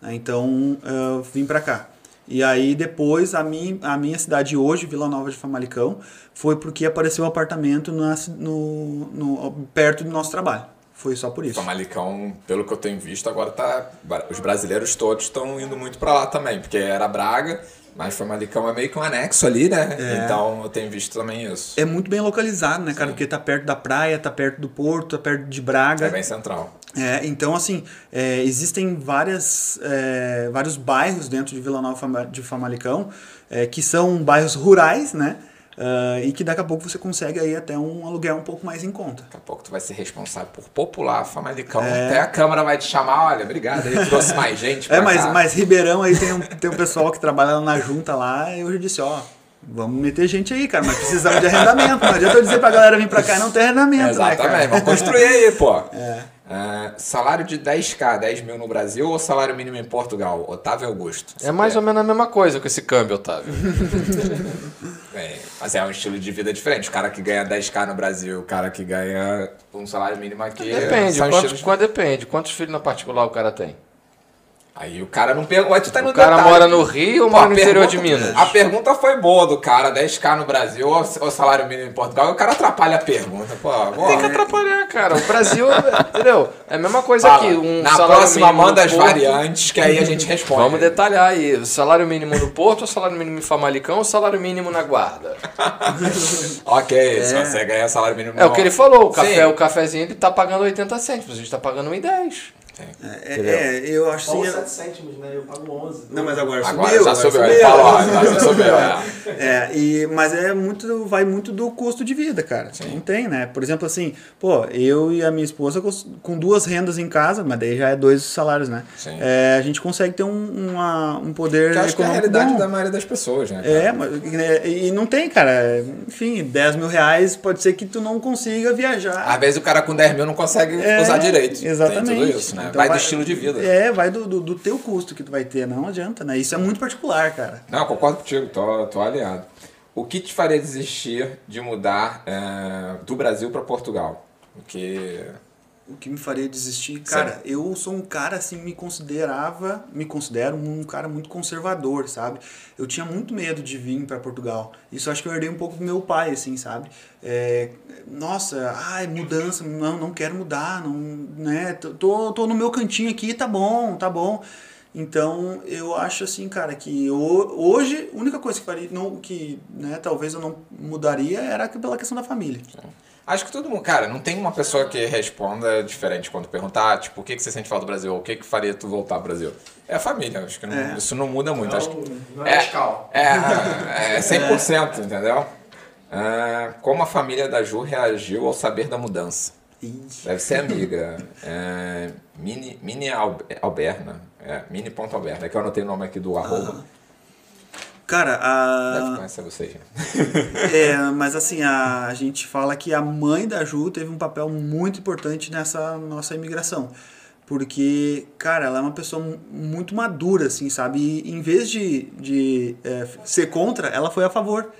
né? Então, eu vim pra cá. E aí, depois, a minha, a minha cidade hoje, Vila Nova de Famalicão, foi porque apareceu um apartamento ci- no, no, perto do nosso trabalho. Foi só por isso. Famalicão, pelo que eu tenho visto, agora tá. Os brasileiros todos estão indo muito pra lá também, porque era Braga, mas Famalicão é meio que um anexo ali, né? É. Então eu tenho visto também isso. É muito bem localizado, né, cara? Porque tá perto da praia, tá perto do porto, tá perto de Braga. É bem central. É, então, assim, é, existem várias, é, vários bairros dentro de Vila Nova de Famalicão é, que são bairros rurais, né? Ah, e que daqui a pouco você consegue aí até um aluguel um pouco mais em conta. Daqui a pouco tu vai ser responsável por popular a Famalicão. É. Até a Câmara vai te chamar, olha, obrigado, ele trouxe mais gente É, mas, cá. mas Ribeirão aí tem um, tem um pessoal que trabalha na junta lá, e eu já disse, ó, vamos meter gente aí, cara, mas precisamos de arrendamento. Não adianta eu dizer pra galera vir pra cá e não ter arrendamento, né, Exatamente, cara? vamos construir aí, pô. É. Ah, salário de 10k, 10 mil no Brasil ou salário mínimo em Portugal? Otávio Augusto. É mais ou menos a mesma coisa com esse câmbio, Otávio. É, mas é um estilo de vida diferente. O cara que ganha 10k no Brasil, o cara que ganha um salário mínimo aqui. Depende, quantos, estilos- quando depende. Quantos filhos na particular o cara tem? Aí o cara não pergunta. Tu tá no O cara detalhe. mora no Rio ou mora no interior de Minas? A pergunta foi boa do cara, 10k no Brasil ou, salário mínimo em Portugal. O cara atrapalha a pergunta. Pô, Tem que atrapalhar, cara. O Brasil, entendeu? É a mesma coisa fala. aqui. Um Na próxima manda as Porto. variantes que aí a gente responde. Vamos detalhar aí. O salário mínimo no Porto, salário mínimo em Famalicão, ou salário mínimo na Guarda? Ok, se você ganha salário mínimo É o que ele falou. O café, Sim. o cafezinho ele tá pagando 80 cêntimos. A gente tá pagando 1,10. É, é, eu acho Só assim... os 7 cêntimos, né? Eu pago 11. Não, mas agora Agora subiu. já agora subiu, agora já subiu. é. É, e, mas é muito, vai muito do custo de vida, cara. Não tem, né? Por exemplo, assim, pô, eu e a minha esposa com duas rendas em casa, mas daí já é dois salários, né? Sim. É, a gente consegue ter um, uma, um poder Que acho que é a realidade bom. da maioria das pessoas, né? cara? É, mas, né, e não tem, cara. Enfim, 10 mil reais pode ser que tu não consiga viajar. Às vezes o cara com 10 mil não consegue É, usar direito. Exatamente. Tem tudo isso, né? Então vai, do estilo de vida. É, vai do, do, do teu custo que tu vai ter. Não adianta, né? Isso é muito particular, cara. Não, concordo contigo, tô, tô aliado. O que te faria desistir de mudar é, do Brasil para Portugal? Porque. O que me faria desistir, cara, eu sou um cara assim, me considerava, me considero um cara muito conservador, sabe? Eu tinha muito medo de vir para Portugal. Isso acho que eu herdei um pouco do meu pai, assim, sabe? É, nossa, ai, mudança, não, não quero mudar, não, né? Tô- Tô, no meu cantinho aqui, tá bom, tá bom. Então, eu acho assim, cara, que ho- hoje a única coisa que faria, não, que, né, talvez eu não mudaria era pela questão da família. Acho que todo mundo. Cara, não tem uma pessoa que responda diferente quando perguntar, tipo, o que, que você sente falta do Brasil? Ou o que, que faria tu voltar ao Brasil? É a família. Acho que não- É. isso não muda muito. acho que Não, não é radical. É, é 100%, entendeu? Ah, como a família da Ju reagiu ao saber da mudança? Ixi. Deve ser amiga. É, mini, mini Al- Alberna. É, mini ponto Alberna. É que eu anotei o nome aqui do arroba. Cara, a... Deve conhecer vocês. né? É, mas assim, a, a gente fala que a mãe da Ju teve um papel muito importante nessa nossa imigração. Porque, cara, ela é uma pessoa mu- muito madura, assim, sabe? E em vez de, de é, ser contra, ela foi a favor.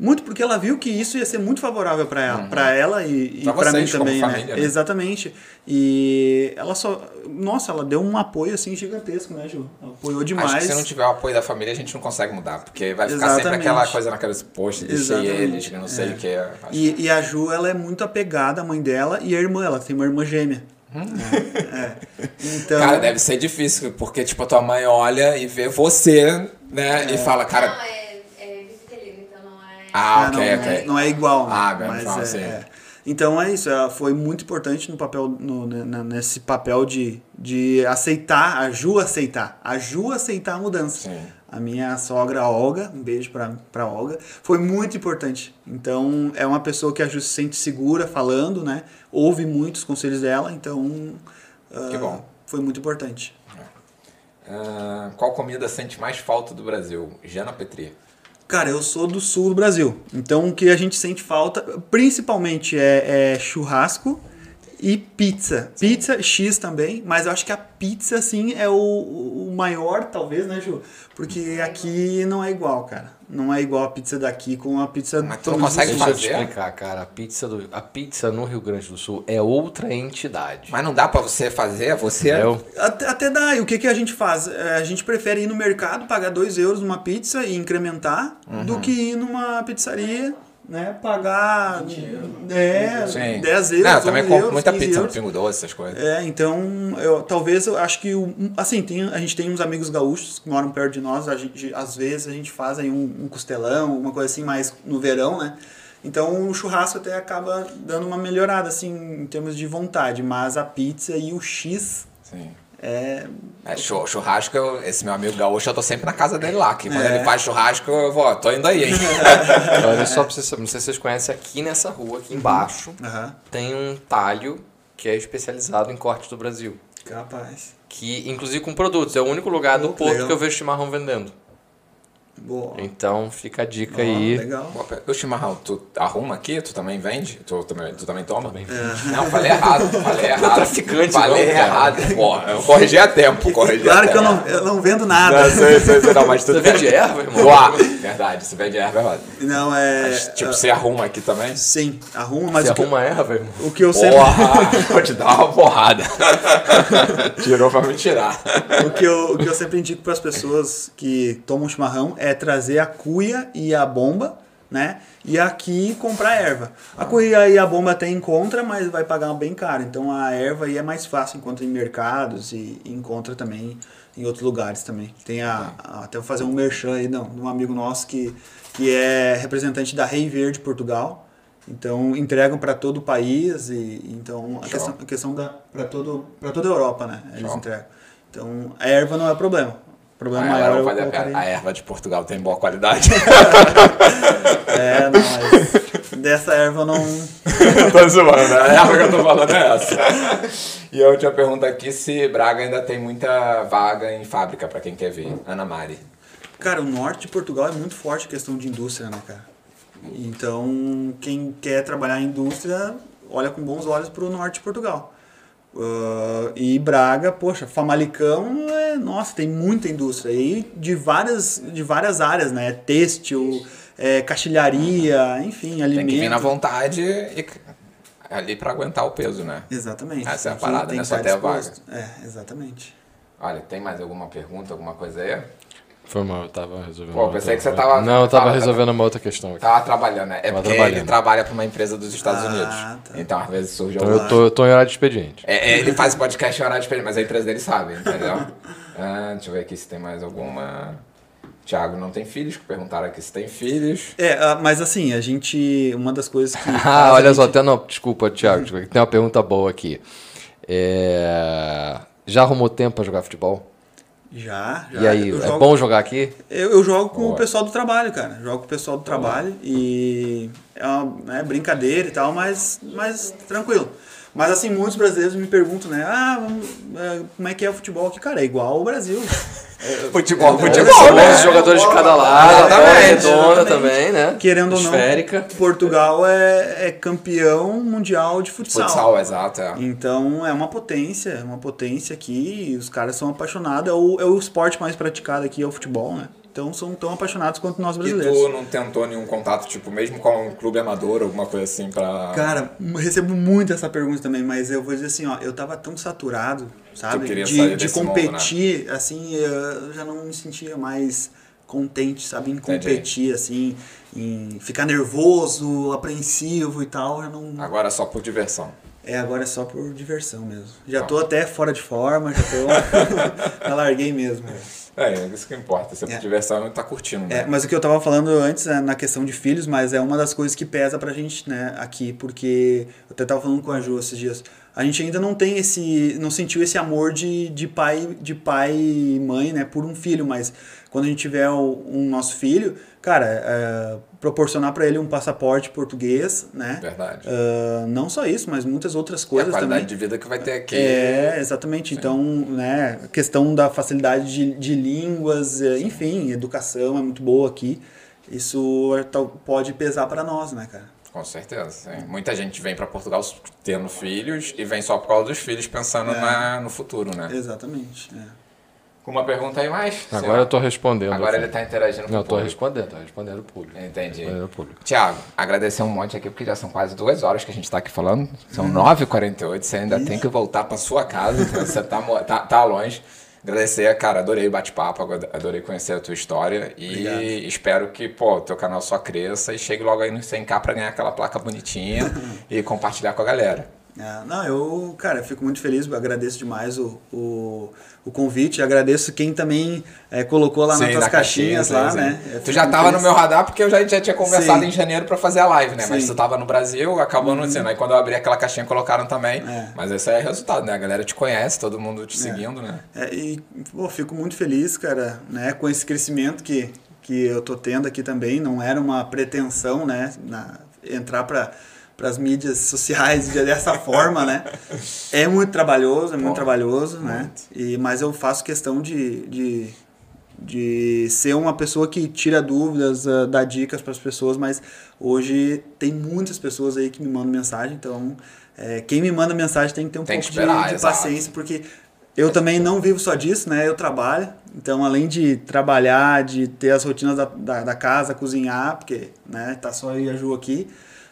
Muito porque ela viu que isso ia ser muito favorável para ela, pra ela e, e Pra para mim também, família, né? né? Exatamente. E ela só. Nossa, ela deu um apoio assim gigantesco, né, Ju? Apoiou demais. Acho que se não tiver o apoio da família, a gente não consegue mudar. Porque vai ficar sempre Exatamente. aquela coisa na cabeça, poxa, deixei eles, que não sei É. o que. Acho E, e a Ju, ela é muito apegada à mãe dela e à irmã. Ela tem uma irmã gêmea. É, é. Então, Hum. Cara, deve ser difícil, porque, tipo, a tua mãe olha e vê você, né? E fala, cara. Ah, é, ok, não, ok. não é igual. Ah, mas fala é, assim. é. Então é isso, ela foi muito importante no papel, no, nesse papel de, de aceitar, a Ju aceitar. A Ju aceitar a mudança. Sim. A minha sogra Olga, um beijo pra, pra Olga, foi muito importante. Então é uma pessoa que a Ju se sente segura falando, né? Ouve muitos conselhos dela, então. Que ah, bom. Foi muito importante. Ah, qual comida sente mais falta do Brasil? Jana Petri. Cara, eu sou do sul do Brasil. Então o que a gente sente falta, principalmente, é, é churrasco e pizza. Pizza, X também, mas eu acho que a pizza, assim, é o, o maior, talvez, né, Ju? Porque aqui não é igual, cara. Não é igual a pizza daqui com a pizza Mas tu todos não os consegue dias. Deixa eu te fazer? explicar, cara. A pizza, do, a pizza no Rio Grande do Sul é outra entidade. Mas não dá pra você fazer? Você. Entendeu? Até, até dá. E o que, que a gente faz? É, A gente prefere ir no mercado, pagar 2 euros numa pizza e incrementar, Uhum. do que ir numa pizzaria, né? Pagar é, Sim. 10 euros. Não, eu também 11 compro euros, muita 15 pizza no euros. Pingo Doce, essas coisas. É, então, eu, talvez eu acho que, assim, tem, a gente tem uns amigos gaúchos que moram perto de nós, a gente, às vezes a gente faz aí um, um costelão, alguma coisa assim, mais no verão, né? Então o churrasco até acaba dando uma melhorada, assim, em termos de vontade, mas a pizza e o X Sim. É, É, chu- churrasco, esse meu amigo gaúcho, eu tô sempre na casa dele lá. Que quando É. ele faz churrasco, eu vou, tô indo aí, hein? Olha só pra vocês saberem, não sei se vocês conhecem aqui nessa rua, aqui embaixo, aham, tem um talho que é especializado em corte do Brasil. capaz. Que, inclusive com produtos, é o único lugar do Oh, que Porto legal. que eu vejo chimarrão vendendo. Boa. Então fica a dica aí. Legal. O chimarrão, tu arruma aqui? Tu também vende? Tu também, tu também toma? Também Não, falei errado. Falei errado. traficante, Falei não, errado. Pô, eu corrigi a tempo. Corrigi Claro a que eu não, eu não vendo nada. Não, sei, sei, sei, não, mas tu Você vende erva, irmão? Doar. Verdade, se vende erva, é verdade. Não, é. Mas, tipo, você arruma aqui também? Sim, arruma, mas Você arruma erva, irmão? o que eu sempre. Porra, vou te dar uma porrada. Tirou pra me tirar. O que, eu, o que eu sempre indico para as pessoas que tomam chimarrão é trazer a cuia e a bomba, né? E aqui comprar erva. A cuia e a bomba até encontra, mas vai pagar bem caro. Então a erva aí é mais fácil, encontra em mercados e, encontra também em outros lugares também. Tem a, a- até vou fazer um merchan aí, não, de um amigo nosso que, que é representante da Rei Verde Portugal. Então entregam para todo o país e então a questão, a questão da para todo para toda a Europa, né? Eles Show. entregam. Então a erva não é problema. O problema maior é eu a erva de Portugal tem boa qualidade. É, não, mas dessa erva eu não. tô zoando, a erva que eu tô falando é essa. E a última pergunta aqui, se Braga ainda tem muita vaga em fábrica pra quem quer ver. Ana Mari. Cara, o norte de Portugal é muito forte a questão de indústria, né, cara? Então, quem quer trabalhar em indústria, olha com bons olhos pro norte de Portugal. Ah, e Braga, poxa, Famalicão, é, nossa, tem muita indústria. E de várias, de várias áreas, né? Têxtil, é, caixilharia, enfim, Tem que vir na alimento. vontade e ali pra aguentar o peso, né? Exatamente. Essa é a parada, né? Só estar ter a vaga. É, exatamente. Olha, tem mais alguma pergunta, alguma coisa aí? Foi mal, eu tava resolvendo. Pô, uma pensei outra- que você tava- Não, eu tava tava- resolvendo uma outra questão aqui. Tava trabalhando, né? É Tava porque ele trabalha pra uma empresa dos Estados Ah, Unidos. tá. Então, às vezes surge Então alguma... eu tô, eu tô em horário de expediente. É, é, ele faz podcast em horário diferente, mas a empresa dele sabe, entendeu? Ah, deixa eu ver aqui se tem mais alguma. Tiago não tem filhos, que perguntaram aqui se tem filhos. É, ah, mas assim, a gente. Uma das coisas que. Ah, olha só, gente- até não, desculpa, Thiago, desculpa, tem uma pergunta boa aqui. É, Já arrumou tempo pra jogar futebol? Já, já. E aí, eu é jogo, bom jogar aqui? Eu, eu jogo com Boa. o pessoal do trabalho, cara. Jogo com o pessoal do trabalho e é uma né, brincadeira e tal, mas, mas tranquilo. Mas assim, muitos brasileiros me perguntam, né? Ah, é, como é que é o futebol aqui? Cara, é igual ao Brasil. Futebol, São 11 jogadores de cada lado, a bola Exatamente, redonda exatamente. também, né? Querendo ou não, Esférica. Portugal é, é campeão mundial de futsal. Futsal, exato. É. Então é uma potência, é uma potência aqui, e os caras são apaixonados, é o, é o esporte mais praticado aqui, é o futebol, né? Então são tão apaixonados quanto nós E brasileiros. tu não tentou nenhum contato, tipo, mesmo com um clube amador, alguma coisa assim, pra. Cara, recebo muito essa pergunta também, mas eu vou dizer assim, ó, eu tava tão saturado, sabe? De, de desse mundo, competir, assim, eu já não me sentia mais contente, sabe? Em Entendi. competir, assim, em ficar nervoso, apreensivo e tal, já não... Agora só por diversão. É, agora é só por diversão mesmo. Já tô até fora de forma, já tô... já larguei mesmo. É, é isso que importa. Se é por É. diversão, ele tá curtindo, né? É, mas o que eu tava falando antes né, na questão de filhos, mas é uma das coisas que pesa pra gente, né, aqui, porque eu até tava falando com a Ju esses dias. A gente ainda não tem esse, não sentiu esse amor de, de pai, de pai e mãe, né, por um filho, mas quando a gente tiver o- um nosso filho, cara, é, proporcionar pra ele um passaporte português, né? Verdade. Ah, não só isso, mas muitas outras e a coisas qualidade também. de vida que vai ter aqui. É, exatamente. Então, né, a questão da facilidade de, de línguas, eh, enfim, educação é muito boa aqui. Isso é pode pesar para nós, né, cara? Com certeza. sim. Muita gente vem pra Portugal tendo filhos e vem só por causa dos filhos pensando É. na, no futuro, né? Exatamente. é. Com uma pergunta aí mais? Agora eu tô respondendo. Agora ele tá interagindo com Não, o eu tô público. respondendo, tô respondendo o público. Entendi. Respondendo o público. Tiago, agradecer um monte aqui, porque já são quase duas horas que a gente tá aqui falando. São 9h48, você ainda tem que voltar pra sua casa, então você tá, tá, tá longe. Agradecer, cara, adorei o bate-papo, adorei conhecer a tua história e Obrigado. espero que, pô, o teu canal só cresça e chegue logo aí no 100k pra ganhar aquela placa bonitinha e compartilhar com a galera. É, não, eu, cara, fico muito feliz, agradeço demais o, o, o convite, agradeço quem também é, colocou lá Sim, nas tuas na caixinhas caixinha, lá, né? Tu já tava no feliz. meu radar porque eu já, já tinha conversado Sim. em janeiro pra fazer a live, né? Mas Sim. Uhum. tu tava no Brasil, acabou anunciando. Aí quando eu abri aquela caixinha colocaram também. É. Mas esse aí é resultado, né? A galera te conhece, todo mundo te seguindo, né? É, e, pô, fico muito feliz, cara, né, com esse crescimento que, que eu tô tendo aqui também. Não era uma pretensão, né, na, entrar para as mídias sociais de- dessa forma, né? É muito trabalhoso, é muito Pô, trabalhoso, né? E, mas eu faço questão de, de, de ser uma pessoa que tira dúvidas, ah, dá dicas para as pessoas, mas hoje tem muitas pessoas aí que me mandam mensagem, então é, quem me manda mensagem tem que ter um Tem pouco de- esperar, de, exato. paciência, porque eu também não vivo só disso, né? Eu trabalho, então além de trabalhar, de ter as rotinas da, da, da casa, cozinhar, porque né, tá só eu e a Ju aqui,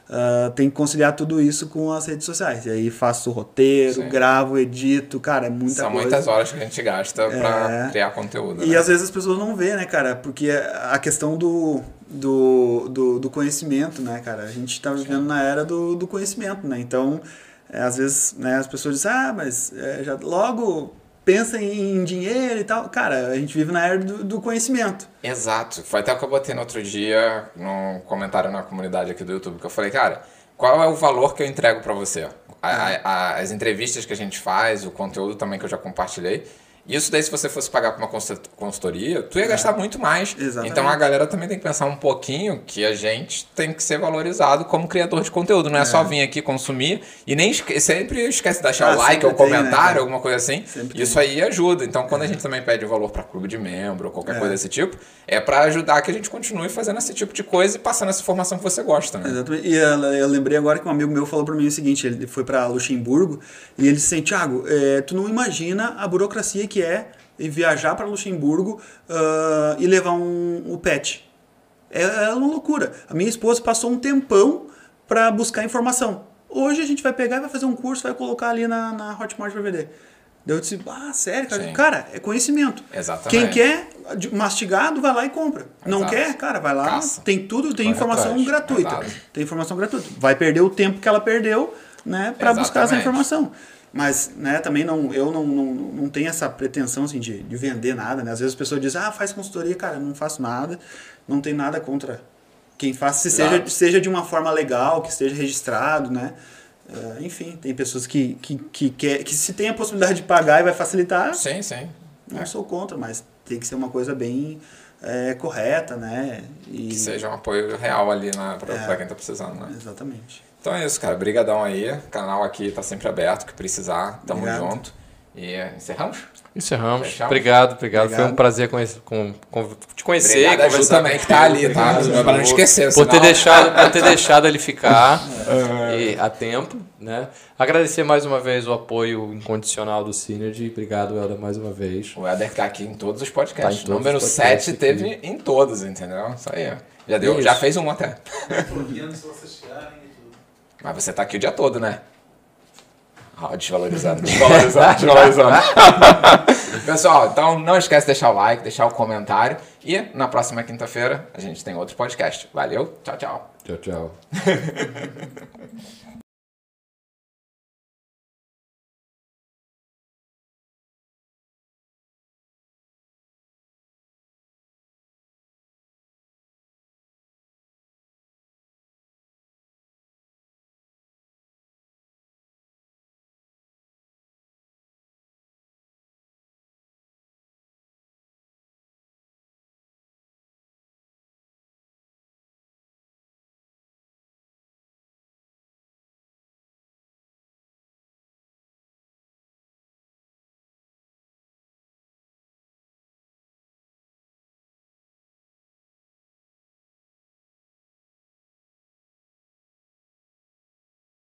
ah, tem que conciliar tudo isso com as redes sociais. E aí faço roteiro, Sim. gravo, edito, cara, é muita São coisa. muitas horas que a gente gasta pra É. criar conteúdo. E né? às vezes as pessoas não vê, né, cara? Porque a questão do, do, do, do conhecimento, né, cara? A gente tá vivendo na era do, do conhecimento, né? Então, é, às vezes, né, as pessoas dizem, ah, mas é, já logo pensa em dinheiro e tal. Cara, a gente vive na era do, do conhecimento. Exato. Foi até o que eu botei no outro dia, num comentário na comunidade aqui do YouTube, que eu falei, cara, qual é o valor que eu entrego pra você? A- a- a- as entrevistas que a gente faz, o conteúdo também que eu já compartilhei. Isso daí, se você fosse pagar pra uma consul- consultoria, tu ia gastar muito mais. Exatamente. Então a galera também tem que pensar um pouquinho que a gente tem que ser valorizado como criador de conteúdo. Não é, só vir aqui consumir e nem esque sempre esquece de deixar Ah, o like ou tem, né, comentário, cara? alguma coisa assim. Sempre Isso aí ajuda. Então, quando a gente também pede o valor para clube de membro ou qualquer É. coisa desse tipo, é para ajudar que a gente continue fazendo esse tipo de coisa e passando essa informação que você gosta, né? Exatamente. E eu, eu lembrei agora que um amigo meu falou pra mim o seguinte: ele foi pra Luxemburgo e ele disse assim, Thiago, é, tu não imagina a burocracia que é viajar para Luxemburgo ah, e levar um, o pet. É, é uma loucura. A minha esposa passou um tempão para buscar informação. Hoje a gente vai pegar e vai fazer um curso, vai colocar ali na, na Hotmart para vender. Daí eu disse, ah, sério, cara? Sim. Cara, é conhecimento. Exatamente. Quem quer mastigado, vai lá e compra. Não Exato. quer, cara, vai lá, Caça. tem tudo, tem Corre informação atrás. gratuita. Exato. Tem informação gratuita. Vai perder o tempo que ela perdeu, né, para buscar essa informação. Mas, né, também não, eu não, não, não tenho essa pretensão, assim, de, de vender nada, né? Às vezes as pessoas dizem, ah, faz consultoria, cara, não faço nada, não tem nada contra quem faz, se seja, Claro. seja de uma forma legal, que esteja registrado, né? Eh, enfim, tem pessoas que, que, que, quer, que se tem a possibilidade de pagar e vai facilitar, Sim, sim. não sou contra, mas tem que ser uma coisa bem eh, correta, né? E, Que seja um apoio real ali na, pra, É. quem tá precisando, né? Exatamente. Então é isso, cara. Brigadão aí. O canal aqui tá sempre aberto, que precisar. Tamo Obrigado. junto. E é, encerramos? Encerramos. Fechamos? Obrigado, obrigado, Foi um prazer conhecer, com, com- te conhecer. Obrigado a Ju conversar também, que tá ali, tá? Pra não esquecer, Por ter, deixado, por ter deixado ele ficar e, a tempo, né? Agradecer mais uma vez o apoio incondicional do Synergy. Obrigado, Elda, mais uma vez. O Éder tá aqui em todos os podcasts. Tá em todos Número os podcasts 7 aqui. teve em todos, entendeu? Isso aí. Já, deu, Isso. já fez um até. Se vocês chegarem tudo. Mas você tá aqui o dia todo, né? Ah, desvalorizando, desvalorizando, desvalorizando. Pessoal, então não esquece de deixar o like, deixar o comentário. E na próxima quinta-feira a gente tem outro podcast. Valeu, tchau, tchau. Tchau, tchau.